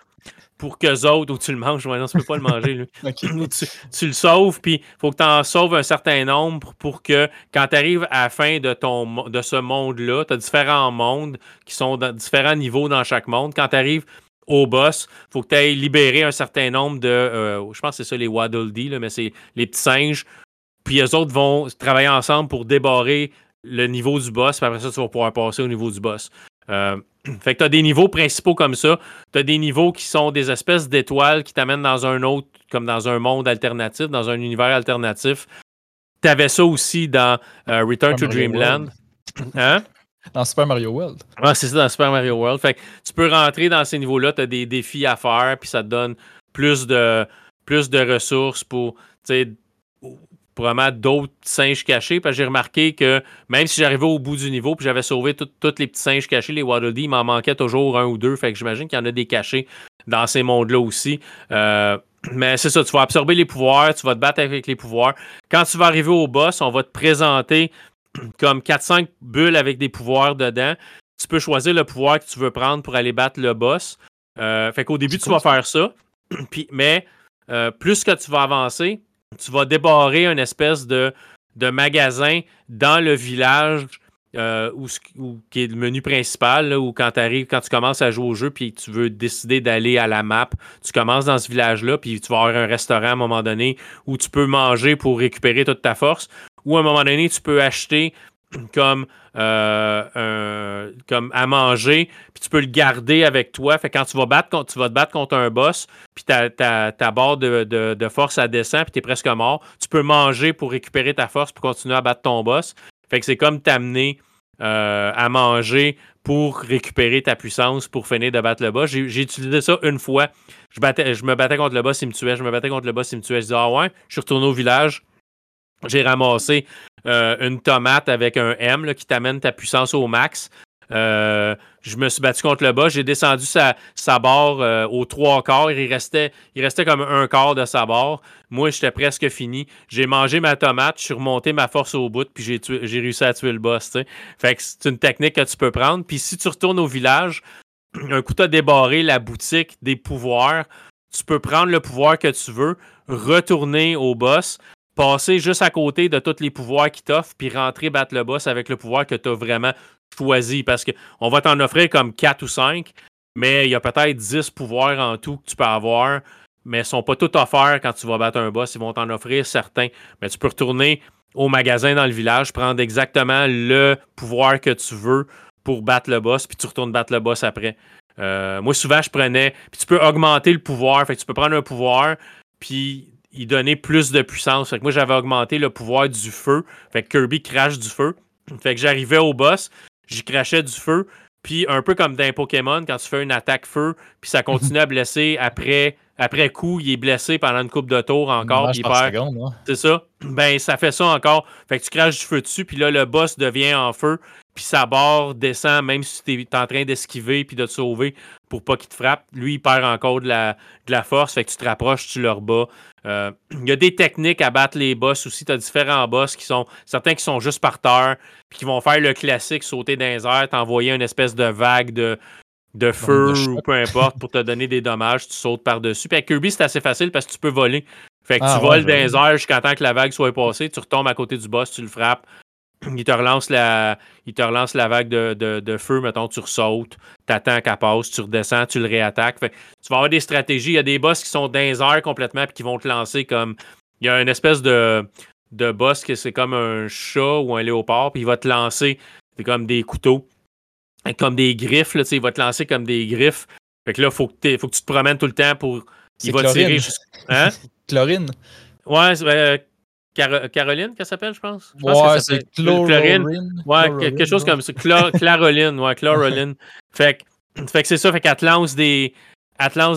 pour qu'eux autres, ou tu le manges, ouais, non, tu peux pas le manger. [LAUGHS] tu, le sauves, puis il faut que tu en sauves un certain nombre pour que quand tu arrives à la fin de, ton, de ce monde-là, tu as différents mondes qui sont dans différents niveaux dans chaque monde. Quand tu arrives au boss, il faut que tu ailles libérer un certain nombre de. Euh, je pense que c'est ça les Waddle Dee, mais c'est les petits singes. Puis eux autres vont travailler ensemble pour débarrer le niveau du boss, puis après ça, tu vas pouvoir passer au niveau du boss. Euh, [CLEARS THROAT] fait que tu as des niveaux principaux comme ça. Tu as des niveaux qui sont des espèces d'étoiles qui t'amènent dans un autre, comme dans un monde alternatif, dans un univers alternatif. Tu avais ça aussi dans euh, Return to Dreamland. Hein? [LAUGHS] Dans Super Mario World. Ah, c'est ça, dans Super Mario World. Fait que tu peux rentrer dans ces niveaux-là, tu as des défis à faire, puis ça te donne plus de, plus de ressources pour vraiment d'autres singes cachés. Parce que j'ai remarqué que même si j'arrivais au bout du niveau puis j'avais sauvé tous les petits singes cachés, les Waddle Dee, il m'en manquait toujours un ou deux. Fait que j'imagine qu'il y en a des cachés dans ces mondes-là aussi. Euh, [CLEARS THROAT] mais c'est ça, tu vas absorber les pouvoirs, tu vas te battre avec les pouvoirs. Quand tu vas arriver au boss, on va te présenter [CLEARS THROAT] comme 4-5 bulles avec des pouvoirs dedans. Tu peux choisir le pouvoir que tu veux prendre pour aller battre le boss. Euh, fait qu'au début, tu vas faire ça. [CLEARS THROAT] Puis, mais euh, plus que tu vas avancer, tu vas débarrer une espèce de, de magasins dans le village euh, où, qui est le menu principal, où quand, arrives, quand tu commences à jouer au jeu puis tu veux décider d'aller à la map, tu commences dans ce village-là, puis tu vas avoir un restaurant à un moment donné où tu peux manger pour récupérer toute ta force, ou à un moment donné, tu peux acheter comme, euh, comme à manger, puis tu peux le garder avec toi. Fait quand tu vas, battre, te battre contre un boss, puis ta, barre de, force, elle descend, puis tu es presque mort, tu peux manger pour récupérer ta force pour continuer à battre ton boss. Fait que c'est comme t'amener euh, à manger pour récupérer ta puissance pour finir de battre le boss. J'ai utilisé ça une fois. Je, je me battais contre le boss, il me tuait. Je me battais contre le boss, il me tuait. Je disais, ah ouais, je suis retourné au village. J'ai ramassé euh, une tomate avec un M qui t'amène ta puissance au max. Euh, je me suis battu contre le boss. J'ai descendu sa, barre euh, aux trois quarts. Il restait, comme un quart de sa barre. Moi, j'étais presque fini. J'ai mangé ma tomate, je suis remonté ma force au bout, puis j'ai, j'ai réussi à tuer le boss. Fait que c'est une technique que tu peux prendre. Puis si tu retournes au village, [CLEARS THROAT] un coup, tu as débarré la boutique des pouvoirs. Tu peux prendre le pouvoir que tu veux, retourner au boss, passer juste à côté de tous les pouvoirs qui t'offrent, puis rentrer battre le boss avec le pouvoir que tu as vraiment choisi parce qu'on va t'en offrir comme 4 ou 5, mais il y a peut-être 10 pouvoirs en tout que tu peux avoir, mais ils ne sont pas tous offerts quand tu vas battre un boss. Ils vont t'en offrir certains. Mais tu peux retourner au magasin dans le village, prendre exactement le pouvoir que tu veux pour battre le boss, puis tu retournes battre le boss après. Euh, moi, souvent, je prenais. Puis tu peux augmenter le pouvoir. Fait que tu peux prendre un pouvoir, puis y donner plus de puissance. Fait que moi, j'avais augmenté le pouvoir du feu. Fait que Kirby crache du feu. [CLEARS THROAT] Fait que j'arrivais au boss, j'y crachais du feu. Puis un peu comme dans Pokémon, quand tu fais une attaque feu, puis ça continue à blesser après, après coup, il est blessé pendant une coupe de tour encore, il C'est ça. Ben, ça fait ça encore. Fait que tu craches du feu dessus, puis là, le boss devient en feu, puis sa barre descend, même si tu es en train d'esquiver puis de te sauver pour pas qu'il te frappe. Lui, il perd encore de la, de la force, fait que tu te rapproches, tu le rebats. Euh, il y a des techniques à battre les boss aussi. Tu as différents boss qui sont. Certains qui sont juste par terre, puis qui vont faire le classique, sauter dans les airs, t'envoyer une espèce de vague de, de feu ou peu importe pour te donner des dommages, tu sautes par-dessus. Puis avec Kirby, c'est assez facile parce que tu peux voler. Fait que ah tu voles dans les airs jusqu'à temps que la vague soit passée, tu retombes à côté du boss, tu le frappes, [CLEARS THROAT] il te relance la, il te relance la vague de, feu, mettons, tu ressautes, attends qu'elle passe, tu redescends, tu le réattaques. tu vas avoir des stratégies. Il y a des boss qui sont dans les airs complètement et qui vont te lancer comme. Il y a une espèce de, de boss qui c'est comme un chat ou un léopard, puis il va te lancer c'est comme des couteaux, comme des griffes, là, il va te lancer comme des griffes. Fait que là, il faut, que faut que tu te promènes tout le temps pour. Il va tirer Hein? [LAUGHS] Chlorine. Ouais, euh, Caroline, qu'elle s'appelle, je pense? ouais, c'est Chlorine. Ouais, quelque chose comme ça. [LAUGHS] Claroline, ouais, Chloroline. fait que, fait que c'est ça, fait qu'elle te lance des.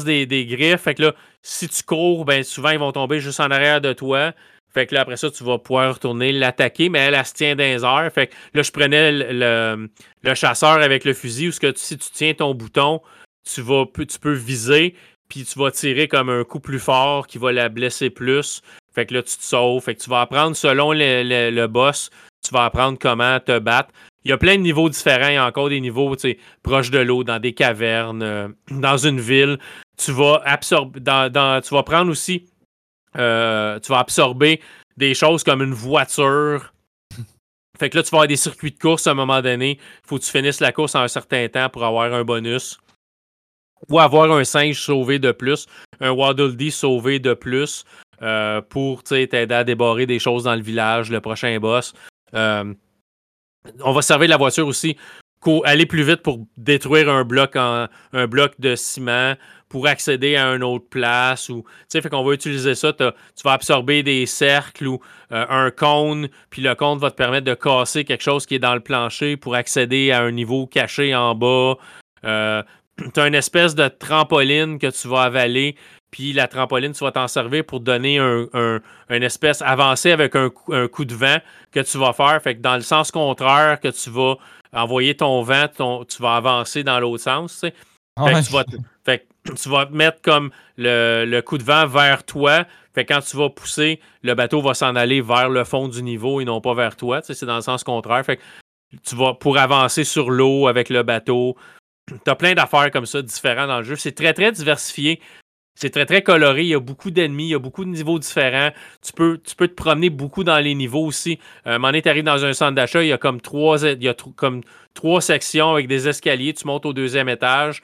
des, des, griffes. Fait que là, si tu cours, ben souvent ils vont tomber juste en arrière de toi. Fait que là, après ça, tu vas pouvoir retourner l'attaquer, mais elle, elle, se tient dans les. Fait que là, je prenais le, le, chasseur avec le fusil, où que si tu tiens ton bouton, tu, vas, tu peux viser, puis tu vas tirer comme un coup plus fort qui va la blesser plus. Fait que là, tu te sauves. Fait que tu vas apprendre selon le, boss, tu vas apprendre comment te battre. Il y a plein de niveaux différents. Il y a encore des niveaux proches de l'eau, dans des cavernes, euh, [CLEARS THROAT] dans une ville. Tu vas absorber. Dans, tu vas prendre aussi. Euh, tu vas absorber des choses comme une voiture. [LAUGHS] Fait que là, tu vas avoir des circuits de course à un moment donné. Il faut que tu finisses la course en un certain temps pour avoir un bonus. Ou avoir un singe sauvé de plus, un Waddle Dee sauvé de plus. Euh, pour t'aider à débarrer des choses dans le village, le prochain boss. Euh, on va servir de la voiture aussi aller plus vite pour détruire un bloc en un bloc de ciment pour accéder à une autre place ou tu qu'on va utiliser ça tu vas absorber des cercles ou euh, un cône puis le cône va te permettre de casser quelque chose qui est dans le plancher pour accéder à un niveau caché en bas [CLEARS THROAT] tu as une espèce de trampoline que tu vas avaler puis la trampoline, tu vas t'en servir pour donner un, une espèce avancée avec un, coup de vent que tu vas faire. Fait que dans le sens contraire que tu vas envoyer ton vent, tu vas avancer dans l'autre sens. Fait, que tu vas, fait tu vas mettre comme le, coup de vent vers toi. Fait que quand tu vas pousser, le bateau va s'en aller vers le fond du niveau et non pas vers toi. C'est dans le sens contraire. Fait que tu vas pour avancer sur l'eau avec le bateau. [CLEARS THROAT] Tu as plein d'affaires comme ça différentes dans le jeu. C'est très, très diversifié. c'est très, très coloré. Il y a beaucoup d'ennemis, il y a beaucoup de niveaux différents. Tu peux, tu peux te promener beaucoup dans les niveaux aussi. Euh, un moment donné, tu arrives dans un centre d'achat, il y a comme trois, il y a comme trois sections avec des escaliers. Tu montes au deuxième étage.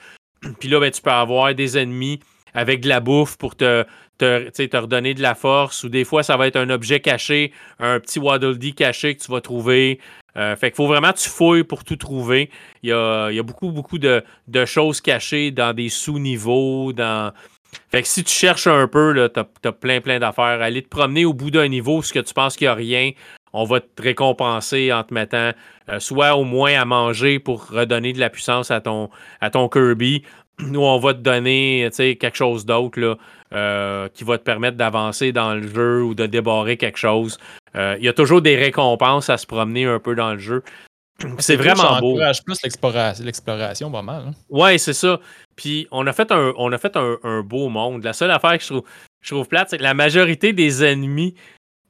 Puis là, ben, tu peux avoir des ennemis avec de la bouffe pour te, te, te, redonner de la force. Ou des fois, ça va être un objet caché, un petit Waddle Dee caché que tu vas trouver. Euh, fait qu'il faut vraiment que tu fouilles pour tout trouver. Il y a, y a beaucoup, beaucoup de, de, choses cachées dans des sous-niveaux, dans, fait que si tu cherches un peu, tu as, plein, plein d'affaires. Aller te promener au bout d'un niveau, ce que tu penses qu'il n'y a rien, on va te récompenser en te mettant euh, soit au moins à manger pour redonner de la puissance à ton, à ton Kirby, [CLEARS THROAT] ou on va te donner quelque chose d'autre euh, qui va te permettre d'avancer dans le jeu ou de débarrer quelque chose. Euh, il y a toujours des récompenses à se promener un peu dans le jeu. C'est vraiment beau. encourage plus l'exploration, pas mal. Hein. Ouais, c'est ça. Puis on a fait, un, on a fait un, beau monde. La seule affaire que je trouve, je trouve plate, c'est que la majorité des ennemis,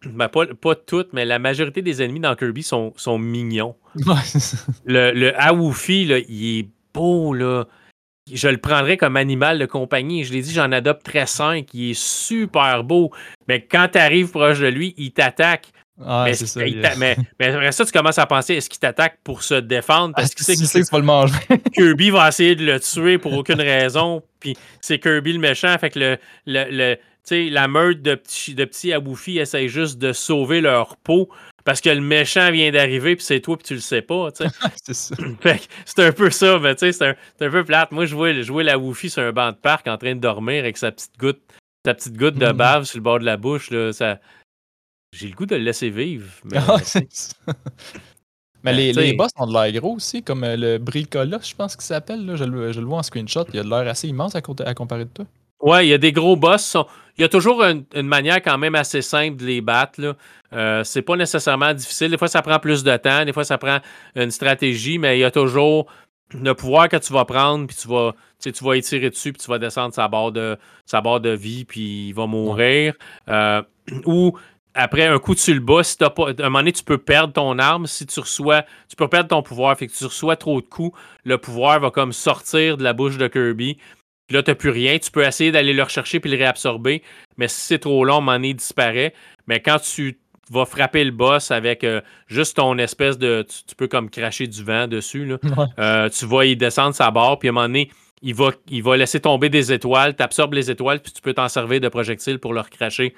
ben pas, pas toutes, mais la majorité des ennemis dans Kirby sont, sont mignons. le, le Awufi, là, il est beau, là. Je le prendrais comme animal de compagnie. Je l'ai dit, j'en adopte très 5. Il est super beau. Mais quand tu arrives proche de lui, il t'attaque mais, ça, mais, après ça, tu commences à penser est-ce qu'il t'attaque pour se défendre? Parce sait que, tu vas le manger. [LAUGHS] Kirby va essayer de le tuer pour aucune raison. Puis c'est Kirby le méchant. Fait que le, le, la meute de petits, de petits Aboufi essaye juste de sauver leur peau parce que le méchant vient d'arriver puis c'est toi puis tu le sais pas. [LAUGHS] c'est ça. [CLEARS THROAT] c'est un peu ça, mais c'est un, un, peu plate. Moi, je vois, je vois la Woofy sur un banc de parc en train de dormir avec sa petite goutte, sa petite goutte de mm. bave sur le bord de la bouche. Là, ça, j'ai le goût de le laisser vivre. Mais, ah, [LAUGHS] mais les, les, boss ont de l'air gros aussi, comme euh, le Bricola, je pense qu'il s'appelle. Je, je, le vois en screenshot. Il a de l'air assez immense à, à, comparer de toi. Ouais, il y a des gros boss. Il y a toujours une, manière quand même assez simple de les battre. Là. Euh, c'est pas nécessairement difficile. Des fois, ça prend plus de temps. Des fois, ça prend une stratégie, mais il y a toujours le pouvoir que tu vas prendre, puis tu vas, tu vas étirer dessus, puis tu vas descendre sa barre de, sa barre de vie, puis il va mourir. Euh, [CLEARS THROAT] ou après un coup tu le bats, si pas, à un moment donné, tu peux perdre ton arme. Si tu reçois, tu peux perdre ton pouvoir. Fait que tu reçois trop de coups, le pouvoir va comme sortir de la bouche de Kirby. Puis là, tu n'as plus rien. Tu peux essayer d'aller le rechercher puis le réabsorber. Mais si c'est trop long, à un moment donné, il disparaît. Mais quand tu vas frapper le boss avec euh, juste ton espèce de. Tu, peux comme cracher du vent dessus. Là. Euh, tu vas y descendre sa barre. Puis à un moment donné, il va, il va laisser tomber des étoiles. Tu absorbes les étoiles. Puis tu peux t'en servir de projectile pour le recracher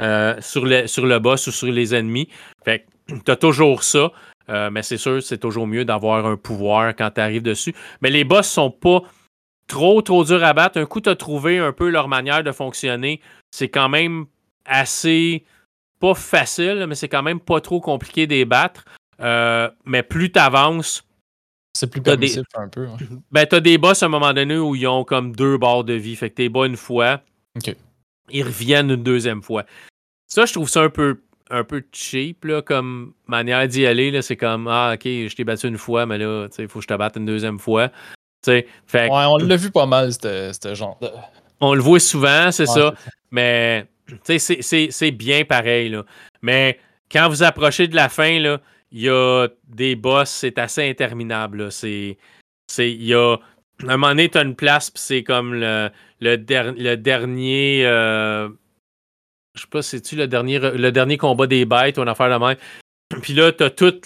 euh, sur, le, sur le boss ou sur les ennemis. Fait tu [CLEARS THROAT] as toujours ça. Mais c'est sûr, c'est toujours mieux d'avoir un pouvoir quand tu arrives dessus. Mais les boss sont pas trop, trop durs à battre. Un coup, tu as trouvé un peu leur manière de fonctionner. C'est quand même assez, pas facile, mais c'est quand même pas trop compliqué de les battre. Euh, mais plus tu avances, c'est plus permissif un peu. [LAUGHS] Ben, tu as des boss à un moment donné où ils ont comme deux barres de vie. Fait que t'es bas une fois. OK ils reviennent une deuxième fois. Ça, je trouve ça un peu, un peu cheap là, comme manière d'y aller. C'est comme Ah, ok, je t'ai battu une fois, mais là, il faut que je te batte une deuxième fois. Fait, ouais, on l'a vu pas mal, ce genre de... On le voit souvent, c'est ça. Mais c'est bien pareil. Là. Mais quand vous approchez de la fin, il y a des boss, c'est assez interminable. Il y a un moment donné, tu as une place, puis c'est comme le, le, le dernier. Euh, je sais pas, c'est-tu le dernier, le dernier combat des bêtes ou une affaire de même? Puis là, tu as tous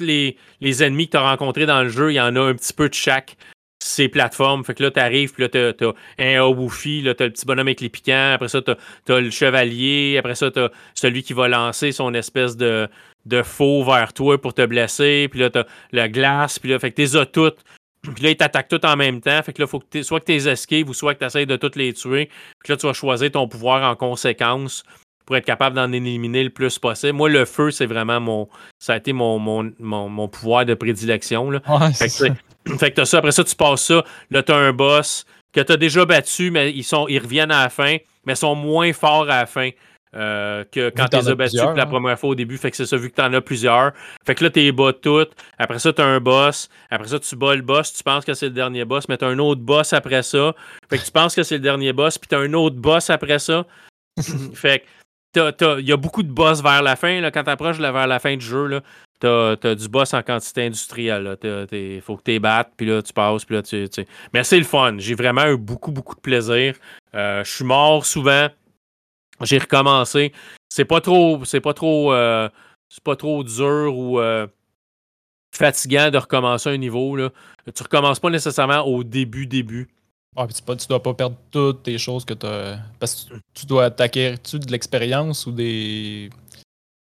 les, les, ennemis que tu as rencontrés dans le jeu. Il y en a un petit peu de chaque ces plateformes. Fait que là, tu arrives, puis là, tu as, un là, tu as le petit bonhomme avec les piquants. Après ça, tu as, le chevalier. Après ça, tu as celui qui va lancer son espèce de, de faux vers toi pour te blesser. Puis là, tu as la glace. Puis là, fait que tu as toutes. Puis là, ils t'attaquent tout en même temps. Fait que là, faut que soit que tu les esquives ou soit que tu essaies de toutes les tuer. Puis là, tu vas choisir ton pouvoir en conséquence pour être capable d'en éliminer le plus possible. Moi, le feu, c'est vraiment mon. Ça a été mon, mon, mon, pouvoir de prédilection. Là. [CLEARS THROAT] fait, que fait que as ça. Après ça, tu passes ça. Là, tu as un boss que tu as déjà battu, mais ils, sont, ils reviennent à la fin, mais sont moins forts à la fin. Euh, que quand tu les as battus la hein. première fois au début. Fait que c'est ça, vu que tu en as plusieurs. Fait que là, tu les bats toutes. Après ça, tu as un boss. Après ça, tu bats le boss. Tu penses que c'est le dernier boss, mais tu as un autre boss après ça. Fait que tu penses que c'est le dernier boss, puis tu as un autre boss après ça. [LAUGHS] fait que il y a beaucoup de boss vers la fin. Là, quand tu approches vers la fin du jeu, tu as, du boss en quantité industrielle. Il faut que tu battes, puis là, tu passes, puis là, tu. Mais c'est le fun. J'ai vraiment eu beaucoup, beaucoup de plaisir. Euh, je suis mort souvent. J'ai recommencé. C'est pas trop. C'est pas trop. Euh, c'est pas trop dur ou euh, fatigant de recommencer un niveau. Là. Tu recommences pas nécessairement au début, début. Ah, puis tu, dois pas perdre toutes tes choses que tu as. Parce que tu dois t'acquérir-tu de l'expérience ou des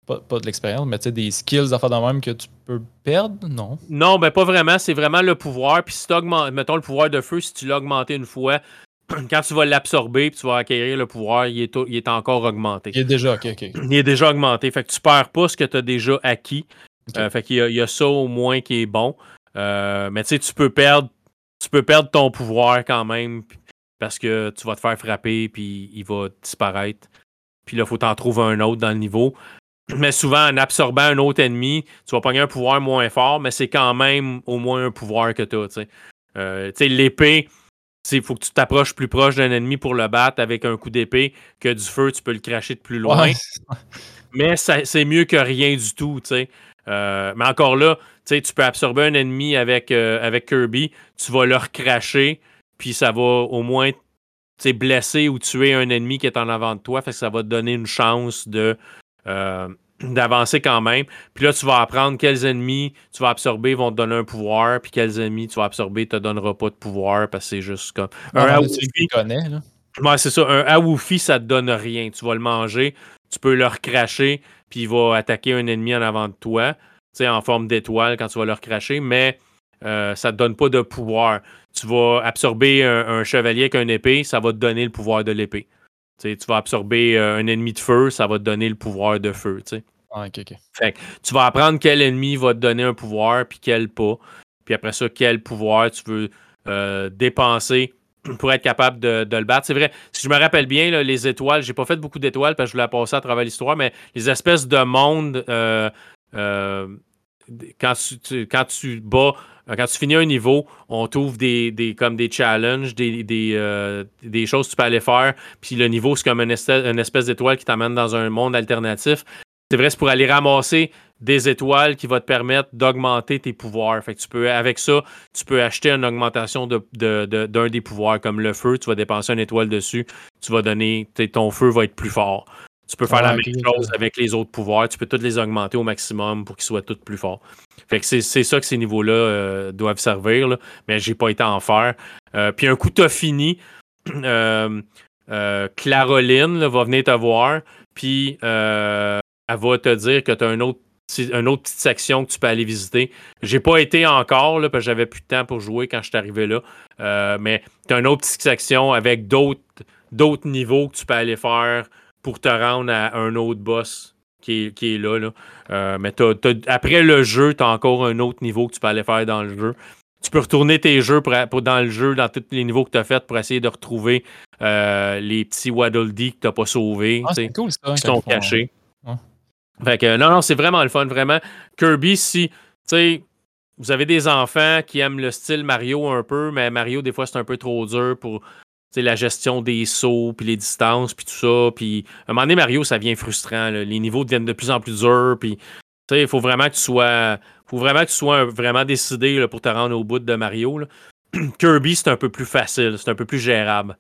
pas, de l'expérience, mais tu sais, des skills à faire de même que tu peux perdre, non? Non, ben pas vraiment. C'est vraiment le pouvoir. Puis si tu augmentes, mettons le pouvoir de feu, si tu l'as augmenté une fois, [CLEARS THROAT] quand tu vas l'absorber puis tu vas acquérir le pouvoir, il est, il est encore augmenté. Il est déjà, ok, ok. Il est déjà augmenté. Fait que tu perds pas ce que tu as déjà acquis. Euh, fait qu'il y, y, a ça au moins qui est bon. Euh, mais tu sais, tu peux perdre tu peux perdre ton pouvoir quand même parce que tu vas te faire frapper puis il va disparaître. Puis là, il faut t'en trouver un autre dans le niveau. [CLEARS THROAT] Mais souvent, en absorbant un autre ennemi, tu vas pogner un pouvoir moins fort, mais c'est quand même au moins un pouvoir que tu as. Euh, l'épée, il faut que tu t'approches plus proche d'un ennemi pour le battre avec un coup d'épée que du feu, tu peux le cracher de plus loin. Mais c'est mieux que rien du tout. Euh, mais encore là, tu peux absorber un ennemi avec, euh, avec Kirby, tu vas le recracher, puis ça va au moins blesser ou tuer un ennemi qui est en avant de toi. Fait que ça va te donner une chance de euh, [CLEARS THROAT] d'avancer quand même. Puis là, tu vas apprendre quels ennemis tu vas absorber vont te donner un pouvoir, puis quels ennemis tu vas absorber ne te donneront pas de pouvoir parce que c'est juste comme. Un Awufi. Ouais, c'est ça. Un Awufi, ça te donne rien. Tu vas le manger, tu peux le recracher, puis il va attaquer un ennemi en avant de toi, en forme d'étoile quand tu vas le recracher, mais euh, ça te donne pas de pouvoir. Tu vas absorber un, un chevalier avec une épée, ça va te donner le pouvoir de l'épée tu vas absorber euh, un ennemi de feu, ça va te donner le pouvoir de feu. Ah, ok, tu vas apprendre quel ennemi va te donner un pouvoir, puis quel pas. Puis après ça, quel pouvoir tu veux euh, dépenser pour être capable de, le battre. C'est vrai, si je me rappelle bien, les étoiles, j'ai pas fait beaucoup d'étoiles parce que je voulais passer à travers l'histoire, mais les espèces de mondes, euh, quand, tu, quand tu bats euh, quand tu finis un niveau, on t'ouvre des, comme des challenges, euh, des, choses que tu peux aller faire. Puis le niveau, c'est comme une espèce, d'étoile qui t'amène dans un monde alternatif. C'est vrai, c'est pour aller ramasser des étoiles qui vont te permettre d'augmenter tes pouvoirs. Fait que tu peux, avec ça, tu peux acheter une augmentation d'un de, des pouvoirs, comme le feu, tu vas dépenser une étoile dessus, tu vas donner, ton feu va être plus fort. Tu peux faire la même chose avec les autres pouvoirs. Tu peux tous les augmenter au maximum pour qu'ils soient tous plus forts. Fait que c'est ça que ces niveaux-là euh, doivent servir, là, mais j'ai pas été en faire. Euh, puis un coup, t'as fini. [CLEARS THROAT] Euh, Claroline va venir te voir, puis elle va te dire que tu as un autre, une autre petite section que tu peux aller visiter. J'ai pas été encore, là, parce que j'avais plus de temps pour jouer quand je suis arrivé là. mais tu as une autre petite section avec d'autres niveaux que tu peux aller faire pour te rendre à un autre boss qui est, là. Euh, mais après le jeu, tu as encore un autre niveau que tu peux aller faire dans le jeu. Tu peux retourner tes jeux pour, dans le jeu, dans tous les niveaux que tu as fait pour essayer de retrouver euh, les petits Waddle Dee que tu n'as pas sauvés. Ah, c'est cool ça. Qui sont cachés. Non, non, c'est vraiment le fun, vraiment. Kirby, si, tu vous avez des enfants qui aiment le style Mario un peu, mais Mario, des fois, c'est un peu trop dur pour la gestion des sauts, puis les distances, puis tout ça. Puis à un moment donné, Mario, ça devient frustrant. Les niveaux deviennent de plus en plus durs. Puis il faut vraiment que tu sois, vraiment que tu sois vraiment décidé pour te rendre au bout de Mario. [CLEARS THROAT] Kirby, c'est un peu plus facile, c'est un peu plus gérable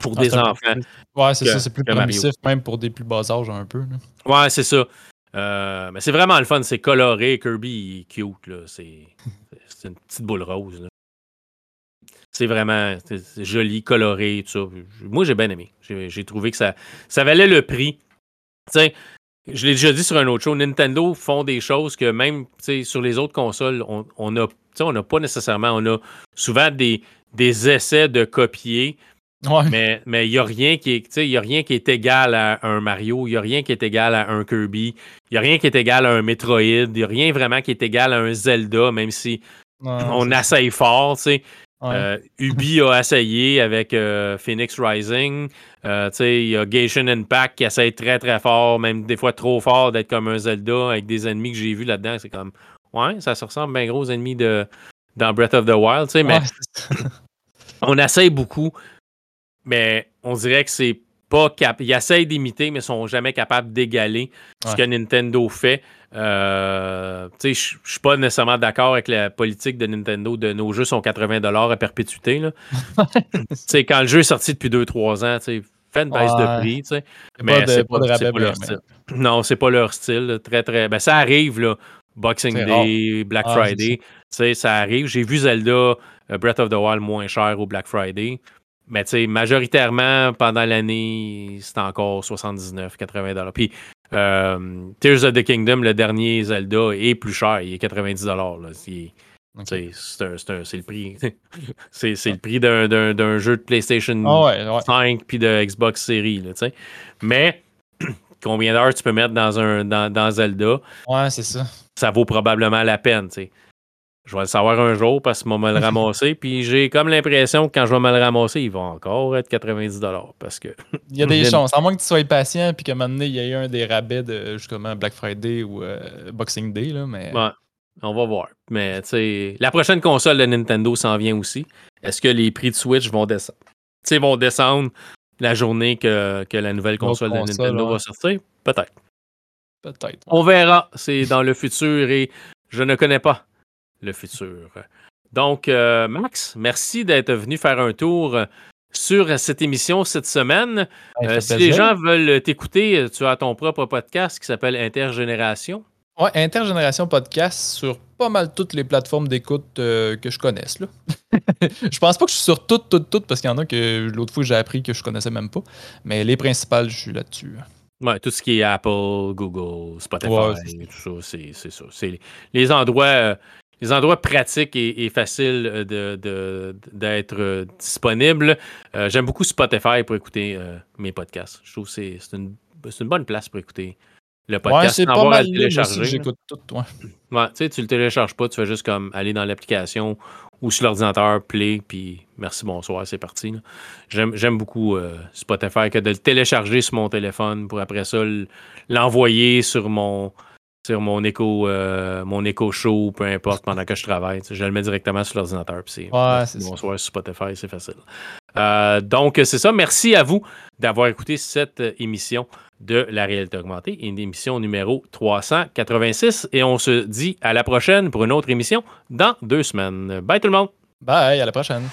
pour ah, des enfants. Ouais, c'est ça, c'est plus permissif, même pour des plus bas âges un peu. Ouais, c'est ça. Euh, mais c'est vraiment le fun, c'est coloré, Kirby est cute, c'est une petite boule rose. C'est vraiment joli, coloré, tout ça. Moi, j'ai bien aimé. J'ai trouvé que ça, ça valait le prix. je l'ai déjà dit sur un autre show, Nintendo font des choses que même sur les autres consoles, on n'a on pas nécessairement. On a souvent des, des essais de copier. Mais il n'y a, rien qui est, a rien qui est égal à un Mario, il n'y a rien qui est égal à un Kirby, il n'y a rien qui est égal à un Metroid, il n'y a rien vraiment qui est égal à un Zelda, même si on essaye fort. sais. Euh, Ubi a essayé avec euh, Phoenix Rising. Euh, il y a Gation Impact qui essaye très très fort, même des fois trop fort, d'être comme un Zelda avec des ennemis que j'ai vus là-dedans. C'est comme, ouais, ça se ressemble bien gros aux ennemis de, dans Breath of the Wild, mais [LAUGHS] on essaye beaucoup, mais on dirait que c'est pas capable. Ils essayent d'imiter, mais sont jamais capables d'égaler ce que Nintendo fait. Euh, je ne suis pas nécessairement d'accord avec la politique de Nintendo de nos jeux sont 80 à perpétuité. [LAUGHS] quand le jeu est sorti depuis 2-3 ans, fait une baisse de prix. Mais c'est pas, pas, leur style. Non, c'est pas leur style. Très, très. Ben, ça arrive, là. Boxing Day, Black ah, Friday. Ça arrive. J'ai vu Zelda euh, Breath of the Wild moins cher au Black Friday. Mais tu sais, majoritairement, pendant l'année, c'est encore 79, 80 Puis euh, Tears of the Kingdom, le dernier Zelda, est plus cher. Il est 90 C'est le prix. [LAUGHS] c'est le prix d'un jeu de PlayStation 5 puis de Xbox Series. Là, Mais [CLEARS THROAT] combien d'heures tu peux mettre dans, un, dans, dans Zelda? Ouais, c'est ça. Ça vaut probablement la peine. sais je vais le savoir un jour parce qu'on va me le [LAUGHS] ramasser. Puis j'ai comme l'impression que quand je vais me le ramasser, il va encore être 90 parce que Il y a des [LAUGHS] chances. À moins que tu sois patient puis qu'à un moment donné, il y ait eu un des rabais de justement Black Friday ou euh, Boxing Day. Là, mais... Ouais, on va voir. Mais tu sais, la prochaine console de Nintendo s'en vient aussi. Est-ce que les prix de Switch vont descendre? Tu sais, vont descendre la journée que, que la nouvelle console, de Nintendo va sortir? Peut-être. Peut-être. On verra. C'est dans le futur et je ne connais pas le futur. Donc, euh, Max, merci d'être venu faire un tour sur cette émission cette semaine. Euh, si les gens veulent t'écouter, tu as ton propre podcast qui s'appelle Intergénération. Oui, Intergénération Podcast sur pas mal toutes les plateformes d'écoute euh, que je connaisse. Là. [LAUGHS] je pense pas que je suis sur toutes, toutes, toutes, parce qu'il y en a que l'autre fois j'ai appris que je connaissais même pas. Mais les principales, je suis là-dessus. Ouais, tout ce qui est Apple, Google, Spotify, tout ça, c'est ça. C'est les endroits les endroits pratiques et, faciles euh, d'être de, euh, disponibles. Euh, j'aime beaucoup Spotify pour écouter mes podcasts. Je trouve que c'est une, une, bonne place pour écouter le podcast. Ouais, c'est pas mal télécharger. J'écoute tout, ouais. ouais tu sais, tu le télécharges pas, tu fais juste comme aller dans l'application ou sur l'ordinateur, play, puis merci, bonsoir, c'est parti. J'aime beaucoup Spotify que de le télécharger sur mon téléphone pour après ça l'envoyer sur mon sur mon écho, euh, mon écho show, peu importe, pendant que je travaille. Je le mets directement sur l'ordinateur. c'est bonsoir sur Spotify, c'est facile. Euh, donc, c'est ça. Merci à vous d'avoir écouté cette émission de la réalité augmentée, une émission numéro 386. Et on se dit à la prochaine pour une autre émission dans deux semaines. Bye tout le monde. Bye, à la prochaine.